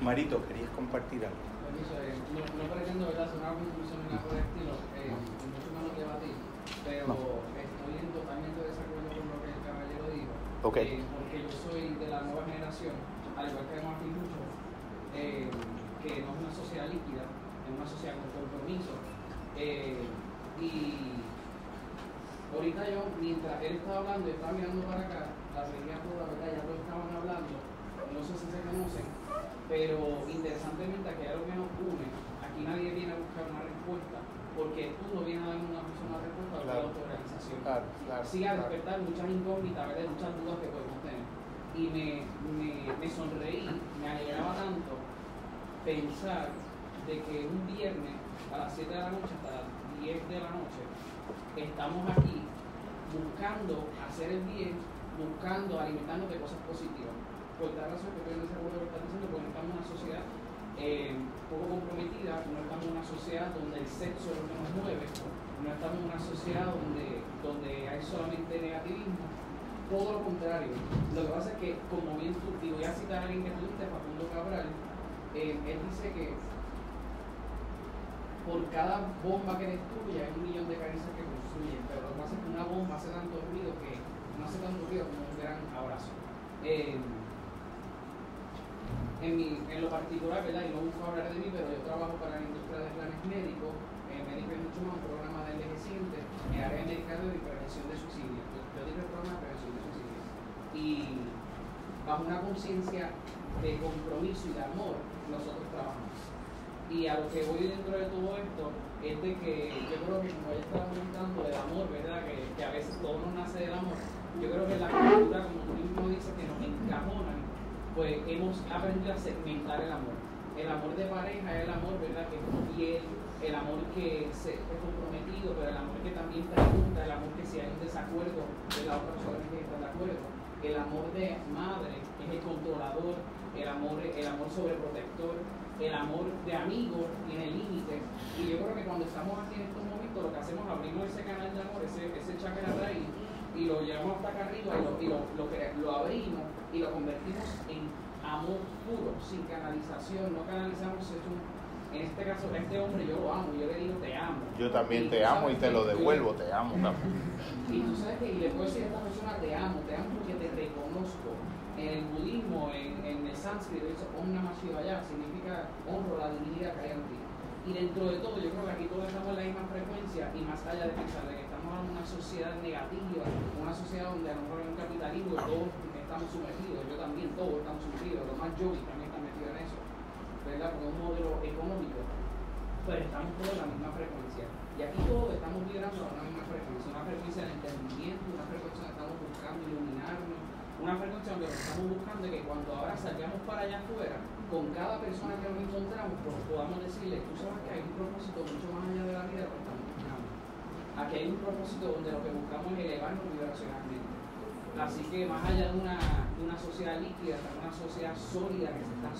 Marito, ¿querías compartir algo? Eh, no, no pretendo ¿verdad? una conclusión ni nada por el estilo, eh, mucho menos debatir, pero estoy en totalmente desacuerdo con lo que el caballero dijo. Okay. Eh, porque yo soy de la nueva generación, al igual que Martín Lucho, eh, que no es una sociedad líquida, es una sociedad con compromiso. Eh, y ahorita yo, mientras él estaba hablando, estaba mirando para acá, la veía toda, ¿verdad? Ya todos estaban hablando, no sé si se conocen, pero interesantemente aquí hay algo que nos une, aquí nadie viene a buscar una respuesta, porque tú no vienes a darme una, una respuesta a la Claro. autorrealización. Claro, claro, Sí, a despertar muchas incógnitas, muchas dudas que podemos tener. Y me, me, me sonreí, me alegraba tanto pensar de que un viernes a las 7 de la noche hasta las 10 de la noche estamos aquí buscando hacer el bien, buscando alimentarnos de cosas positivas. Por tal razón que estoy en con lo que estás diciendo, porque estamos en una sociedad eh, poco comprometida, no estamos en una sociedad donde el sexo es lo que nos mueve, no estamos en una sociedad donde, donde hay solamente negativismo, todo lo contrario. Lo que pasa es que, como bien tú, y voy a citar a alguien que tú Facundo Cabral, él dice que por cada bomba que destruye hay un millón de caricias que construyen, pero lo que pasa es que una bomba hace tanto ruido que no hace tanto ruido como un gran abrazo. En, lo particular, ¿verdad? Y no busco hablar de mí, pero yo trabajo para la industria de planes médicos, eh, médico es mucho más un programa de envejecientes en área de medicamento y prevención de suicidio. Yo, yo digo el programa de prevención de suicidio. Y bajo una conciencia de compromiso y de amor, nosotros trabajamos. Y a lo que voy dentro de todo esto es de que yo creo que como ya estaba comentando del amor, ¿verdad? Que, a veces todo nos nace del amor. Yo creo que la cultura, como tú mismo dices, que nos encajonan, pues hemos aprendido a segmentar el amor. El amor de pareja es el amor, ¿verdad? Que es fiel, el amor que se, es comprometido, pero el amor que también pregunta, el amor que si hay un desacuerdo de la otra persona que estar de acuerdo. El amor de madre es el controlador, el amor, el amor sobreprotector, el amor de amigo tiene límites. Y yo creo que cuando estamos aquí en estos momentos, lo que hacemos es abrimos ese canal de amor, ese, ese chakra raíz, y lo llevamos hasta acá arriba y lo, y lo, lo, abrimos y lo convertimos en amor puro, sin canalización. No canalizamos, es un, en este caso, a este hombre yo lo amo, yo le digo te amo. Yo también Y te amo y te lo yo- devuelvo, te amo también. y tú sabes que y le puedo decir a esta persona te amo, te amo porque el budismo, en, en el sánscrito, dice Om Namah Shivaya, significa honro la divinidad que hay en ti. Y dentro de todo, yo creo que aquí todos estamos en la misma frecuencia y más allá de pensar de que estamos en una sociedad negativa, una sociedad donde a lo mejor hay un capitalismo todos estamos sumergidos, yo también, todos estamos sumergidos, los más yogis también están metidos en eso, ¿verdad? Es un modelo económico, pero estamos todos en la misma frecuencia. Y aquí todos estamos vibrando a una misma frecuencia, una frecuencia de entendimiento, una frecuencia donde estamos buscando iluminarnos, una frecuencia donde estamos buscando que cuando ahora salgamos para allá afuera, con cada persona que nos encontramos, pues podamos decirle, tú sabes que hay un propósito mucho más allá de la vida, lo que hay un propósito donde lo que buscamos es elevarnos vibracionalmente. Así que más allá de una, de una sociedad líquida, estamos una sociedad sólida que se está,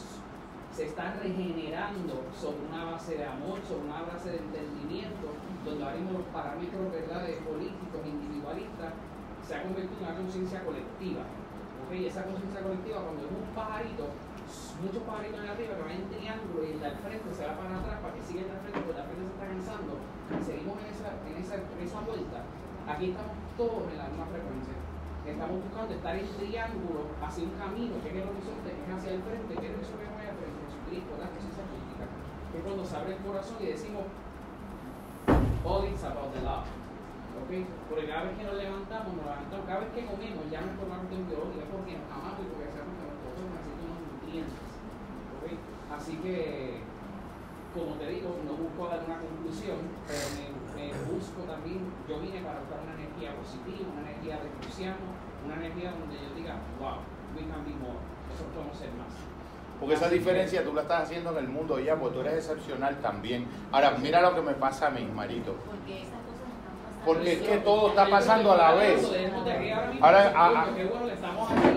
se está regenerando sobre una base de amor, sobre una base de entendimiento, donde ahora los parámetros de políticos individualistas se ha convertido en una conciencia colectiva. Y esa conciencia colectiva, cuando es un pajarito, muchos pajaritos en arriba que van en triángulo y el de al frente se va para atrás para que siga el de al frente, porque al frente se está cansando, seguimos en esa, en esa, en esa vuelta, aquí estamos todos en la misma frecuencia. Estamos buscando estar en triángulo hacia un camino que es el horizonte, que es hacia el frente, que es eso que voy a frente, Jesucristo, la presencia política. Que es cuando se abre el corazón y decimos, all it's about the love. Porque cada vez que nos levantamos, nos levantamos, cada vez que comemos, ya una cuestión biológica, porque nos amamos y porque sabemos que nuestro cuerpo necesita unos nutrientes. ¿Okay? Así que, como te digo, no busco dar una conclusión, pero me, me busco también, yo vine para buscar una energía positiva, una energía de cristiano, una energía donde yo diga, wow, we can be more, nosotros podemos ser más. Porque esa diferencia tú la estás haciendo en el mundo ya, porque tú eres excepcional también. Ahora, mira lo que me pasa a mí, Marito. Porque. Porque es que todo está pasando a la vez. Ahora, a- a-.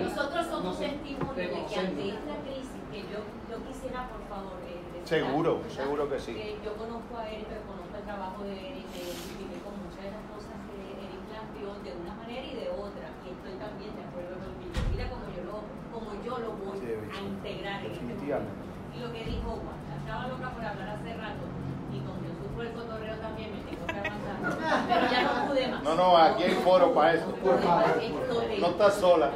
Nosotros somos testimonios de que ante esta crisis, que yo, yo quisiera, por favor, eh, Seguro, ¿verdad? seguro que sí. Que yo conozco a Eric, pero conozco el trabajo de Eric, identifiqué con muchas de las cosas que Eric planteó de una manera y de otra, y estoy también de acuerdo contigo. Mira como yo lo, como yo lo voy Sí, a integrar en este definitivamente. Y lo que dijo Juan, estaba loca por hablar hace rato, y con Jesús por el cotorreo también me pero ya no pude más. No, no, aquí hay foro para eso. No estás sola.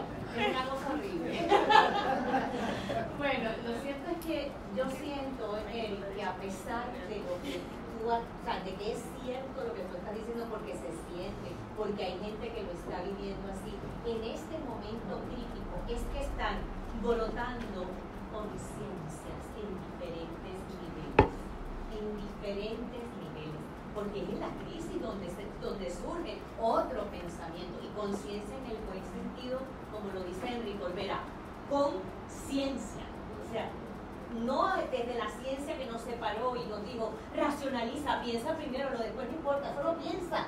bueno, lo cierto es que yo siento, Eric, que a pesar de lo que tú, ha- o sea, de que es cierto lo que tú estás diciendo porque se siente, porque hay gente que lo está viviendo así, en este momento crítico es que están brotando conciencias en diferentes niveles, en diferentes porque es en la crisis donde, surge otro pensamiento y conciencia en el buen sentido, como lo dice Enrique Olvera, conciencia, o sea, no desde la ciencia que nos separó y nos dijo, racionaliza, piensa primero, lo después no importa, solo piensa,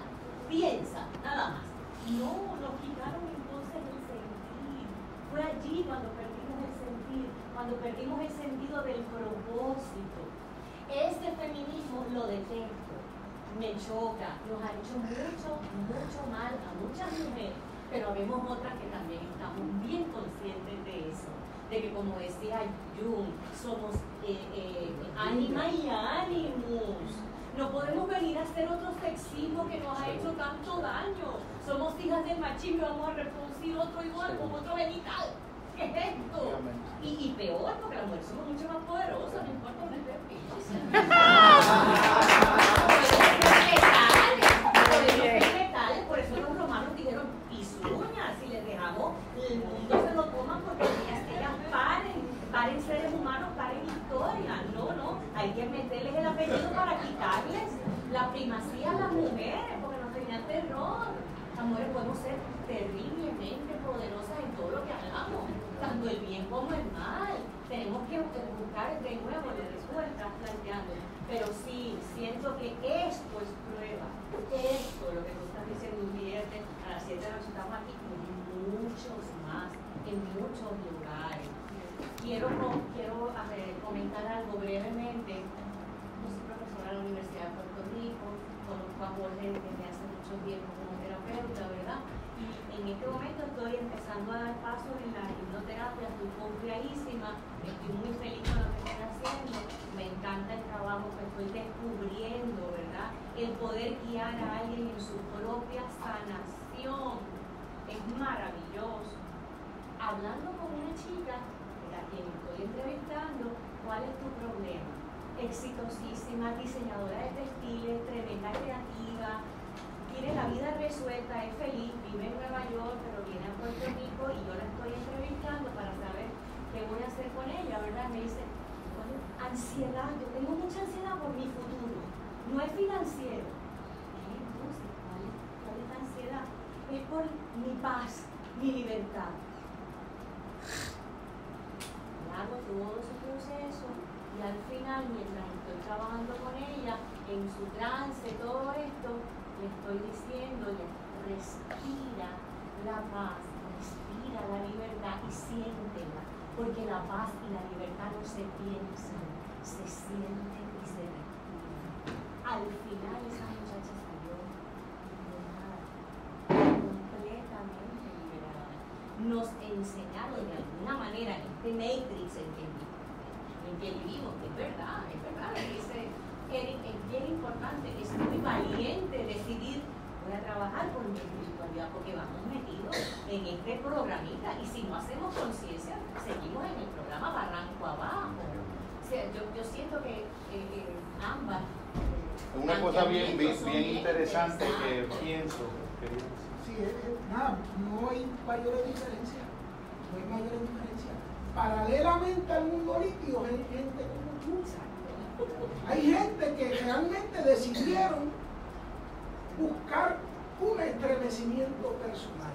piensa, nada más. No, nos quitaron entonces el sentir. Fue allí cuando perdimos el sentir, cuando perdimos el sentido del propósito. Este feminismo lo detesto, me choca, nos ha hecho mucho, mucho mal a muchas mujeres, pero vemos otras que también estamos bien conscientes de eso, de que como decía Jung, somos eh, eh, ánima y ánimos. No podemos venir a hacer otro sexismo que nos ha hecho tanto daño. Somos hijas del machismo vamos a reproducir otro igual con otro genital. ¿Qué es esto? Y, y peor, porque las mujeres somos mucho más poderosas, no importa dónde vegetales, por eso los romanos dijeron uñas si les dejamos, el mundo se lo coman porque ellas, ellas paren, paren seres humanos, paren historia, no, no, hay que meterles el apellido para quitarles la primacía a las mujeres, porque nos tenían terror. Las mujeres podemos ser terriblemente poderosas en todo lo que hagamos, tanto el bien como el mal. Tenemos que buscar de nuevo, le tú estás planteando. Pero sí, siento que esto es prueba. Esto, lo que tú estás diciendo, un viernes a las 7 de la noche, estamos aquí con muchos más, en muchos lugares. Quiero, quiero comentar algo brevemente. Yo soy profesora de la Universidad de Puerto Rico, conozco a Jorge desde hace mucho tiempo como terapeuta. En este momento estoy empezando a dar pasos en la hipnoterapia, estoy confiadísima, estoy muy feliz con lo que estoy haciendo, me encanta el trabajo que estoy descubriendo, ¿verdad? El poder guiar a alguien en su propia sanación es maravilloso. Hablando con una chica, a quien estoy entrevistando, ¿cuál es tu problema? Exitosísima, diseñadora de textiles, tremenda creativa, tiene la vida resuelta, es feliz, vive en Nueva York, pero viene a Puerto Rico y yo la estoy entrevistando para saber qué voy a hacer con ella, ¿verdad? Me dice, "Bueno, ansiedad, yo tengo mucha ansiedad por mi futuro, no es financiero. ¿Cuál es, la ansiedad? Es por mi paz, mi libertad. Y hago todo ese proceso y al final, mientras estoy trabajando con ella, en su trance, todo esto, le estoy diciéndole, respira la paz, respira la libertad y siéntela, porque la paz y la libertad no se piensan, se sienten y se respiran. Al final esa muchacha salió liberada, completamente liberada. Nos enseñaron de alguna manera este matrix en que, en que vivimos, que es verdad, es verdad, dice Es bien importante, es muy valiente decidir voy a trabajar por mi espiritualidad porque vamos metidos en este programita y si no hacemos conciencia, seguimos en el programa Barranco Abajo. O sea, yo, yo siento que eh, eh, ambas. Una cosa bien, bien, interesante que pienso. Sí, es- es- nada, no hay mayores diferencias. No hay mayores diferencias. Paralelamente al mundo líquido hay gente como tú. Hay gente que realmente decidieron buscar un estremecimiento personal,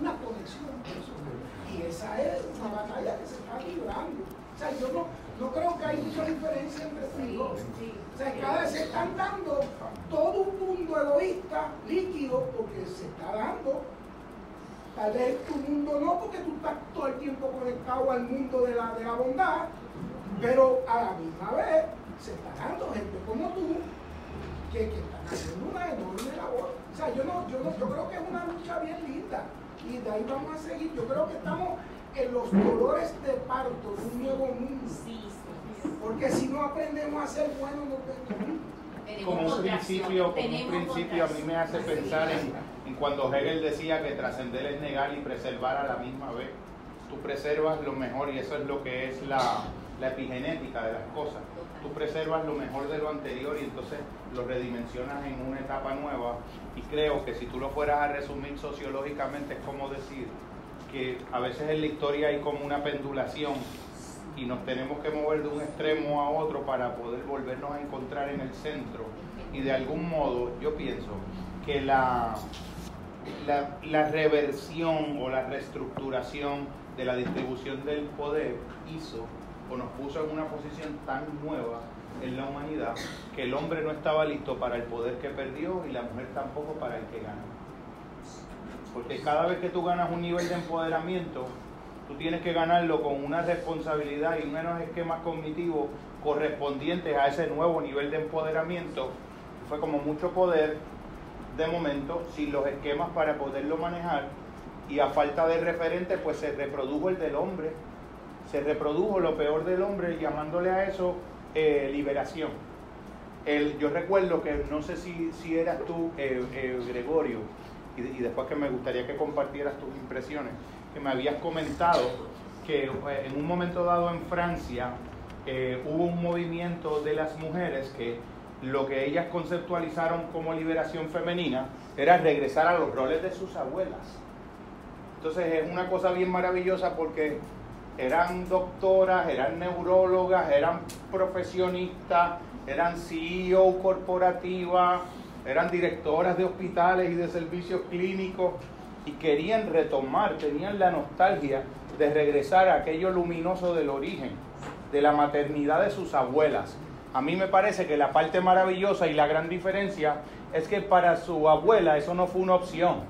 una conexión personal. Y esa es una batalla que se está librando. O sea, yo no, no creo que hay mucha diferencia entre Sí, dos. sí. O sea, cada vez se están dando todo un mundo egoísta, líquido, porque se está dando. Tal vez tu mundo no, porque tú estás todo el tiempo conectado al mundo de la, de la bondad, pero a la misma vez se está dando gente como tú que, que están haciendo una enorme labor. O sea, yo, no, yo, no, yo creo que es una lucha bien linda y de ahí vamos a seguir. Yo creo que estamos en los dolores de parto de un nuevo mundo. Sí, sí. Porque si no aprendemos a ser buenos, no como un principio, como un principio a mí me hace pensar en, en cuando Hegel decía que trascender es negar y preservar a la misma vez. Tú preservas lo mejor y eso es lo que es la, la epigenética de las cosas. Tú preservas lo mejor de lo anterior y entonces lo redimensionas en una etapa nueva. Y creo que si tú lo fueras a resumir sociológicamente es como decir que a veces en la historia hay como una pendulación y nos tenemos que mover de un extremo a otro para poder volvernos a encontrar en el centro. Y de algún modo yo pienso que la, la, la reversión o la reestructuración de la distribución del poder hizo o nos puso en una posición tan nueva en la humanidad que el hombre no estaba listo para el poder que perdió y la mujer tampoco para el que ganó. Porque cada vez que tú ganas un nivel de empoderamiento, tú tienes que ganarlo con una responsabilidad y unos esquemas cognitivos correspondientes a ese nuevo nivel de empoderamiento. Fue como mucho poder de momento sin los esquemas para poderlo manejar y a falta de referente pues se reprodujo el del hombre, se reprodujo lo peor del hombre llamándole a eso eh, liberación. Yo recuerdo que no sé si, si eras tú, eh, eh, Gregorio, y, y después que me gustaría que compartieras tus impresiones, que me habías comentado que en un momento dado en Francia hubo un movimiento de las mujeres que lo que ellas conceptualizaron como liberación femenina era regresar a los roles de sus abuelas. Entonces es una cosa bien maravillosa porque eran doctoras, eran neurólogas, eran profesionistas, eran CEO corporativas, eran directoras de hospitales y de servicios clínicos y querían retomar, tenían la nostalgia de regresar a aquello luminoso del origen, de la maternidad de sus abuelas. A mí me parece que la parte maravillosa y la gran diferencia es que para su abuela eso no fue una opción.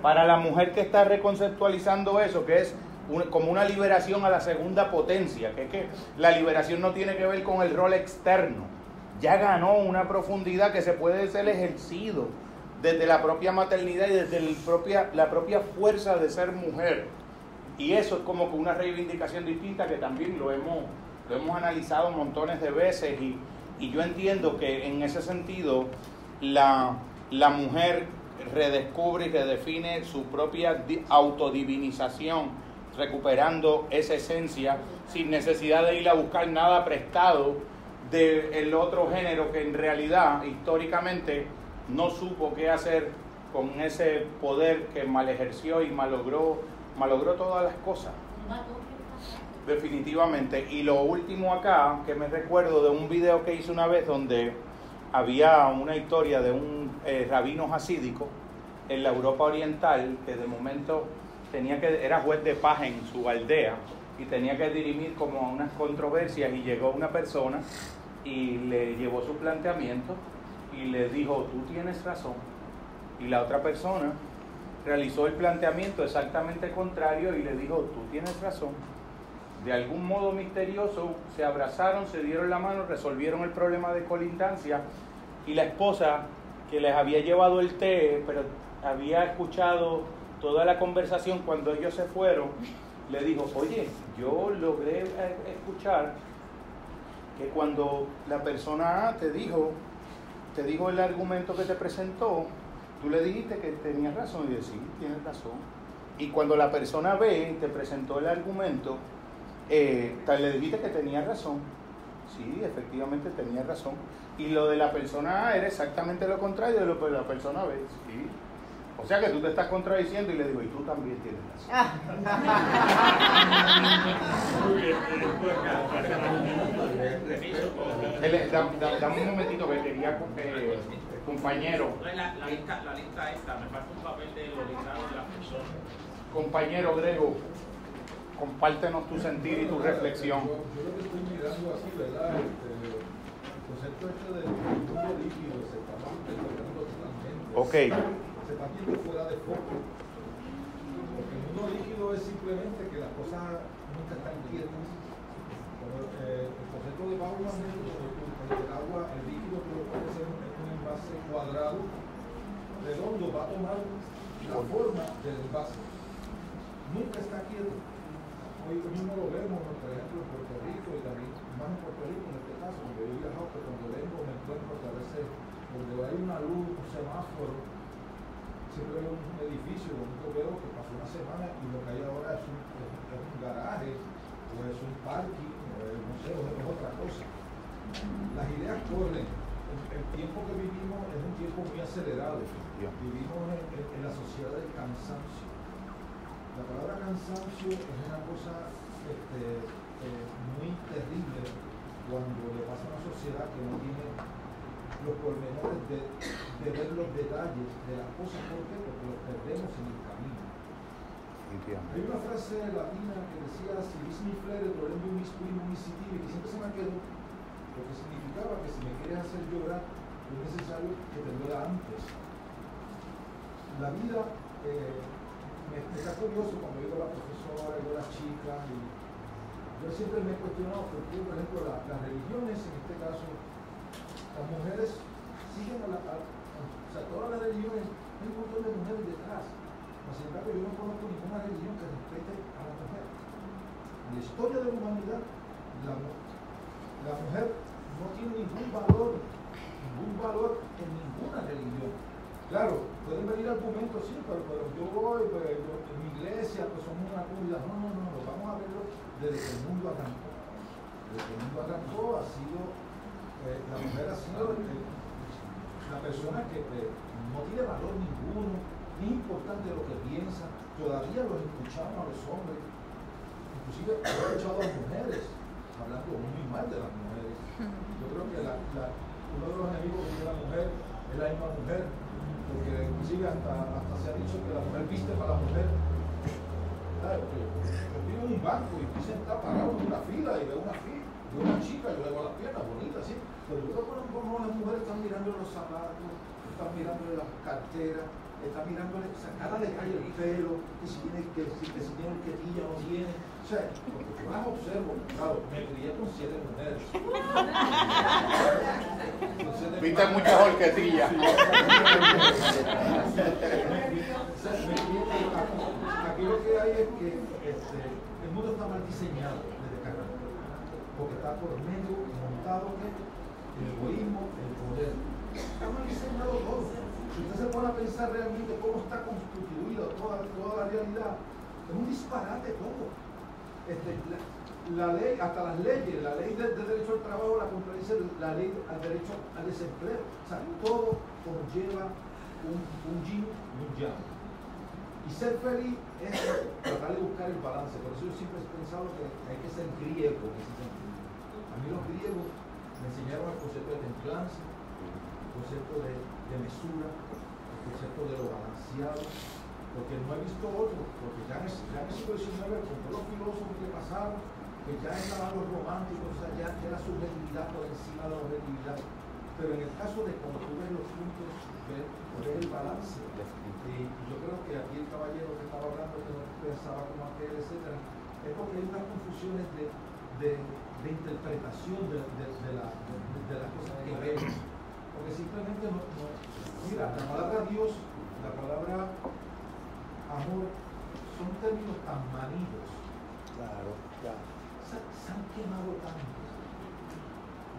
Para la mujer que está reconceptualizando eso, que es como una liberación a la segunda potencia, que es que la liberación no tiene que ver con el rol externo, ya ganó una profundidad que se puede ser ejercido desde la propia maternidad y desde el propia, la propia fuerza de ser mujer. Y eso es como que una reivindicación distinta que también lo hemos, lo hemos analizado montones de veces y, y yo entiendo que en ese sentido la, la mujer redescubre y redefine su propia di- autodivinización, recuperando esa esencia sin necesidad de ir a buscar nada prestado del otro género que en realidad históricamente no supo qué hacer con ese poder que mal ejerció y malogró, malogró todas las cosas. Definitivamente. Y lo último acá, que me recuerdo de un video que hice una vez donde había una historia de un eh, rabino hasídico en la Europa Oriental que de momento tenía que, era juez de paz en su aldea y tenía que dirimir como unas controversias y llegó una persona y le llevó su planteamiento y le dijo, tú tienes razón. Y la otra persona realizó el planteamiento exactamente contrario y le dijo, tú tienes razón. De algún modo misterioso se abrazaron, se dieron la mano, resolvieron el problema de colindancia y la esposa que les había llevado el té, pero había escuchado toda la conversación cuando ellos se fueron, le dijo, oye, yo logré eh, escuchar que cuando la persona A te dijo, te dijo el argumento que te presentó, tú le dijiste que tenías razón y decís, sí, tienes razón. Y cuando la persona B te presentó el argumento, eh, le dijiste que tenía razón. Sí, efectivamente tenía razón. Y lo de la persona A era exactamente lo contrario de lo de la persona B. Sí. O sea que tú te estás contradiciendo y le digo, y tú también tienes razón. Dame un momentito que quería, eh, compañero. La, la, lista, la lista esta, me falta un papel de los de las personas. Compañero Grego, compártenos tu sentir y tu reflexión. Yo, lo que estoy mirando aquí, ¿verdad? Este, el concepto este del líquido se está interpretando totalmente. Ok. Viendo fuera de foco. Porque el mundo líquido es simplemente que las cosas nunca están quietas. Eh, el concepto de Bauman es el agua, el líquido puede ser un, un envase cuadrado, redondo, va a tomar la forma del envase. Nunca está quieto hoy mismo lo vemos, por ejemplo, en Puerto Rico y también más en Puerto Rico en este caso, donde yo he cuando vengo me encuentro que a veces donde hay una luz, un semáforo, siempre veo un edificio, donde veo que pasó una semana y lo que hay ahora es un, es un garaje, o es un parking, o es, no sé, o es otra cosa. Las ideas corren. El, el, tiempo que vivimos es un tiempo muy acelerado. Vivimos en, en, en la sociedad del cansancio la palabra cansancio es una cosa este, eh, muy terrible cuando le pasa a una sociedad que no tiene los pormenores de, de, ver los detalles de las cosas. ¿Por qué? Porque los perdemos en el camino. Hay una frase latina que decía, si vis mi flere, dolendo mis primo mis que siempre se me quedó, lo que significaba que si me quieres hacer llorar, es necesario que te duela antes. La vida eh, me, me, está curioso cuando digo a la profesora, digo a las chicas, y yo siempre me he cuestionado por qué, por ejemplo, la, las religiones, en este caso, las mujeres siguen a la, a, o sea, todas las religiones, hay un montón de mujeres detrás. Sin embargo, yo no conozco ninguna religión que respete a la mujer. En la historia de la humanidad, la, mujer no tiene ningún valor, ningún valor en ninguna religión. Claro, pueden venir argumentos, sí, pero, pero yo voy, pues, en mi iglesia, pues somos una comunidad. No, no, no, no, vamos a verlo desde que el mundo arrancó. Desde que el mundo arrancó ha sido, eh, la mujer ha sido la persona que eh, no tiene valor ninguno, ni importante lo que piensa. Todavía los escuchamos a los hombres, inclusive he escuchado a las mujeres hablando muy mal de las mujeres. Yo creo que uno de los enemigos de la mujer es la misma mujer porque inclusive hasta, hasta se ha dicho que la mujer viste para la mujer. Yo vivo en un banco y estoy sentado parado en una fila y veo una fila, veo una chica, yo le veo las piernas bonitas, ¿sí? Pero yo veo como las mujeres están mirando los zapatos, están mirando las carteras, están mirándole, o sea, cada detalle el pelo, que si tiene, que, si, que si tiene horquetilla o no tiene. O sea, porque yo más observo, claro, me crié con siete mujeres. Viste muchas horquetillas. Aquí lo que hay es que este, el mundo está mal diseñado desde acá, porque está por medio montado que el egoísmo, el poder. Está mal diseñado todo. Si usted se pone a pensar realmente cómo está constituida toda, toda la realidad, es un disparate todo. Este, la, la, ley, hasta las leyes, la ley del de derecho al trabajo la contradice la ley al derecho al desempleo. O sea, todo conlleva un, un yin y un yang. Y ser feliz es tratar de buscar el balance. Por eso yo siempre he pensado que hay que ser griego en ese sentido. A mí los griegos me enseñaron el concepto de templanza, el concepto de de mesura, el concepto de lo balanceado, porque no he visto otro, porque ya en, ya en el siglo XIX, con todos los filósofos que pasaron, que ya estaban los románticos, o sea, ya, ya la subjetividad por encima de la objetividad. Pero en el caso de cuando tú ves los puntos, ves, ves el balance. Y yo creo que aquí el caballero que estaba hablando, que no pensaba como aquel, etcétera, es porque hay unas confusiones de, de, de interpretación de, de, de, la, de, las cosas que vemos. Porque simplemente no, no, mira, la palabra Dios, la palabra amor, son términos tan manidos. Claro, claro. Se, se han quemado tanto.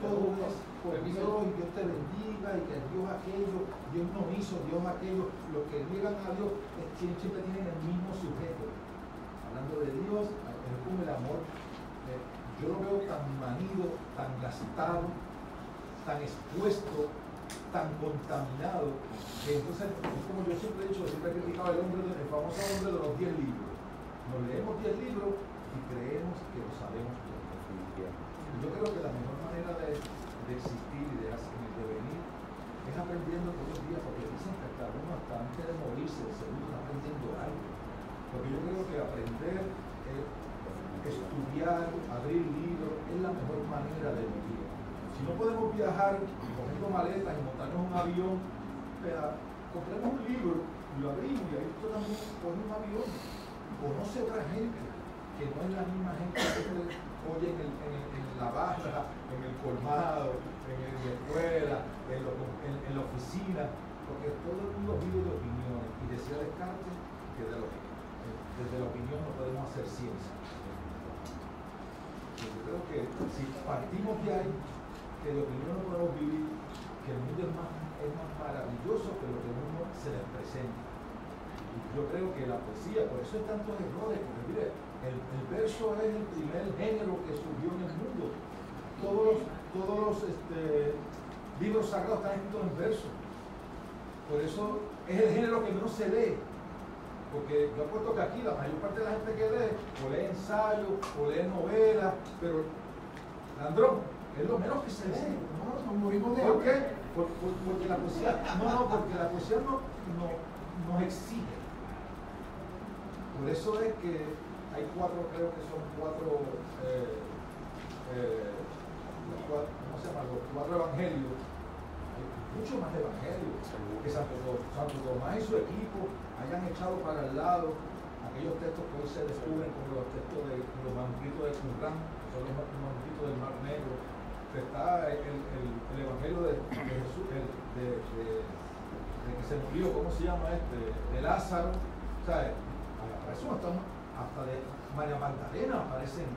Todo es por Dios y Dios te bendiga y que Dios aquello, Dios no hizo, Dios aquello. Los que niegan a Dios siempre tienen el mismo sujeto. Hablando de Dios, es como el amor. Yo lo veo tan manido, tan gastado, tan expuesto, tan contaminado, que entonces, es como yo siempre he dicho, siempre he criticado el hombre, el famoso hombre de los 10 libros. Nos leemos 10 libros y creemos que lo sabemos todo. Yo creo que la mejor manera de, de existir y de, de venir es aprendiendo todos los días, porque dicen que hasta uno hasta antes de morirse, el segundo está aprendiendo algo. Porque yo creo que aprender, eh, estudiar, abrir libros, es la mejor manera de vivir. Si no podemos viajar cogiendo maletas y montarnos un avión, compremos un libro y lo abrimos y ahí tú también coges un avión. Conoce otra gente que no es la misma gente que usted oye en, el, en, el- en la barra, en el colmado, en, el- en la escuela, en, la oficina, porque todo el mundo vive de opiniones. Y decía Descartes que de desde la opinión no podemos hacer ciencia. Que si partimos de ahí, que de opinión no podemos vivir, que el mundo es más, es más maravilloso que lo que uno se les presenta. Y yo creo que la poesía, por eso hay tantos errores, porque mire, el, el verso es el primer género que surgió en el mundo. Todos los, todos los este, libros sagrados están escritos en verso. Por eso es el género que menos se lee. Porque yo apuesto que aquí la mayor parte de la gente que lee, o lee ensayo, o lee novela, pero Landrón, es lo menos que se lee. No, nos morimos de ¿Por qué? Por- por- porque la poesía, no, no, porque la poesía no, no, nos exige. Por eso es que hay cuatro, creo que son cuatro, eh, eh, cuatro- ¿cómo se llama? Los cuatro evangelios. Hay mucho más evangelios que Santo, To- Santo Tomás y su equipo hayan echado para el lado aquellos textos que hoy se descubren como los textos de los manuscritos de Qumran, son los manuscritos del Mar Negro, que está el, el, el evangelio de, de Jesús, el, de, que se murió, ¿cómo se llama este? De Lázaro, ¿sabes? Aparece un montón, hasta de María Magdalena aparecen,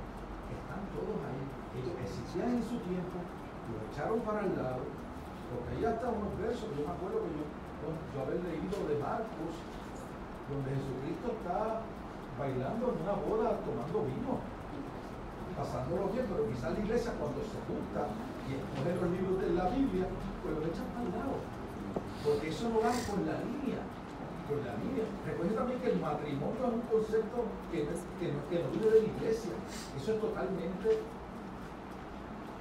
están todos ahí. Ellos existían en su tiempo, los echaron para el lado, porque ahí hasta unos versos, yo me acuerdo que yo, yo haber leído de Marcos, donde Jesucristo está bailando en una boda tomando vino pasándolo bien, pero quizás la iglesia cuando se junta y escoge los libros de la Biblia, pues lo echan para el lado. Porque eso no va con la línea. Con la línea. Recuerden también que el matrimonio es un concepto que, que, que no vive de la iglesia. Eso es totalmente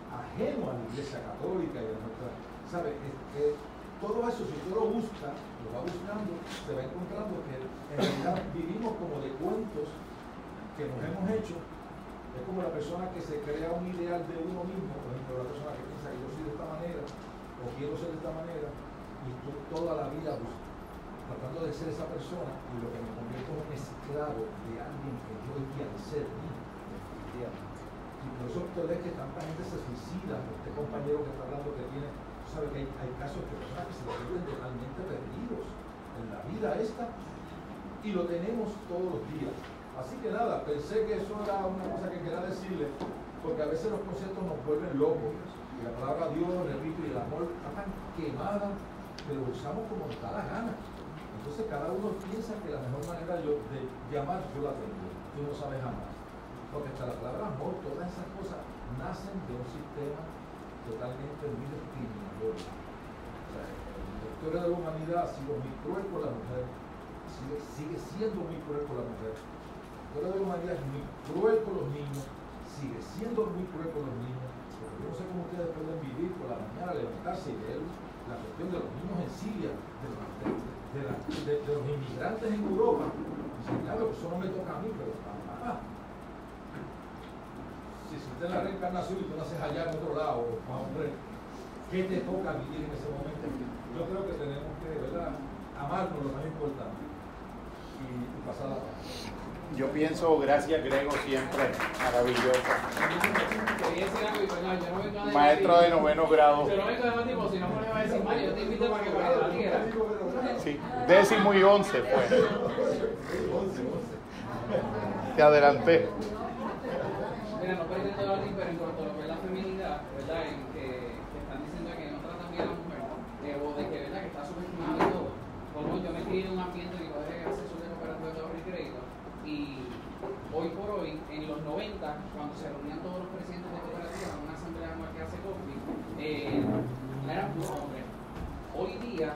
ajeno a la iglesia católica y a nuestra. ¿Sabe? Todo eso, si usted lo busca, lo va buscando, se va encontrando que en realidad vivimos como de cuentos que nos hemos hecho es como la persona que se crea un ideal de uno mismo, por ejemplo, la persona que piensa que yo soy de esta manera o quiero ser de esta manera y tú toda la vida bus- tratando de ser esa persona y lo que me convierto en esclavo de alguien que yo quiero ser. Y por eso usted ve que tanta gente se suicida, este compañero que está hablando que tiene, tú sabes que hay, hay casos de personas que se vuelven totalmente perdidos en la vida esta y lo tenemos todos los días. Así que nada, pensé que eso era una cosa que quería decirle, porque a veces los conceptos nos vuelven locos. Y la palabra Dios, repito, y el amor está tan quemada que lo usamos como nos da la gana. Entonces cada uno piensa que la mejor manera yo- de llamar yo la tengo. Tú no sabes jamás. Porque hasta la palabra amor, todas esas cosas nacen de un sistema totalmente muy discriminador. La historia de la humanidad ha sido muy cruel con la mujer, sigue, siendo muy cruel con la mujer. De la humanidad es muy cruel con los niños, sigue siendo muy cruel con los niños. Porque yo no sé cómo ustedes pueden vivir por la mañana, levantarse y ver la cuestión de los niños en Siria, de, los- inmigrantes en Europa. Dicen, claro, eso no me toca a mí, pero mamá, si existe la reencarnación y tú naces allá en otro lado, hombre, qué te toca vivir en ese momento. Yo creo que tenemos que, ¿verdad? Amarnos lo más importante y, paz. Yo pienso, gracias Grego, siempre maravilloso. Maestro de noveno grado. Sí, décimo y once fue. Te adelanté. Mira, no pretendo debatir, pero en cuanto a lo que es la feminidad, ¿verdad? En que, que están diciendo que no tratan bien a la mujer, eh, o de que, ¿verdad? Que está subestimada y todo. Como yo me he criado en un ambiente, mi padre es asesor de cooperativa de ahorro y crédito, y hoy por hoy, en los 90, cuando se reunían todos los presidentes de cooperativas en una asamblea anual que hace COFI, eh, eran puros hombres. Hoy día,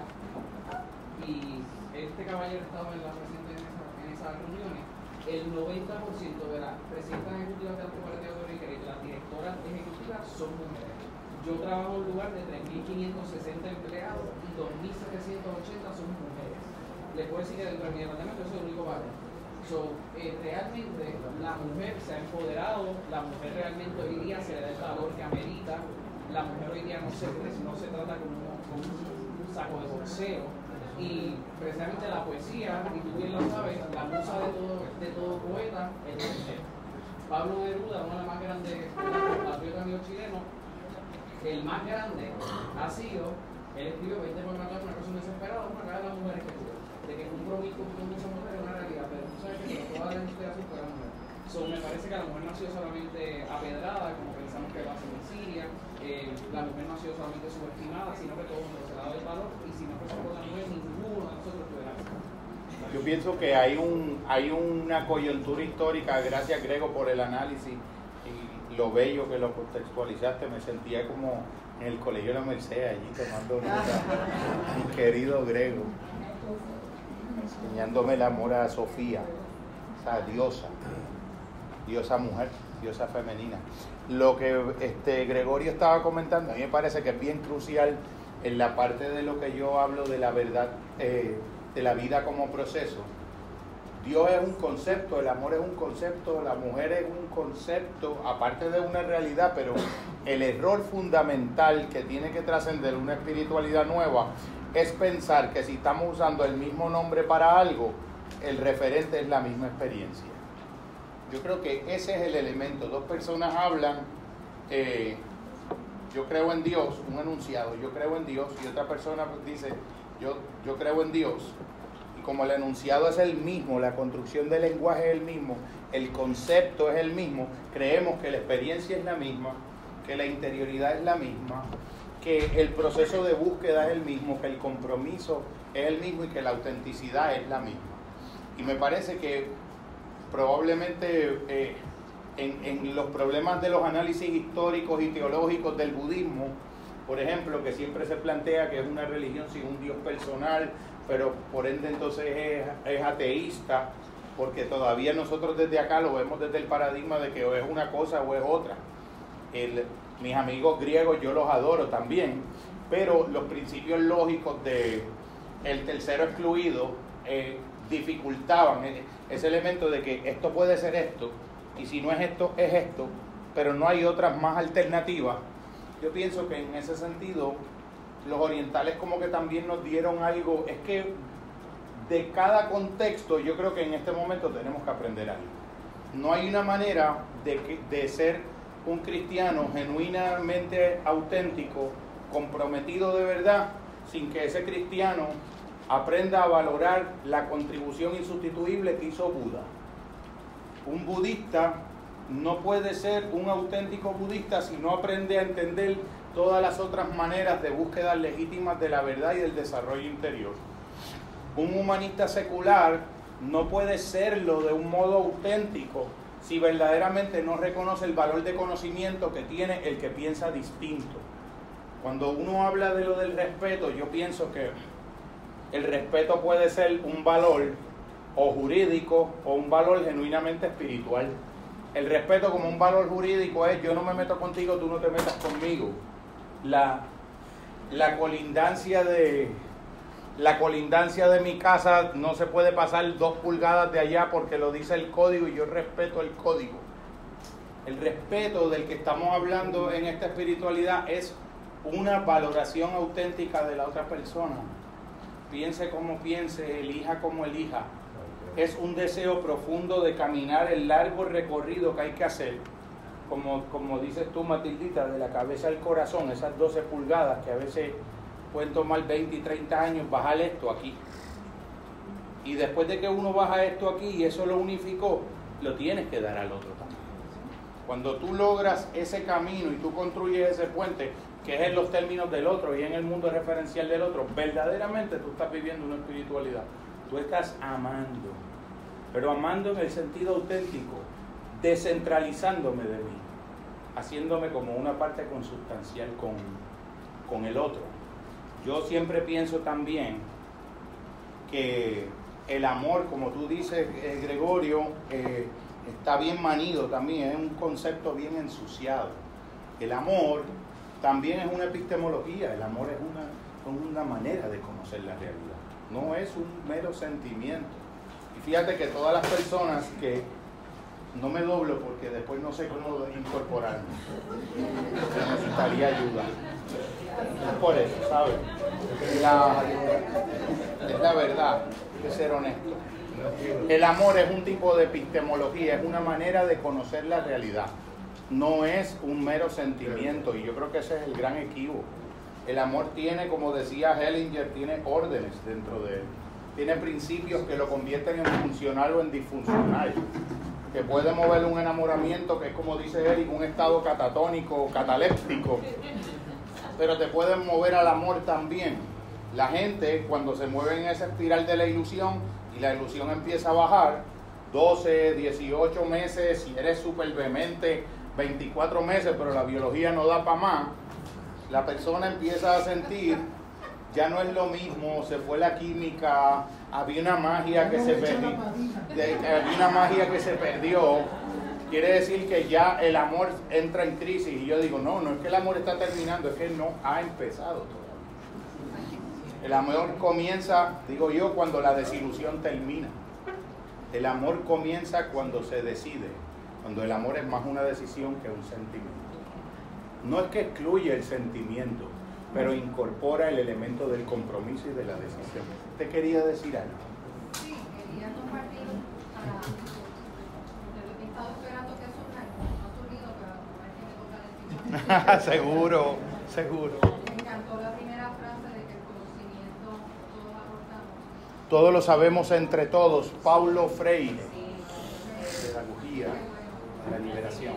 y este caballero estaba en la presente en, esa- en esas reuniones, el 90% las directoras ejecutivas son mujeres. Yo trabajo en un lugar de 3.560 empleados y 2.780 son mujeres. Les puedo decir que dentro de mi departamento yo soy el único varón. So, eh, realmente la mujer se ha empoderado, la mujer realmente hoy día se le da el valor que amerita, la mujer hoy día no se, no se trata como, como un saco de boxeo. Y precisamente la poesía, y tú bien lo sabes, la musa de todo, de todo poeta es la mujer. Pablo Neruda, uno de los más grandes patriotas amigos chilenos, el más grande ha sido, él escribió 20 poemas de una persona desesperada, una cara de las mujeres que tuvo, de que un promiscuo con muchas mujeres es una realidad, pero tú sabes que no toda la inspiración fue mujer. Me parece que la mujer no ha sido solamente apedrada, como pensamos que va a ser en Siria, eh, la mujer no ha sido solamente subestimada, sino que todo el mundo se ha dado el valor, y si no fuese por la ninguno de nosotros. Yo pienso que hay un hay una coyuntura histórica, gracias Grego por el análisis y lo bello que lo contextualizaste, me sentía como en el colegio de la Merced allí tomando nota, mi querido Grego, enseñándome el amor a Sofía, esa diosa, diosa mujer, diosa femenina. Lo que este Gregorio estaba comentando, a mí me parece que es bien crucial en la parte de lo que yo hablo de la verdad, eh, de la vida como proceso. Dios es un concepto, el amor es un concepto, la mujer es un concepto, aparte de una realidad, pero el error fundamental que tiene que trascender una espiritualidad nueva es pensar que si estamos usando el mismo nombre para algo, el referente es la misma experiencia. Yo creo que ese es el elemento. Dos personas hablan, eh, yo creo en Dios, un enunciado, yo creo en Dios, y otra persona dice, yo, yo creo en Dios. Y como el enunciado es el mismo, la construcción del lenguaje es el mismo, el concepto es el mismo, creemos que la experiencia es la misma, que la interioridad es la misma, que el proceso de búsqueda es el mismo, que el compromiso es el mismo y que la autenticidad es la misma. Y me parece que probablemente eh, en, en los problemas de los análisis históricos y teológicos del budismo, por ejemplo, que siempre se plantea que es una religión sin un Dios personal, pero por ende entonces es, ateísta, porque todavía nosotros desde acá lo vemos desde el paradigma de que o es una cosa o es otra. Mis amigos griegos yo los adoro también, pero los principios lógicos de el tercero excluido eh, dificultaban eh, ese elemento de que esto puede ser esto, y si no es esto, es esto, pero no hay otras más alternativas. Yo pienso que en ese sentido los orientales como que también nos dieron algo, es que de cada contexto yo creo que en este momento tenemos que aprender algo. No hay una manera de, de ser un cristiano genuinamente auténtico, comprometido de verdad, sin que ese cristiano aprenda a valorar la contribución insustituible que hizo Buda. Un budista no puede ser un auténtico budista si no aprende a entender todas las otras maneras de búsqueda legítimas de la verdad y del desarrollo interior. Un humanista secular no puede serlo de un modo auténtico si verdaderamente no reconoce el valor de conocimiento que tiene el que piensa distinto. Cuando uno habla de lo del respeto, yo pienso que el respeto puede ser un valor o jurídico o un valor genuinamente espiritual. El respeto como un valor jurídico es yo no me meto contigo, tú no te metas conmigo. La, la colindancia de la colindancia de mi casa no se puede pasar dos pulgadas de allá porque lo dice el código y yo respeto el código. El respeto del que estamos hablando en esta espiritualidad es una valoración auténtica de la otra persona. Piense como piense, elija como elija. Es un deseo profundo de caminar el largo recorrido que hay que hacer. Como, como dices tú, Matildita, de la cabeza al corazón, esas 12 pulgadas que a veces pueden tomar 20 y 30 años, bajar esto aquí. Y después de que uno baja esto aquí y eso lo unificó, lo tienes que dar al otro también. Cuando tú logras ese camino y tú construyes ese puente, que es en los términos del otro y en el mundo referencial del otro, verdaderamente tú estás viviendo una espiritualidad. Tú estás amando, pero amando en el sentido auténtico, descentralizándome de mí, haciéndome como una parte consustancial con, con el otro. Yo siempre pienso también que el amor, como tú dices, eh, Gregorio, eh, está bien manido también, es un concepto bien ensuciado. El amor también es una epistemología, el amor es una, una manera de conocer la realidad, no es un mero sentimiento. Fíjate que todas las personas que no me doblo porque después no sé cómo incorporarme. Necesitaría ayuda. Es por eso, ¿sabes? Es la verdad, hay que ser honesto. El amor es un tipo de epistemología, es una manera de conocer la realidad. No es un mero sentimiento y yo creo que ese es el gran equívoco. El amor tiene, como decía Hellinger, tiene órdenes dentro de él. Tiene principios que lo convierten en funcional o en disfuncional que puede mover un enamoramiento, que es como dice Eric, un estado catatónico, cataléptico, pero te pueden mover al amor también. La gente, cuando se mueve en esa espiral de la ilusión y la ilusión empieza a bajar, 12, 18 meses, si eres súper vehemente, 24 meses, pero la biología no da para más, la persona empieza a sentir, ya no es lo mismo, se fue la química, había una magia que se perdió, había una magia que se perdió, quiere decir que ya el amor entra en crisis. Y yo digo, no, no es que el amor está terminando, es que no ha empezado todavía. El amor comienza, digo yo, cuando la desilusión termina. El amor comienza cuando se decide, cuando el amor es más una decisión que un sentimiento. No es que excluye el sentimiento, pero incorpora el elemento del compromiso y de la decisión. ¿Te quería decir algo? Sí, quería compartir para... He estado esperando que sonara, no ha sonido, pero me toca decir. seguro, seguro. Me encantó la primera frase de que el conocimiento todos aportamos. Todo lo sabemos entre todos. Paulo Freire. Pedagogía de la liberación.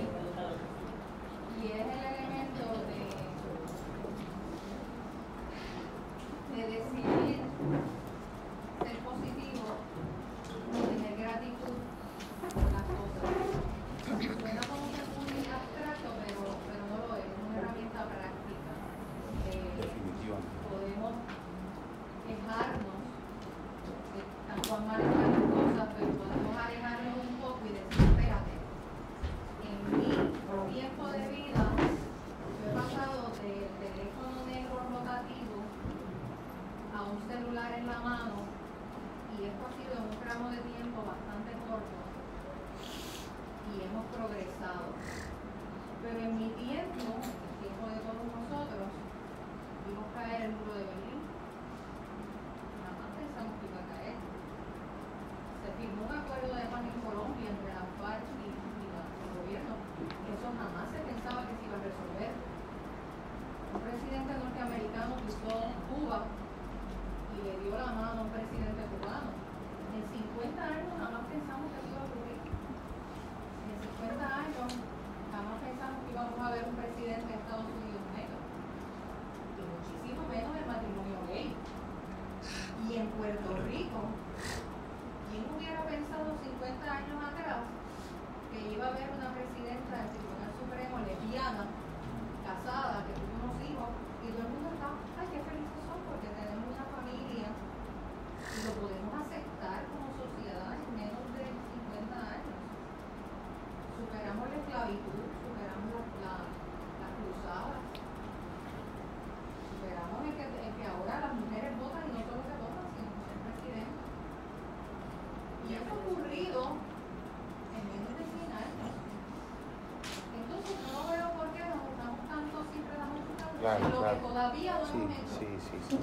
claro, lo claro. que todavía no sí, hemos hecho. Sí, sí,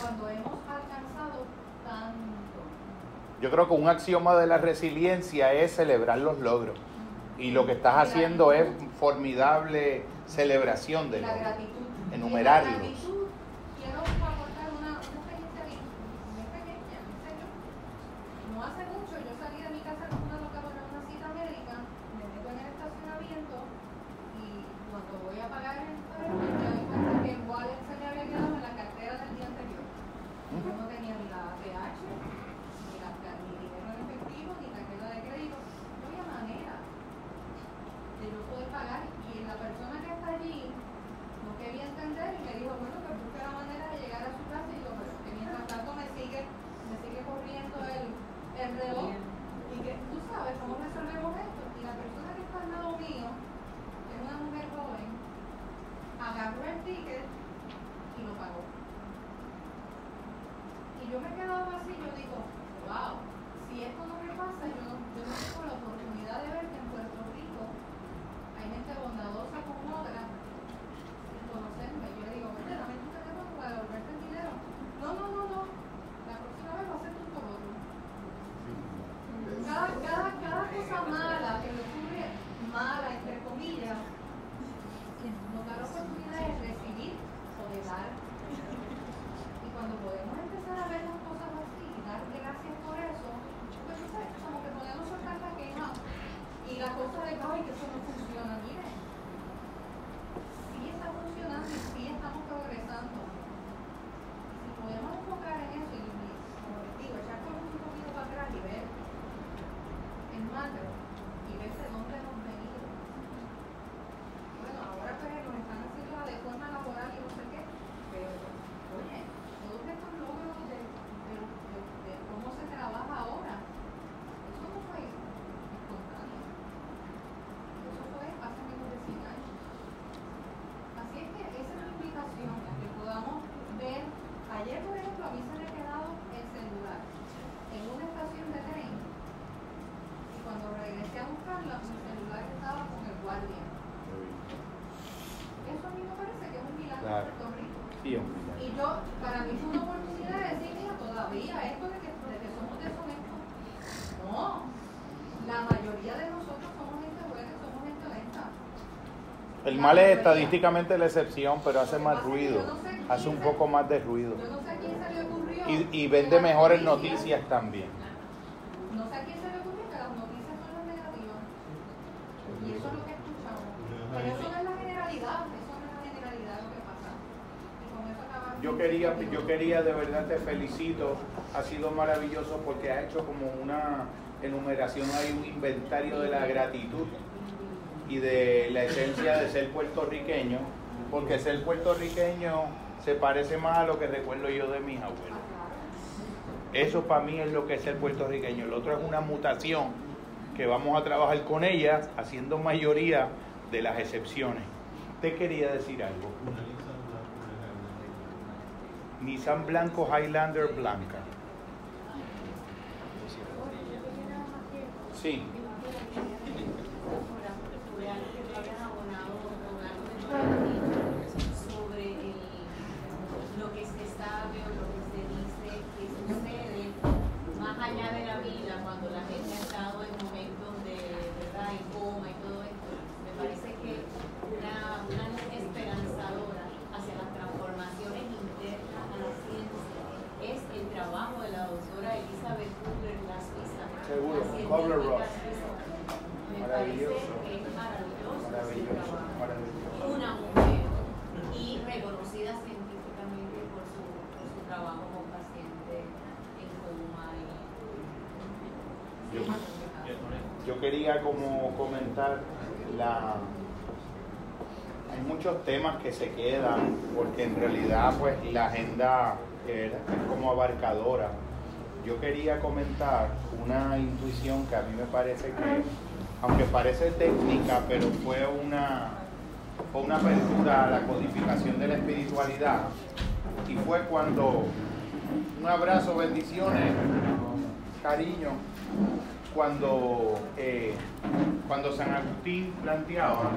cuando hemos alcanzado tanto. Yo creo que un axioma de la resiliencia es celebrar los logros. Y lo que estás haciendo es formidable celebración de la gratitud. Enumerarlos. El mal es estadísticamente la excepción, pero hace más ruido, hace un poco más de ruido. Y, y vende mejores noticias también. No sé a quién se le ocurrió que las noticias son las negativas. Y eso es lo que escuchamos. Pero eso no es la generalidad, eso no es la generalidad lo que pasa. Yo quería, yo quería, de verdad te felicito, ha sido maravilloso porque ha hecho como una enumeración, hay un inventario de la gratitud y de la esencia de ser puertorriqueño, porque ser puertorriqueño se parece más a lo que recuerdo yo de mis abuelos. Eso para mí es lo que es ser puertorriqueño. El otro es una mutación que vamos a trabajar con ella, haciendo mayoría de las excepciones. Te quería decir algo. Nissan Blanco Highlander Blanca. Sí. como comentar la hay muchos temas que se quedan porque en realidad pues la agenda eh, es como abarcadora. Yo quería comentar una intuición que a mí me parece que, aunque parece técnica, pero fue una, fue una apertura a la codificación de la espiritualidad. Y fue cuando un abrazo, bendiciones, cariño, cuando, eh, cuando San Agustín planteaba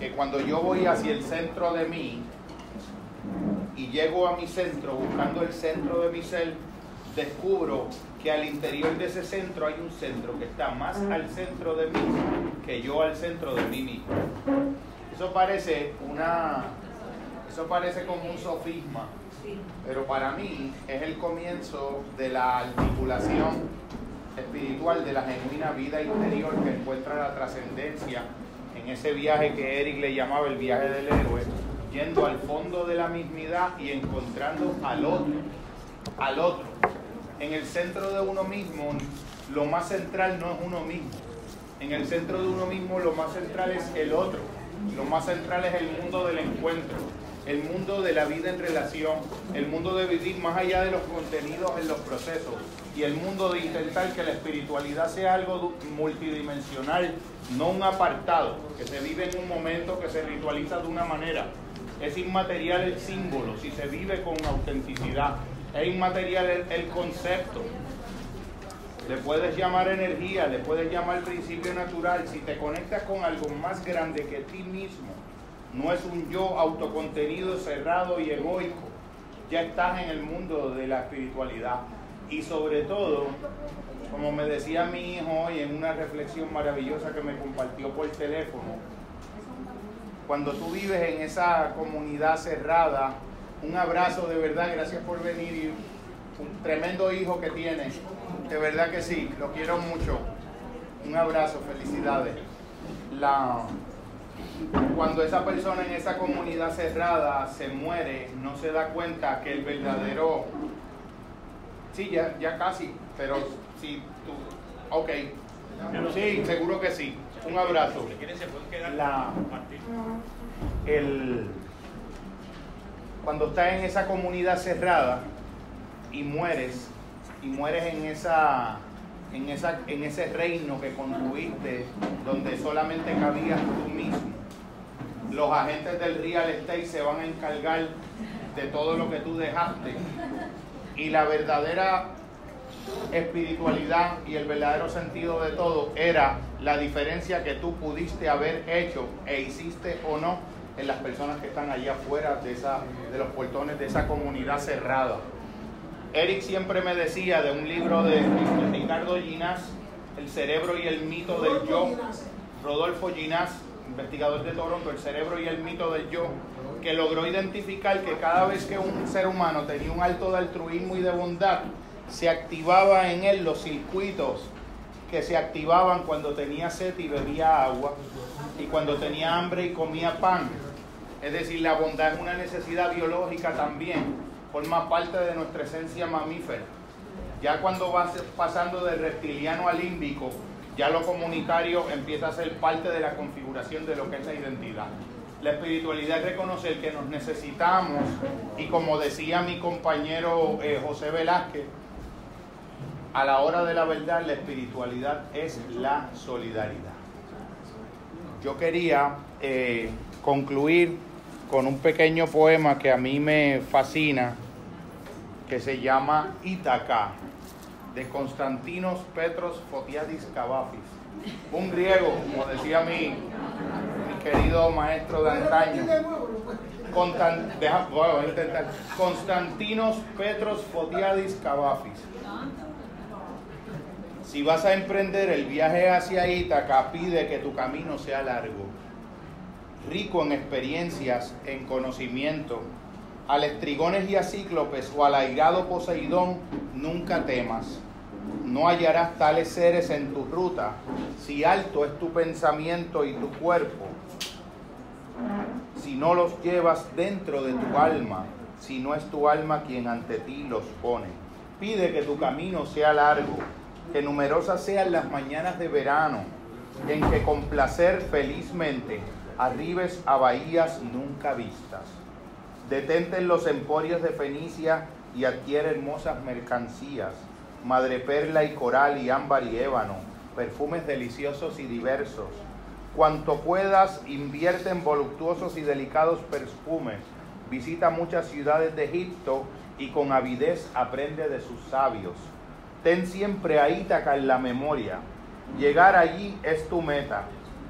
que cuando yo voy hacia el centro de mí y llego a mi centro buscando el centro de mi ser, descubro que al interior de ese centro hay un centro que está más al centro de mí que yo al centro de mí mismo. Eso parece una eso parece como un sofisma, pero para mí es el comienzo de la articulación espiritual de la genuina vida interior que encuentra la trascendencia en ese viaje que Eric le llamaba el viaje del héroe, yendo al fondo de la mismidad y encontrando al otro, al otro. En el centro de uno mismo, lo más central no es uno mismo. En el centro de uno mismo, lo más central es el otro. Lo más central es el mundo del encuentro, el mundo de la vida en relación, el mundo de vivir más allá de los contenidos en los procesos y el mundo de intentar que la espiritualidad sea algo multidimensional, no un apartado, que se vive en un momento, que se ritualiza de una manera. Es inmaterial el símbolo, si se vive con autenticidad. Es inmaterial el, concepto. Le puedes llamar energía, le puedes llamar principio natural. Si te conectas con algo más grande que ti mismo, no es un yo autocontenido, cerrado y egoico. Ya estás en el mundo de la espiritualidad. Y sobre todo, como me decía mi hijo hoy en una reflexión maravillosa que me compartió por teléfono, cuando tú vives en esa comunidad cerrada, un abrazo de verdad, gracias por venir y un tremendo hijo que tienes, de verdad que sí, lo quiero mucho. Un abrazo, felicidades. La, cuando esa persona en esa comunidad cerrada se muere, no se da cuenta que el verdadero... Sí, ya, ya casi, pero si tú... Ok. Sí, seguro que sí. Un abrazo. La, el, cuando estás en esa comunidad cerrada y mueres, y mueres en esa en, esa, en ese reino que construiste donde solamente cabías tú mismo. Los agentes del real estate se van a encargar de todo lo que tú dejaste. Y la verdadera espiritualidad y el verdadero sentido de todo era la diferencia que tú pudiste haber hecho e hiciste o no en las personas que están allá afuera de, esa, de los portones de esa comunidad cerrada. Eric siempre me decía de un libro de Ricardo Ginás, El cerebro y el mito del yo, Rodolfo Ginás, investigador de Toronto, El cerebro y el mito del yo, que logró identificar que cada vez que un ser humano tenía un alto de altruismo y de bondad, se activaba en él los circuitos que se activaban cuando tenía sed y bebía agua y cuando tenía hambre y comía pan. Es decir, la bondad es una necesidad biológica también forma parte de nuestra esencia mamífera. Ya cuando vas pasando del reptiliano al límbico, ya lo comunitario empieza a ser parte de la configuración de lo que es la identidad. La espiritualidad es reconocer que nos necesitamos y como decía mi compañero eh, José Velázquez, a la hora de la verdad la espiritualidad es la solidaridad. Yo quería eh, concluir con un pequeño poema que a mí me fascina que se llama Ítaca, de Constantinos Petros Fotiadis Cavafis. Un griego, como decía mi, mi querido maestro de antaño. Constan, deja, bueno, intentar. Constantinos Petros Fotiadis Cavafis. Si vas a emprender el viaje hacia Ítaca, pide que tu camino sea largo, rico en experiencias, en conocimiento, a estrigones y a cíclopes o al airado Poseidón, nunca temas. No hallarás tales seres en tu ruta, si alto es tu pensamiento y tu cuerpo, si no los llevas dentro de tu alma, si no es tu alma quien ante ti los pone. Pide que tu camino sea largo, que numerosas sean las mañanas de verano, en que con placer felizmente arribes a bahías nunca vistas. Detente en los emporios de Fenicia y adquiere hermosas mercancías, madre perla y coral y ámbar y ébano, perfumes deliciosos y diversos. Cuanto puedas, invierte en voluptuosos y delicados perfumes. Visita muchas ciudades de Egipto y con avidez aprende de sus sabios. Ten siempre a Ítaca en la memoria. Llegar allí es tu meta,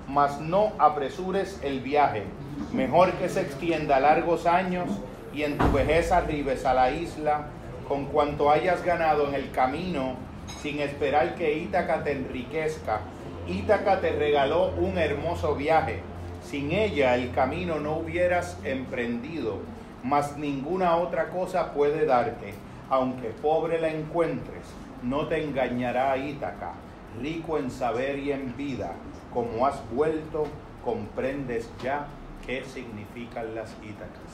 mas no apresures el viaje. Mejor que se extienda largos años y en tu vejez arribes a la isla con cuanto hayas ganado en el camino, sin esperar que Ítaca te enriquezca. Ítaca te regaló un hermoso viaje. Sin ella el camino no hubieras emprendido, mas ninguna otra cosa puede darte. Aunque pobre la encuentres, no te engañará Ítaca, rico en saber y en vida. Como has vuelto, comprendes ya qué significan las Ítacas.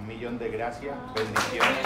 Un millón de gracias, bendiciones.